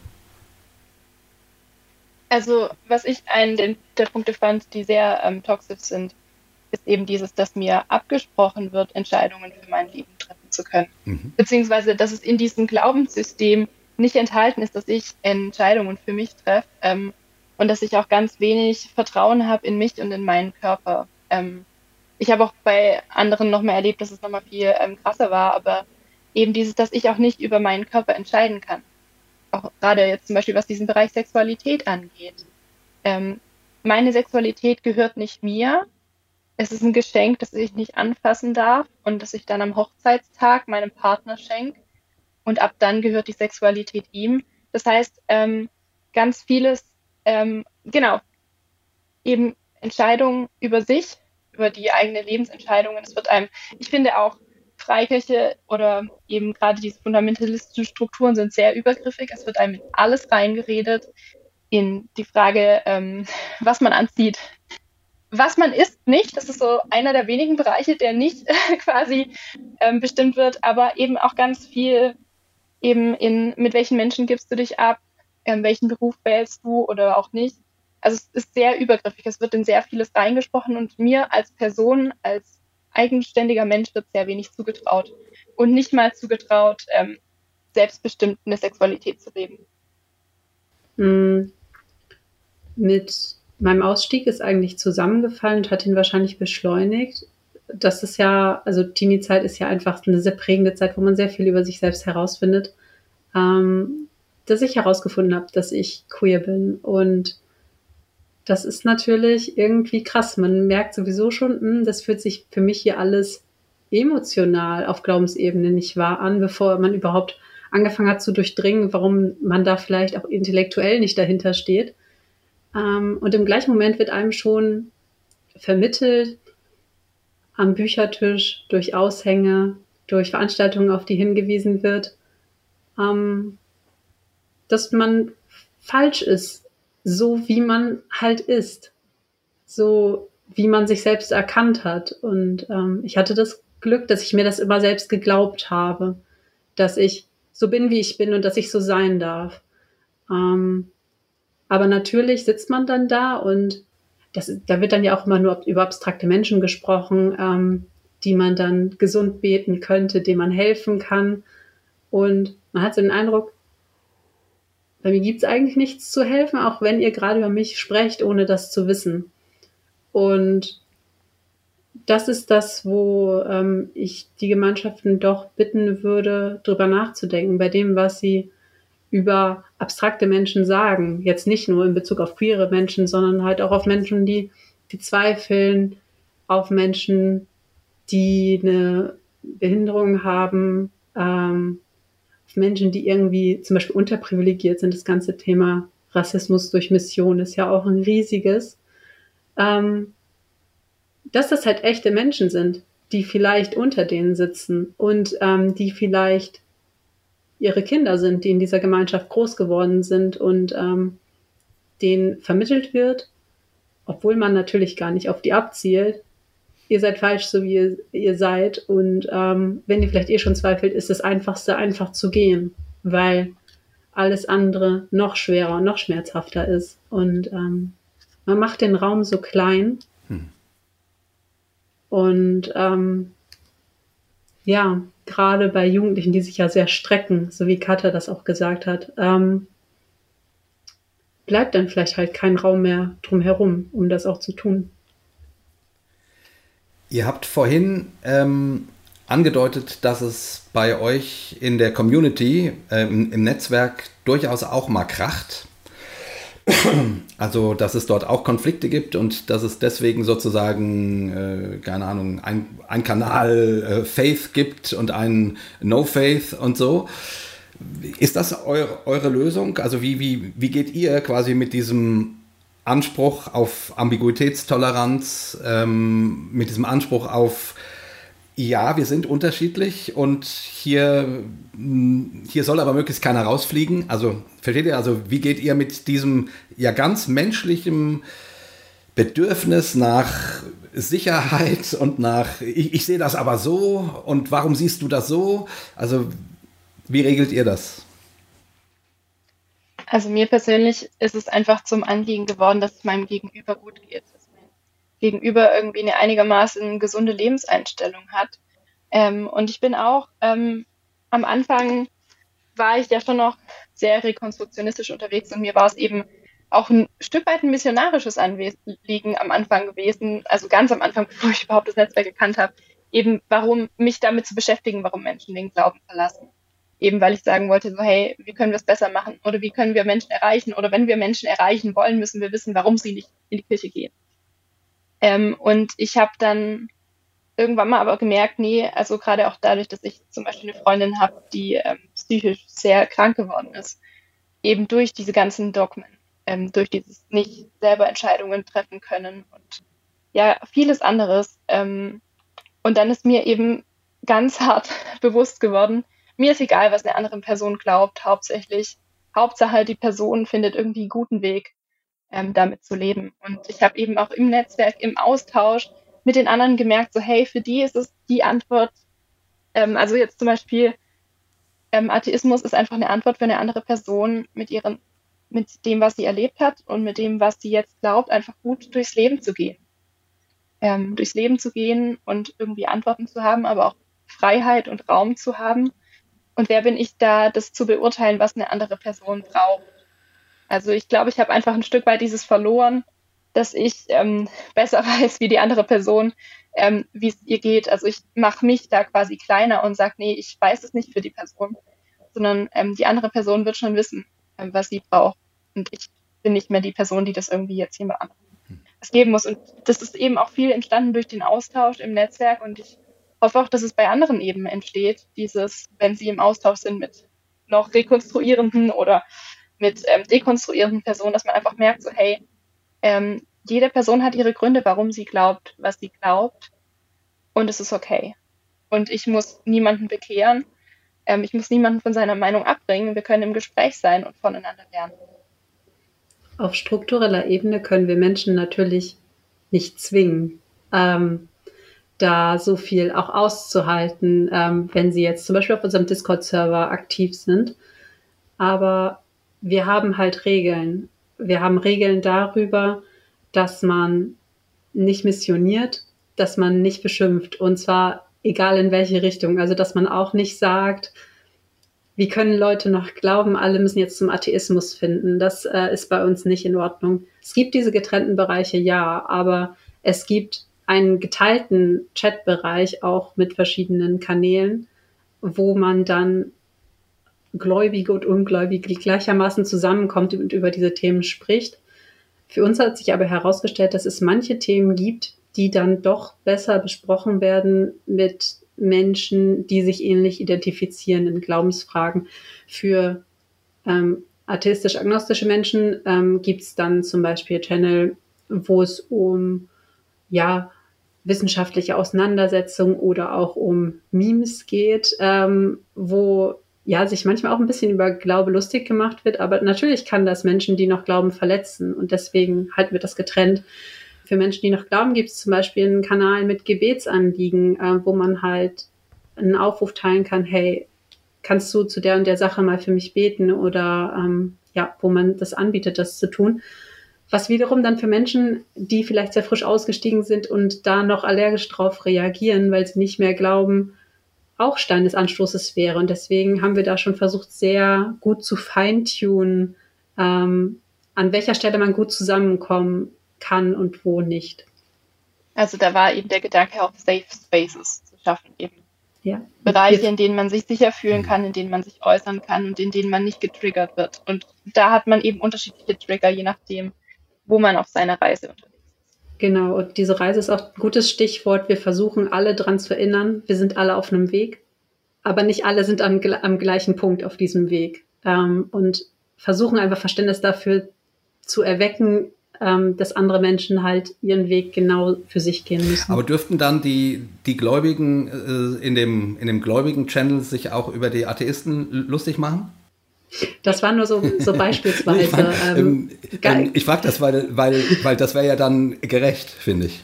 Speaker 5: Also, was ich einen der Punkte fand, die sehr ähm, toxisch sind, ist eben dieses, dass mir abgesprochen wird, Entscheidungen für mein Leben treffen zu können. Mhm. Beziehungsweise, dass es in diesem Glaubenssystem nicht enthalten ist, dass ich Entscheidungen für mich treffe ähm, und dass ich auch ganz wenig Vertrauen habe in mich und in meinen Körper. Ähm, ich habe auch bei anderen noch mehr erlebt, dass es nochmal viel ähm, krasser war, aber eben dieses, dass ich auch nicht über meinen Körper entscheiden kann. Auch gerade jetzt zum Beispiel, was diesen Bereich Sexualität angeht. Ähm, meine Sexualität gehört nicht mir. Es ist ein Geschenk, das ich nicht anfassen darf und das ich dann am Hochzeitstag meinem Partner schenke. Und ab dann gehört die Sexualität ihm. Das heißt, ähm, ganz vieles, ähm, genau, eben Entscheidungen über sich über die eigene Lebensentscheidungen. Es wird einem, ich finde auch, Freikirche oder eben gerade diese fundamentalistischen Strukturen sind sehr übergriffig. Es wird einem in alles reingeredet, in die Frage, ähm, was man anzieht. Was man isst nicht, das ist so einer der wenigen Bereiche, der nicht [laughs] quasi ähm, bestimmt wird, aber eben auch ganz viel eben in, mit welchen Menschen gibst du dich ab, ähm, welchen Beruf wählst du oder auch nicht. Also es ist sehr übergriffig, es wird in sehr vieles reingesprochen und mir als Person, als eigenständiger Mensch wird sehr wenig zugetraut und nicht mal zugetraut, ähm, selbstbestimmt eine Sexualität zu leben.
Speaker 3: Hm. Mit meinem Ausstieg ist eigentlich zusammengefallen und hat ihn wahrscheinlich beschleunigt. Das ist ja, also Teenie-Zeit ist ja einfach eine sehr prägende Zeit, wo man sehr viel über sich selbst herausfindet. Ähm, dass ich herausgefunden habe, dass ich queer bin und das ist natürlich irgendwie krass. Man merkt sowieso schon, hm, das fühlt sich für mich hier alles emotional auf Glaubensebene nicht wahr an, bevor man überhaupt angefangen hat zu durchdringen, warum man da vielleicht auch intellektuell nicht dahinter steht. Ähm, und im gleichen Moment wird einem schon vermittelt, am Büchertisch, durch Aushänge, durch Veranstaltungen, auf die hingewiesen wird, ähm, dass man falsch ist so, wie man halt ist. So, wie man sich selbst erkannt hat. Und ähm, ich hatte das Glück, dass ich mir das immer selbst geglaubt habe, dass ich so bin, wie ich bin und dass ich so sein darf. Ähm, aber natürlich sitzt man dann da und das, da wird dann ja auch immer nur über abstrakte Menschen gesprochen, ähm, die man dann gesund beten könnte, dem man helfen kann. Und man hat so den Eindruck, bei mir gibt es eigentlich nichts zu helfen, auch wenn ihr gerade über mich sprecht, ohne das zu wissen. Und das ist das, wo ähm, ich die Gemeinschaften doch bitten würde, drüber nachzudenken, bei dem, was sie über abstrakte Menschen sagen. Jetzt nicht nur in Bezug auf queere Menschen, sondern halt auch auf Menschen, die, die zweifeln, auf Menschen, die eine Behinderung haben, ähm, Menschen, die irgendwie zum Beispiel unterprivilegiert sind. Das ganze Thema Rassismus durch Mission ist ja auch ein riesiges. Ähm, dass das halt echte Menschen sind, die vielleicht unter denen sitzen und ähm, die vielleicht ihre Kinder sind, die in dieser Gemeinschaft groß geworden sind und ähm, denen vermittelt wird, obwohl man natürlich gar nicht auf die abzielt. Ihr seid falsch, so wie ihr, ihr seid. Und ähm, wenn ihr vielleicht eh schon zweifelt, ist das Einfachste, einfach zu gehen, weil alles andere noch schwerer und noch schmerzhafter ist. Und ähm, man macht den Raum so klein. Hm. Und ähm, ja, gerade bei Jugendlichen, die sich ja sehr strecken, so wie Katha das auch gesagt hat, ähm, bleibt dann vielleicht halt kein Raum mehr drumherum, um das auch zu tun.
Speaker 2: Ihr habt vorhin ähm, angedeutet, dass es bei euch in der Community, ähm, im Netzwerk durchaus auch mal kracht. [clears throat] Also, dass es dort auch Konflikte gibt und dass es deswegen sozusagen, äh, keine Ahnung, ein, ein Kanal äh, Faith gibt und ein No Faith und so. Ist das eure, eure Lösung? Also, wie, wie, wie geht ihr quasi mit diesem Anspruch auf Ambiguitätstoleranz, ähm, mit diesem Anspruch auf ja, wir sind unterschiedlich und hier, hier soll aber möglichst keiner rausfliegen. Also, versteht ihr? Also, wie geht ihr mit diesem ja ganz menschlichen Bedürfnis nach Sicherheit und nach, ich, ich sehe das aber so und warum siehst du das so? Also, wie regelt ihr das?
Speaker 5: Also mir persönlich ist es einfach zum Anliegen geworden, dass es meinem Gegenüber gut geht gegenüber irgendwie eine einigermaßen gesunde Lebenseinstellung hat. Ähm, und ich bin auch ähm, am Anfang war ich ja schon noch sehr rekonstruktionistisch unterwegs und mir war es eben auch ein Stück weit ein missionarisches Anliegen am Anfang gewesen, also ganz am Anfang, [laughs] bevor ich überhaupt das Netzwerk gekannt habe, eben warum mich damit zu beschäftigen, warum Menschen den Glauben verlassen. Eben weil ich sagen wollte, so hey, wie können wir es besser machen oder wie können wir Menschen erreichen oder wenn wir Menschen erreichen wollen, müssen wir wissen, warum sie nicht in die Kirche gehen. Ähm, und ich habe dann irgendwann mal aber gemerkt, nee, also gerade auch dadurch, dass ich zum Beispiel eine Freundin habe, die ähm, psychisch sehr krank geworden ist, eben durch diese ganzen Dogmen, ähm, durch dieses nicht selber Entscheidungen treffen können und ja, vieles anderes. Ähm, und dann ist mir eben ganz [laughs] hart bewusst geworden, mir ist egal, was eine andere Person glaubt, hauptsächlich. Hauptsache, die Person findet irgendwie einen guten Weg ähm, damit zu leben. Und ich habe eben auch im Netzwerk, im Austausch mit den anderen gemerkt, so hey, für die ist es die Antwort. Ähm, also jetzt zum Beispiel ähm, Atheismus ist einfach eine Antwort für eine andere Person mit ihren, mit dem, was sie erlebt hat und mit dem, was sie jetzt glaubt, einfach gut durchs Leben zu gehen. Ähm, durchs Leben zu gehen und irgendwie Antworten zu haben, aber auch Freiheit und Raum zu haben. Und wer bin ich da, das zu beurteilen, was eine andere Person braucht? Also ich glaube, ich habe einfach ein Stück weit dieses verloren, dass ich ähm, [laughs] besser weiß wie die andere Person, ähm, wie es ihr geht. Also ich mache mich da quasi kleiner und sage, nee, ich weiß es nicht für die Person, sondern ähm, die andere Person wird schon wissen, ähm, was sie braucht. Und ich bin nicht mehr die Person, die das irgendwie jetzt jemand anderem es geben muss. Und das ist eben auch viel entstanden durch den Austausch im Netzwerk und ich hoffe auch, dass es bei anderen eben entsteht, dieses, wenn sie im Austausch sind mit noch rekonstruierenden oder mit ähm, dekonstruierenden Personen, dass man einfach merkt, so hey, ähm, jede Person hat ihre Gründe, warum sie glaubt, was sie glaubt und es ist okay. Und ich muss niemanden bekehren, ähm, ich muss niemanden von seiner Meinung abbringen, wir können im Gespräch sein und voneinander lernen.
Speaker 3: Auf struktureller Ebene können wir Menschen natürlich nicht zwingen, ähm, da so viel auch auszuhalten, ähm, wenn sie jetzt zum Beispiel auf unserem Discord-Server aktiv sind. Aber wir haben halt Regeln. Wir haben Regeln darüber, dass man nicht missioniert, dass man nicht beschimpft und zwar egal in welche Richtung. Also dass man auch nicht sagt, wie können Leute noch glauben, alle müssen jetzt zum Atheismus finden. Das äh, ist bei uns nicht in Ordnung. Es gibt diese getrennten Bereiche, ja, aber es gibt einen geteilten Chatbereich auch mit verschiedenen Kanälen, wo man dann Gläubige und Ungläubige gleichermaßen zusammenkommt und über diese Themen spricht. Für uns hat sich aber herausgestellt, dass es manche Themen gibt, die dann doch besser besprochen werden mit Menschen, die sich ähnlich identifizieren in Glaubensfragen. Für ähm, atheistisch-agnostische Menschen ähm, gibt es dann zum Beispiel Channel, wo es um ja, wissenschaftliche Auseinandersetzungen oder auch um Memes geht, ähm, wo ja sich manchmal auch ein bisschen über Glaube lustig gemacht wird, aber natürlich kann das Menschen, die noch glauben, verletzen und deswegen halten wir das getrennt. Für Menschen, die noch glauben, gibt es zum Beispiel einen Kanal mit Gebetsanliegen, äh, wo man halt einen Aufruf teilen kann, hey, kannst du zu der und der Sache mal für mich beten oder ähm, ja, wo man das anbietet, das zu tun. Was wiederum dann für Menschen, die vielleicht sehr frisch ausgestiegen sind und da noch allergisch drauf reagieren, weil sie nicht mehr glauben, auch Stein des Anstoßes wäre. Und deswegen haben wir da schon versucht, sehr gut zu feintunen, ähm, an welcher Stelle man gut zusammenkommen kann und wo nicht.
Speaker 5: Also da war eben der Gedanke auch Safe Spaces zu schaffen, eben ja. Bereiche, in denen man sich sicher fühlen kann, in denen man sich äußern kann und in denen man nicht getriggert wird. Und da hat man eben unterschiedliche Trigger, je nachdem, wo man auf seiner Reise unterwegs ist.
Speaker 3: Genau, und diese Reise ist auch ein gutes Stichwort. Wir versuchen alle dran zu erinnern, wir sind alle auf einem Weg, aber nicht alle sind am, am gleichen Punkt auf diesem Weg. Ähm, und versuchen einfach Verständnis dafür zu erwecken, ähm, dass andere Menschen halt ihren Weg genau für sich gehen müssen.
Speaker 2: Aber dürften dann die, die Gläubigen äh, in, dem, in dem gläubigen Channel sich auch über die Atheisten lustig machen?
Speaker 3: Das war nur so, so [laughs] beispielsweise. ich,
Speaker 2: ähm, ähm, ich frage das, weil, weil, weil das wäre ja dann gerecht, finde ich.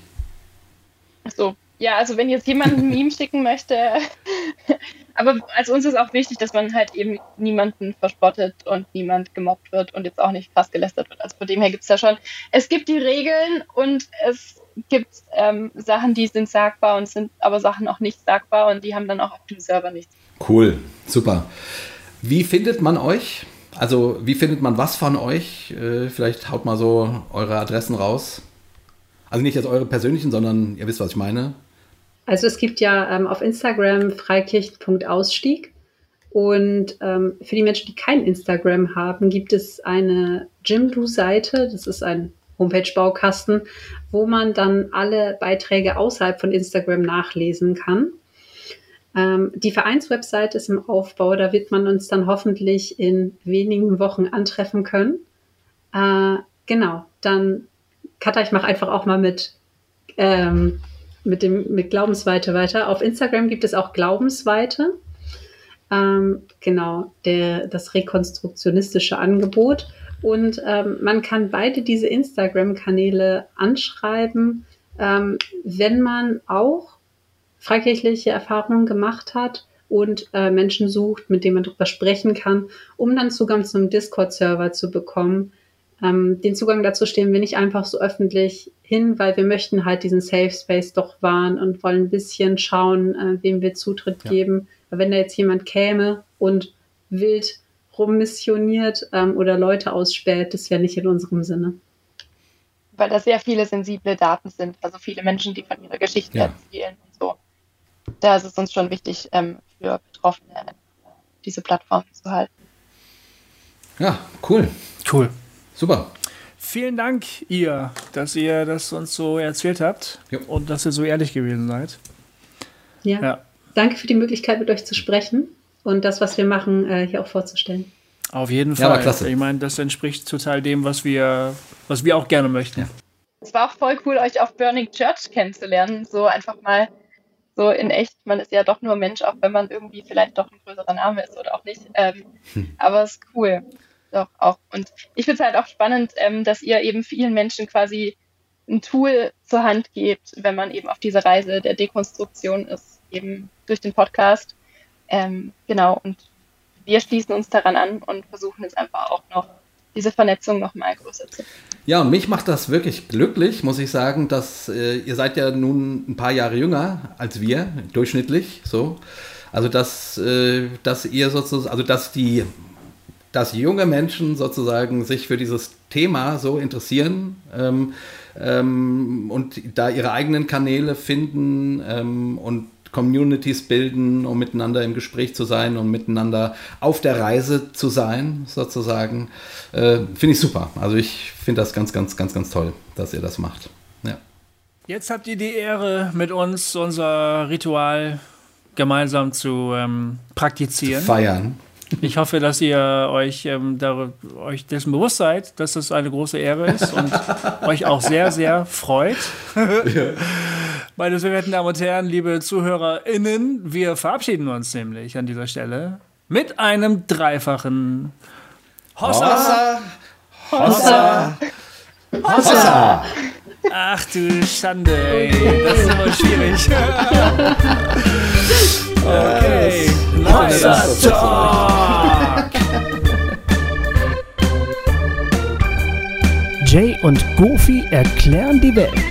Speaker 5: Ach so, ja, also wenn jetzt jemand ein Meme schicken möchte, [laughs] aber als uns ist auch wichtig, dass man halt eben niemanden verspottet und niemand gemobbt wird und jetzt auch nicht krass gelästert wird. Also von dem her gibt es da schon, es gibt die Regeln und es gibt ähm, Sachen, die sind sagbar und sind aber Sachen auch nicht sagbar und die haben dann auch auf dem Server nichts.
Speaker 2: Cool, super. Wie findet man euch? Also wie findet man was von euch? Äh, vielleicht haut mal so eure Adressen raus. Also nicht jetzt eure persönlichen, sondern ihr wisst, was ich meine.
Speaker 3: Also es gibt ja ähm, auf Instagram freikirchen.ausstieg und ähm, für die Menschen, die kein Instagram haben, gibt es eine Jimdo-Seite. Das ist ein Homepage-Baukasten, wo man dann alle Beiträge außerhalb von Instagram nachlesen kann. Ähm, die Vereinswebseite ist im Aufbau, da wird man uns dann hoffentlich in wenigen Wochen antreffen können. Äh, genau, dann Katha, ich mache einfach auch mal mit, ähm, mit dem mit Glaubensweite weiter. Auf Instagram gibt es auch Glaubensweite. Ähm, genau, der, das rekonstruktionistische Angebot. Und ähm, man kann beide diese Instagram-Kanäle anschreiben, ähm, wenn man auch freikirchliche Erfahrungen gemacht hat und äh, Menschen sucht, mit denen man darüber sprechen kann, um dann Zugang zum Discord-Server zu bekommen. Ähm, den Zugang dazu stehen wir nicht einfach so öffentlich hin, weil wir möchten halt diesen Safe Space doch wahren und wollen ein bisschen schauen, äh, wem wir Zutritt ja. geben. Aber wenn da jetzt jemand käme und wild rummissioniert ähm, oder Leute ausspäht, das wäre nicht in unserem Sinne.
Speaker 5: Weil da sehr viele sensible Daten sind, also viele Menschen, die von ihrer Geschichte ja. erzählen da ist es uns schon wichtig, ähm, für Betroffene diese Plattform zu halten.
Speaker 2: Ja, cool.
Speaker 4: Cool.
Speaker 2: Super.
Speaker 4: Vielen Dank, ihr, dass ihr das uns so erzählt habt jo. und dass ihr so ehrlich gewesen seid.
Speaker 3: Ja. ja. Danke für die Möglichkeit, mit euch zu sprechen und das, was wir machen, äh, hier auch vorzustellen.
Speaker 4: Auf jeden Fall. Ja, klasse. Ich meine, das entspricht total dem, was wir, was wir auch gerne möchten. Ja.
Speaker 5: Es war auch voll cool, euch auf Burning Church kennenzulernen. So einfach mal so in echt, man ist ja doch nur Mensch, auch wenn man irgendwie vielleicht doch ein größerer Name ist oder auch nicht. Ähm, hm. Aber es ist cool. Doch, auch. Und ich finde es halt auch spannend, ähm, dass ihr eben vielen Menschen quasi ein Tool zur Hand gebt, wenn man eben auf dieser Reise der Dekonstruktion ist, eben durch den Podcast. Ähm, genau, und wir schließen uns daran an und versuchen es einfach auch noch, diese Vernetzung noch mal größer zu machen.
Speaker 2: Ja, und mich macht das wirklich glücklich, muss ich sagen, dass äh, ihr seid ja nun ein paar Jahre jünger als wir, durchschnittlich, so. Also dass, äh, dass ihr sozusagen, also dass die, dass junge Menschen sozusagen sich für dieses Thema so interessieren ähm, ähm, und da ihre eigenen Kanäle finden ähm, und Communities bilden, um miteinander im Gespräch zu sein und miteinander auf der Reise zu sein, sozusagen. Äh, finde ich super. Also ich finde das ganz, ganz, ganz, ganz toll, dass ihr das macht. Ja.
Speaker 4: Jetzt habt ihr die Ehre, mit uns unser Ritual gemeinsam zu ähm, praktizieren.
Speaker 2: Feiern.
Speaker 4: Ich hoffe, dass ihr euch, ähm, dar, euch dessen bewusst seid, dass das eine große Ehre ist und [laughs] euch auch sehr, sehr freut. Meine sehr verehrten Damen und Herren, liebe ZuhörerInnen, wir verabschieden uns nämlich an dieser Stelle mit einem dreifachen Hossa!
Speaker 2: Hossa!
Speaker 4: Hossa! Hossa! Ach du Schande, ey. Das ist aber schwierig. [laughs] okay. Hossa Talk!
Speaker 1: Jay und Goofy erklären die Welt.